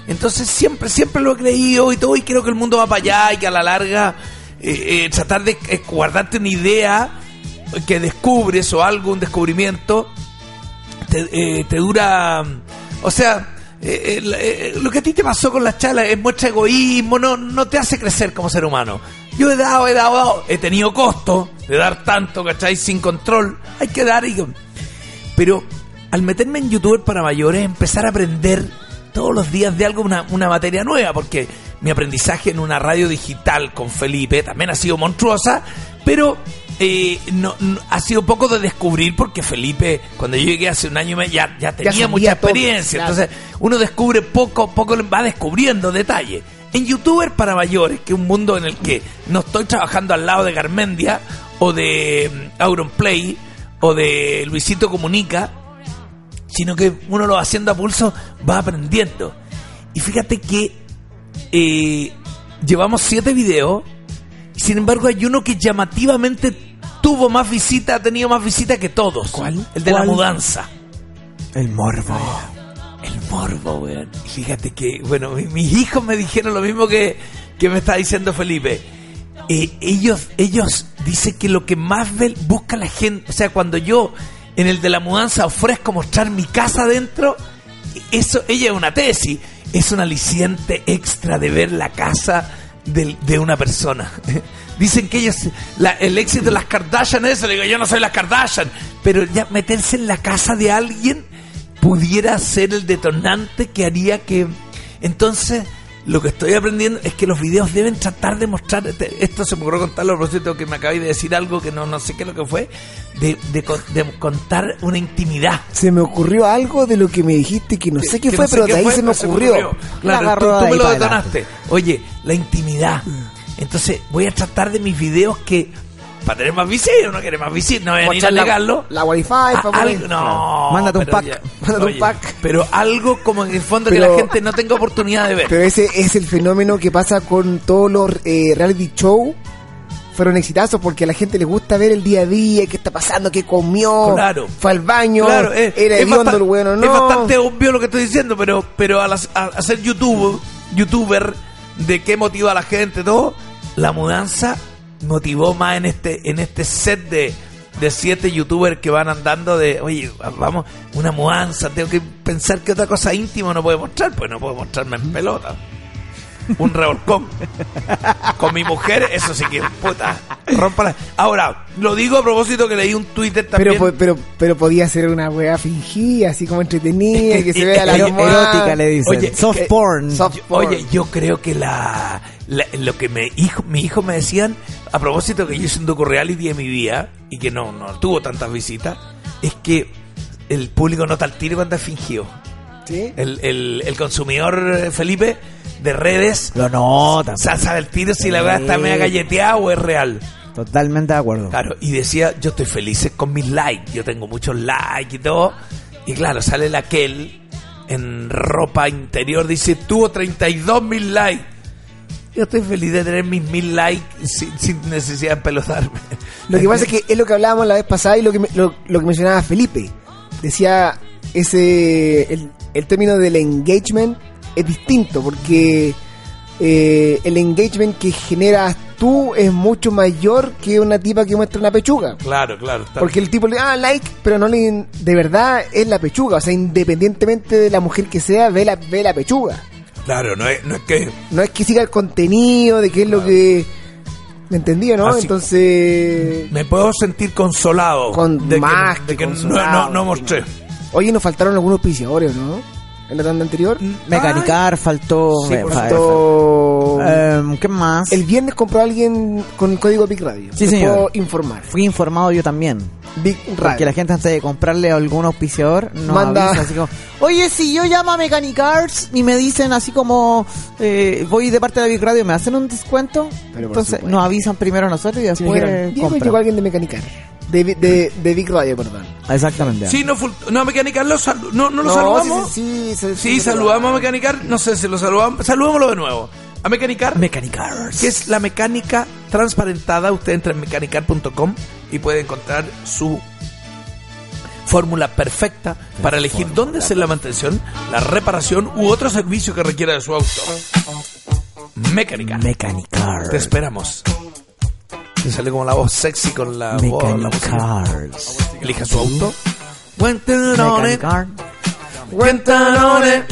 Entonces siempre, siempre lo he creído y todo y creo que el mundo va para allá y que a la larga eh, eh, tratar de eh, guardarte una idea que descubres o algo, un descubrimiento, te, eh, te dura. O sea, eh, eh, eh, lo que a ti te pasó con las charlas es muestra egoísmo, no, no te hace crecer como ser humano. Yo he dado, he dado, dado, he tenido costo de dar tanto, ¿cachai? Sin control. Hay que dar y. Pero al meterme en youtuber para mayores, empezar a aprender todos los días de algo, una, una materia nueva, porque mi aprendizaje en una radio digital con Felipe también ha sido monstruosa, pero eh, no, no- ha sido poco de descubrir, porque Felipe, cuando yo llegué hace un año y medio, ya, ya tenía mucha todo, experiencia, claro. entonces uno descubre poco, poco va descubriendo detalles. En youtuber para mayores, que es un mundo en el que no estoy trabajando al lado de Garmendia o de mm, Auronplay o de Luisito Comunica, sino que uno lo va haciendo a pulso, va aprendiendo. Y fíjate que eh, llevamos siete videos, sin embargo hay uno que llamativamente tuvo más visita, ha tenido más visita que todos. ¿Cuál? El de ¿Cuál? la mudanza. El morbo. El morbo, weón. Fíjate que, bueno, mi- mis hijos me dijeron lo mismo que, que me está diciendo Felipe. Eh, ellos, ellos dicen que lo que más busca la gente, o sea, cuando yo en el de la mudanza ofrezco mostrar mi casa adentro, eso, ella es una tesis, es un aliciente extra de ver la casa del- de una persona. [LAUGHS] Dicen que ellos, la- el éxito de las Kardashian es eso, digo, yo no soy las Kardashian, pero ya meterse en la casa de alguien pudiera ser el detonante que haría que... Entonces, lo que estoy aprendiendo es que los videos deben tratar de mostrar... este- Esto se me ocurrió contarlo a propósito que me acabé de decir algo que no, no sé qué es lo que fue, de, de de contar una intimidad. Se me ocurrió algo de lo que me dijiste que no sé qué Que fue, no sé pero qué de ahí fue, se me ocurrió. Claro, La tú, tú me lo detonaste. Oye, la intimidad. Entonces voy a tratar de mis videos que, para tener más visitas, uno quiere más visitas, no voy a Mostrar la-. La wifi, para algo- no, Mándate un pack. ya- Mándate un pack. Pero algo como en el fondo que la gente no tenga oportunidad de ver. Pero ese es el fenómeno que pasa con todos los eh, reality show. Fueron exitosos porque a la gente le gusta ver el día a día, qué está pasando, qué comió, Claro. fue al baño, Claro, es, era es hediondo bastan- el bueno, no. es bastante obvio lo que estoy diciendo, pero, pero al hacer YouTube youtuber, de qué motiva a la gente, todo, la mudanza motivó más en este, en este set de, de siete youtubers que van andando de, oye, vamos, una mudanza, tengo que pensar que otra cosa íntima no puedo mostrar, pues no puedo mostrarme en pelota. Un revolcón. Con mi mujer, eso sí que puta. Rómpala. Ahora, lo digo a propósito que leí un Twitter también. Pero, pero, pero podía ser una weá fingida, así como entretenida, que se vea la erótica, le dicen. Oye, Soft que- porn. soft porn. Oye, yo creo que la, la- lo que me hijo, mi hijo me decían, a propósito que yo hice un docu-reality de mi vida y que no, no tuvo tantas visitas, es que el público nota el tiro cuando es fingido. ¿Sí? El, el, el consumidor, eh, Felipe, de redes, Lo nota. sabe el tiro si la verdad está media galleteada o es real. Totalmente de acuerdo. Claro, y decía, yo estoy feliz con mis likes, yo tengo muchos likes y todo. Y claro, sale la Kel en ropa interior, dice, tuvo 32 mil likes. Yo estoy feliz de tener mis mil likes sin, sin necesidad de pelotarme. Lo que pasa es que es lo que hablábamos la vez pasada y lo que, lo, lo que mencionaba Felipe. Decía, ese el, el término del engagement es distinto porque eh, el engagement que generas tú es mucho mayor que una tipa que muestra una pechuga. Claro, claro. está- Porque el tipo le ah, like, pero no le, de verdad es la pechuga. O sea, independientemente de la mujer que sea, ve la, ve la pechuga. Claro, no es, no es que... No es que siga el contenido, de qué es lo que... ¿Me entendí, no? Así- Entonces... Me puedo sentir consolado. Con de que, más de que que no, no, no mostré. Oye, nos faltaron algunos auspiciadores, ¿no? En la tanda anterior. Mecanicar faltó. Sí, me- por fa- cierto. Em, ¿Qué más? El viernes compró alguien con el código Big Radio. Sí, Te señor. puedo informar. Fui informado yo también. Big Porque Radio. la gente antes de comprarle a algún auspiciador nos Manda- avisa así como, oye, si yo llamo a Mechanicars y me dicen así como, eh, voy de parte de la Big Radio, ¿me hacen un descuento? Pero Entonces nos avisan primero a nosotros y Sí, me después dijeron, Diego, compran. llegó alguien de Mecanicar. De, de, de Big Radio, perdón. Exactamente. Sí, no, no Mecanicar, lo salu- no, no lo No, saludamos. Sí, sí, sí, Sí, saludamos a Mecanicar. No sé si lo saludamos. Saludémoslo de nuevo. A Mecanicar. Mechanicars. que es la mecánica transparentada. Usted entra en mecanicar.com y puede encontrar su fórmula perfecta para elegir dónde hacer la mantención, la reparación u otro servicio que requiera de su auto. Mecanicar. Mechanicars. Te esperamos. Te sale como la voz sexy con la voz. La. Elija su auto. Cuenten on it. Cuenten on it.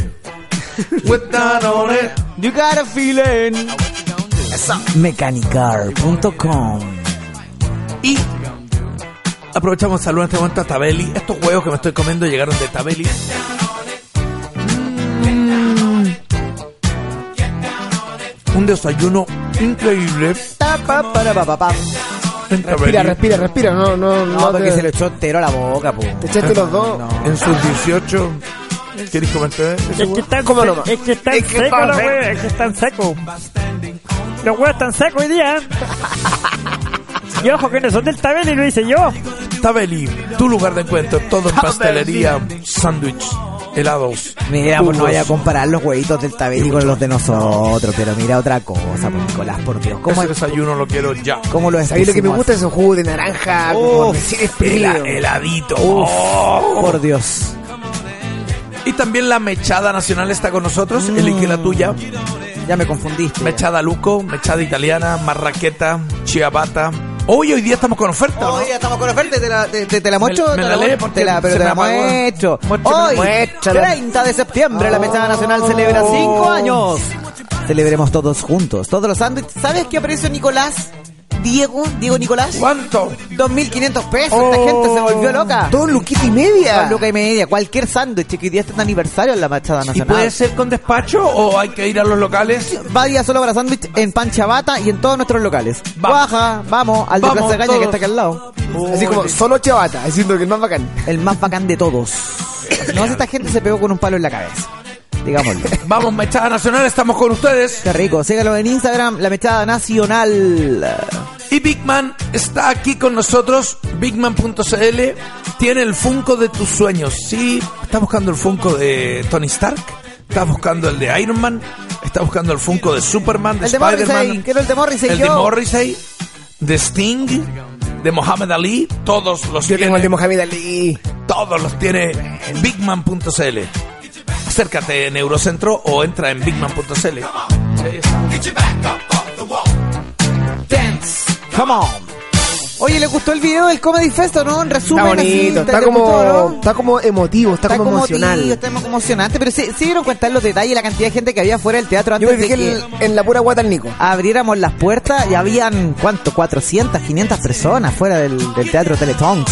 [LAUGHS] Cuenten on it. You got a feeling. Mechanicar.com. Y aprovechamos saludar en este momento a Tabeli. Estos huevos que me estoy comiendo llegaron de Tabeli. Mm. Un desayuno increíble. Para, Respira, Tabeli. respira, respira. No, no, no. No, porque te, se lo echó entero a la boca, po. te echaste los dos. No. En sus 18. ¿Quieres comerte? Es que están, ¿Cómo no? es que están Es que secos los huevos, es que están secos. Los huevos están secos hoy día. [LAUGHS] Y ojo que no son del tabel y lo hice yo. Tabeli, tu lugar de encuentro. Todo en pastelería, sándwich, helados. Mira, pues no vaya a comparar los huevitos del Tabelli con los de nosotros, pero mira otra cosa, pues Nicolás, por Dios. ¿Cómo, Ese desayuno lo quiero ya. cómo lo ¿Sabéis lo que me gusta? Esos jugos de naranja, como Oh, recién heladito. Oh. Por Dios. Y también la mechada nacional está con nosotros. Mm. Elige la tuya. Ya me confundiste. Mechada Luco, mechada italiana, marraqueta, chiabata. Hoy, hoy día estamos con oferta. Hoy estamos con oferta, te la, te, te- te la muestro, Me- me te la te pero te la muestro. Hoy, muéstrala. 30 de septiembre, la Mechada Nacional celebra 5 años. Celebremos todos juntos, todos los sándwiches. ¿Sabes qué precio Nicolás? Diego, Diego Nicolás. ¿Cuánto? 2.500 pesos, esta gente se volvió loca. Dos luquitas y media. Dos lucas y media, cualquier sándwich que hoy día está en aniversario en la Machada ¿Y Nacional. puede ser con despacho o hay que ir a los locales? Vaya solo para sándwich en Panchabata y en todos nuestros locales. Vamos. Baja, vamos, al de Vamos Plaza Caña todos. que está aquí al lado. Así como solo chavata, diciendo que el más bacán. El más bacán de todos. No sé, esta gente se pegó con un palo en la cabeza. Digámoslo. [LAUGHS] Vamos, Mechada Nacional, estamos con ustedes. Qué rico. Sígalo en Instagram, la Mechada Nacional. Y Big Man está aquí con nosotros, bigman.cl. Tiene el Funko de tus sueños. Sí, está buscando el Funko de Tony Stark. Está buscando el de Iron Man. Está buscando el Funko de Superman, de El de Morrissey. Spider-Man. Quiero el de Morrissey El yo. de Morrissey, de Sting, de Mohamed Ali. Todos los Yo tiene. tengo el de Mohamed Ali. Todos los tiene en bigman.cl. acércate en Eurocentro o entra en bigman.cl. Dance, come on. Oye, ¿le gustó el video del Comedy Fest o no? En resumen, Está bonito, así, está ¿te como, gustó, no? está como emotivo, está, como emocional. tío, está como emocionante, pero se, se dieron cuenta en los detalles la cantidad de gente que había fuera del teatro Yo antes me de que en, en la pura guata al Nico. abriéramos las puertas y habían, ¿cuánto? 400, 500 personas fuera del, del teatro Teletonks.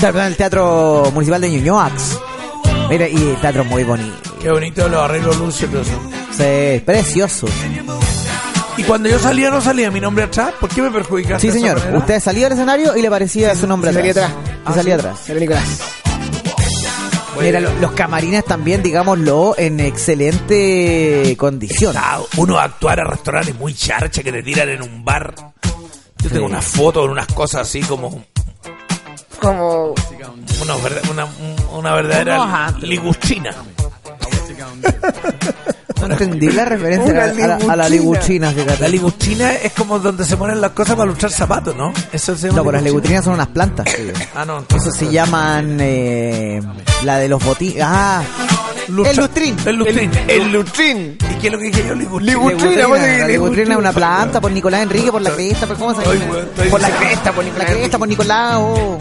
Perdón, el teatro municipal de Ñuñoax. Mira, y el teatro muy bonito. Qué bonito los arreglos y eso. Sí, precioso. Y cuando yo salía, no salía mi nombre atrás. ¿Por qué me perjudicaste? Sí, señor. Usted salía del escenario y le parecía su nombre se salía atrás. atrás. Se salía atrás. Sale Nicolás. Mira, lo- los camarines también, digámoslo, en excelente condición. Ah, Uno a actuar a restaurantes muy charcha que te tiran en un bar. Yo tengo unas fotos, unas cosas así como Como. una, verda- una, una verdadera liguchina. No entendí la referencia a, la- a la- a la liguchina, fíjate. La liguchina es como donde se ponen las cosas para luchar zapatos, ¿no? Eso se llama No, pero las liguchina. ligutrinas son unas plantas. tío. Ah, no, Eso entonces. se llaman eh, la de los botines. Ah, Lucha- el lustrín. El lustrín. El lutrín. ¿Y qué es lo que dije yo? Liguchina. Ligutrina, pues, la ligutrina es una planta por Nicolás Enrique, por la cresta, por cómo se Ay, llama. weón, estoy Por la diciendo- cresta, por la cresta, por Nicolás. oh.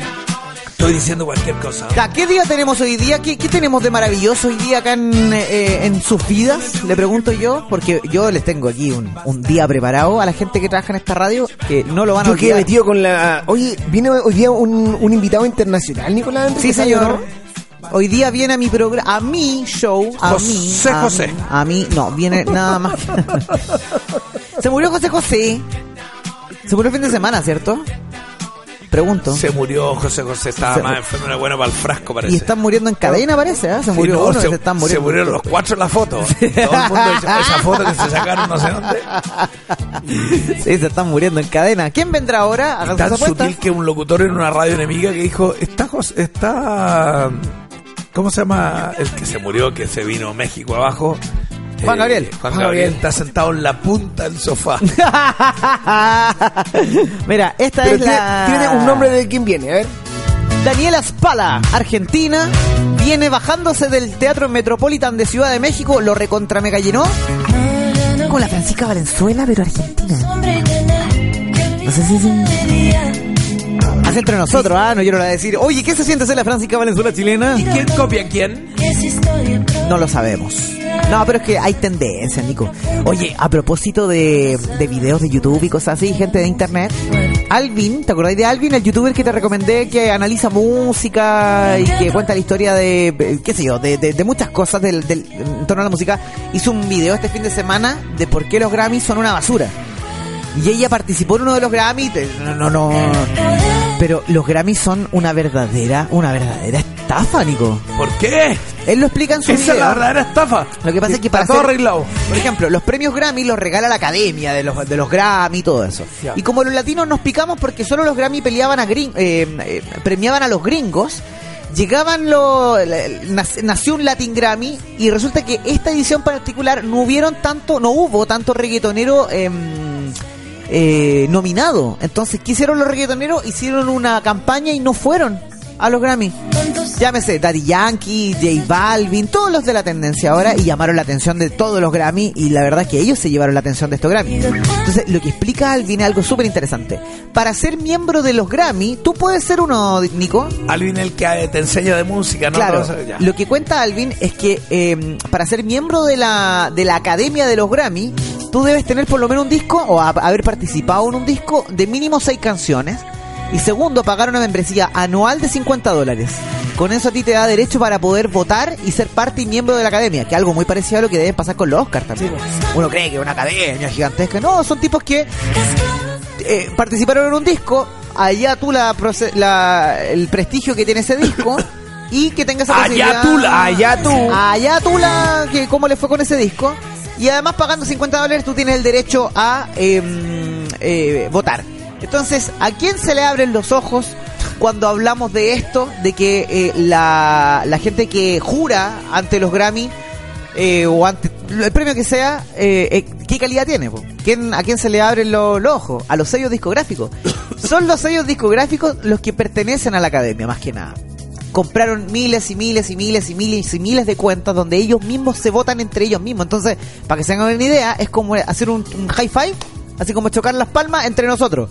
Estoy diciendo cualquier cosa. ¿Qué día tenemos hoy día? ¿Qué, qué tenemos de maravilloso hoy día acá en, eh, en sus vidas? Le pregunto yo, porque yo les tengo aquí un, un día preparado a la gente que trabaja en esta radio, que no lo van a Yo quedé olvidar. metido con la. Oye, viene hoy día un, un invitado internacional, Nicolás. Sí, señor. Hoy día viene a mi programa, a mi show, a José mí, a José. mí, a mí, no, viene nada más. [LAUGHS] Se murió José José. Se murió el fin de semana, ¿cierto? Pregunto. Se murió José José, estaba Se- más enfermo, era bueno para el frasco, parece. Y están muriendo en cadena, parece, ¿eh? Se Sí, murió no, uno, se, se están se muriendo. murieron los cuatro en la foto. Todo el mundo dice, esa foto que se sacaron no sé dónde. [LAUGHS] Sí, se están muriendo en cadena. ¿Quién vendrá ahora? Hagan Tan sutil que un locutor en una radio enemiga que dijo, está, Jos- está, ¿cómo se llama? El que se murió, que se vino a México abajo. Juan Gabriel. Juan Juan Gabriel Gabriel. está sentado en la punta del sofá. [LAUGHS] Mira, esta Pero es tiene, la... tiene un nombre de quién viene, a ver. Daniela Spala, Argentina, viene bajándose del Teatro Metropolitan de Ciudad de México, lo recontra mega llenó. Con la Francisca Valenzuela, pero argentina. No sé si es... Hace entre nosotros, ah, no quiero la decir. Oye, ¿qué se siente ser la Francisca Valenzuela chilena? ¿Y quién copia a quién? No lo sabemos. No, pero es que hay tendencias, Nico. Oye, a propósito de, de videos de YouTube y cosas así, gente de internet, Alvin, ¿te acordáis de Alvin, el youtuber que te recomendé que analiza música y que cuenta la historia de, qué sé yo, de, de- de muchas cosas del, del- en torno a la música? Hizo un video este fin de semana de por qué los Grammys son una basura. Y ella participó en uno de los Grammys. No, no, no. Pero los Grammys son una verdadera, una verdadera estafa, Nico. ¿Por qué? Él lo explica en su Esa es la verdadera estafa. Lo que pasa es que para Está todo hacer- arreglado. Por ejemplo, los premios Grammy los regala la academia de los, de los Grammy y todo eso. Y como los latinos nos picamos porque solo los Grammy peleaban a gring- eh, eh, premiaban a los gringos, llegaban los... Nació un Latin Grammy y resulta que esta edición particular no hubieron tanto, no hubo tanto reggaetonero... em, eh, nominado. Entonces, ¿qué hicieron los reggaetoneros? Hicieron una campaña y no fueron a los Grammy. Llámese Daddy Yankee, J Balvin, todos los de la tendencia ahora y llamaron la atención de todos los Grammy y la verdad es que ellos se llevaron la atención de estos Grammy. Entonces, lo que explica Alvin es algo súper interesante. Para ser miembro de los Grammy, tú puedes ser uno, Nico. Alvin el que te enseña de música, ¿no? Claro, lo que cuenta Alvin es que eh, para ser miembro de la, de la Academia de los Grammy, tú debes tener por lo menos un disco o ha- haber participado en un disco de mínimo seis canciones. Y segundo, pagar una membresía anual de 50 dólares. Con eso a ti te da derecho para poder votar y ser parte y miembro de la academia, que es algo muy parecido a lo que debe pasar con los Oscars también. Uno cree que es una academia gigantesca. No, son tipos que eh, participaron en un disco, allá tú la, la- el prestigio que tiene ese disco [LAUGHS] y que tengas esa Allá posibilidad- tú la- allá tú. allá tú la que cómo le fue con ese disco y además pagando 50 dólares tú tienes el derecho a em, eh, votar. Entonces, ¿a quién se le abren los ojos cuando hablamos de esto? De que eh, la, la gente que jura ante los Grammy eh, o ante el premio que sea, eh, eh, ¿qué calidad tiene? ¿Quién, ¿A quién se le abren lo- los ojos? A los sellos discográficos. [COUGHS] Son los sellos discográficos los que pertenecen a la academia, más que nada. compraron miles y miles y miles y miles y miles de cuentas donde ellos mismos se votan entre ellos mismos. Entonces, para que se hagan una idea, es como hacer un, un high five, así como chocar las palmas entre nosotros.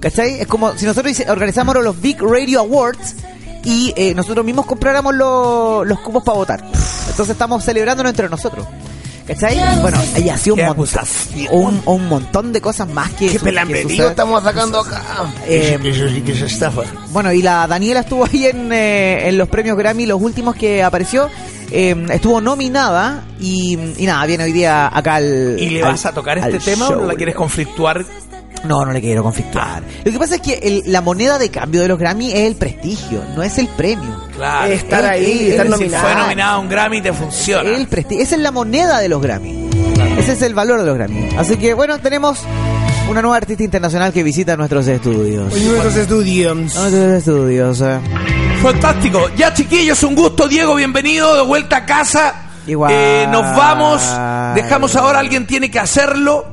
¿Cachai? Es como si nosotros organizáramos los Big Radio Awards y eh, nosotros mismos compráramos lo- los cupos para votar. Entonces estamos celebrándolo entre nosotros. ¿Cachai? Bueno, ahí ha sido un, montón, un, un montón de cosas más que... Qué suceden. estamos sacando acá. Eh, Eso sí que es estafa. bueno, y la Daniela estuvo ahí en, eh, en los premios Grammy, los últimos que apareció. eh, estuvo nominada y, y nada, viene hoy día acá al. ¿Y le al- vas a tocar este tema o no la quieres conflictuar? No, no le quiero conflictuar. Lo que pasa es que el- la moneda de cambio de los Grammy es el prestigio, no es el premio. Claro. Estar El- ahí, el- estar Si nominado. fue nominado a un Grammy, te funciona. El prestigio. Esa es la moneda de los Grammy. Ese es el valor de los Grammy. Así que bueno, tenemos una nueva artista internacional que visita nuestros estudios. Nuestros estudios. Nuestros estudios. eh. Fantástico. Ya, chiquillos, un gusto. Diego, bienvenido de vuelta a casa. Igual. Eh, nos vamos. Dejamos ahora, alguien tiene que hacerlo.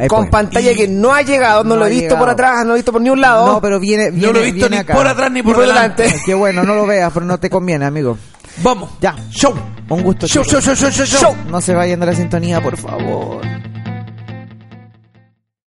Ahí Con pues. pantalla que no ha llegado, no, No lo he visto por atrás, no lo he visto por ni un lado. No, pero viene, viene No lo he visto ni acá. por atrás ni por, por delante. delante. Qué bueno, no lo veas, pero no te conviene, amigo. Vamos. Ya, Show. un gusto. Show, show, show, show, show, show. No se vayan de la sintonía, por favor.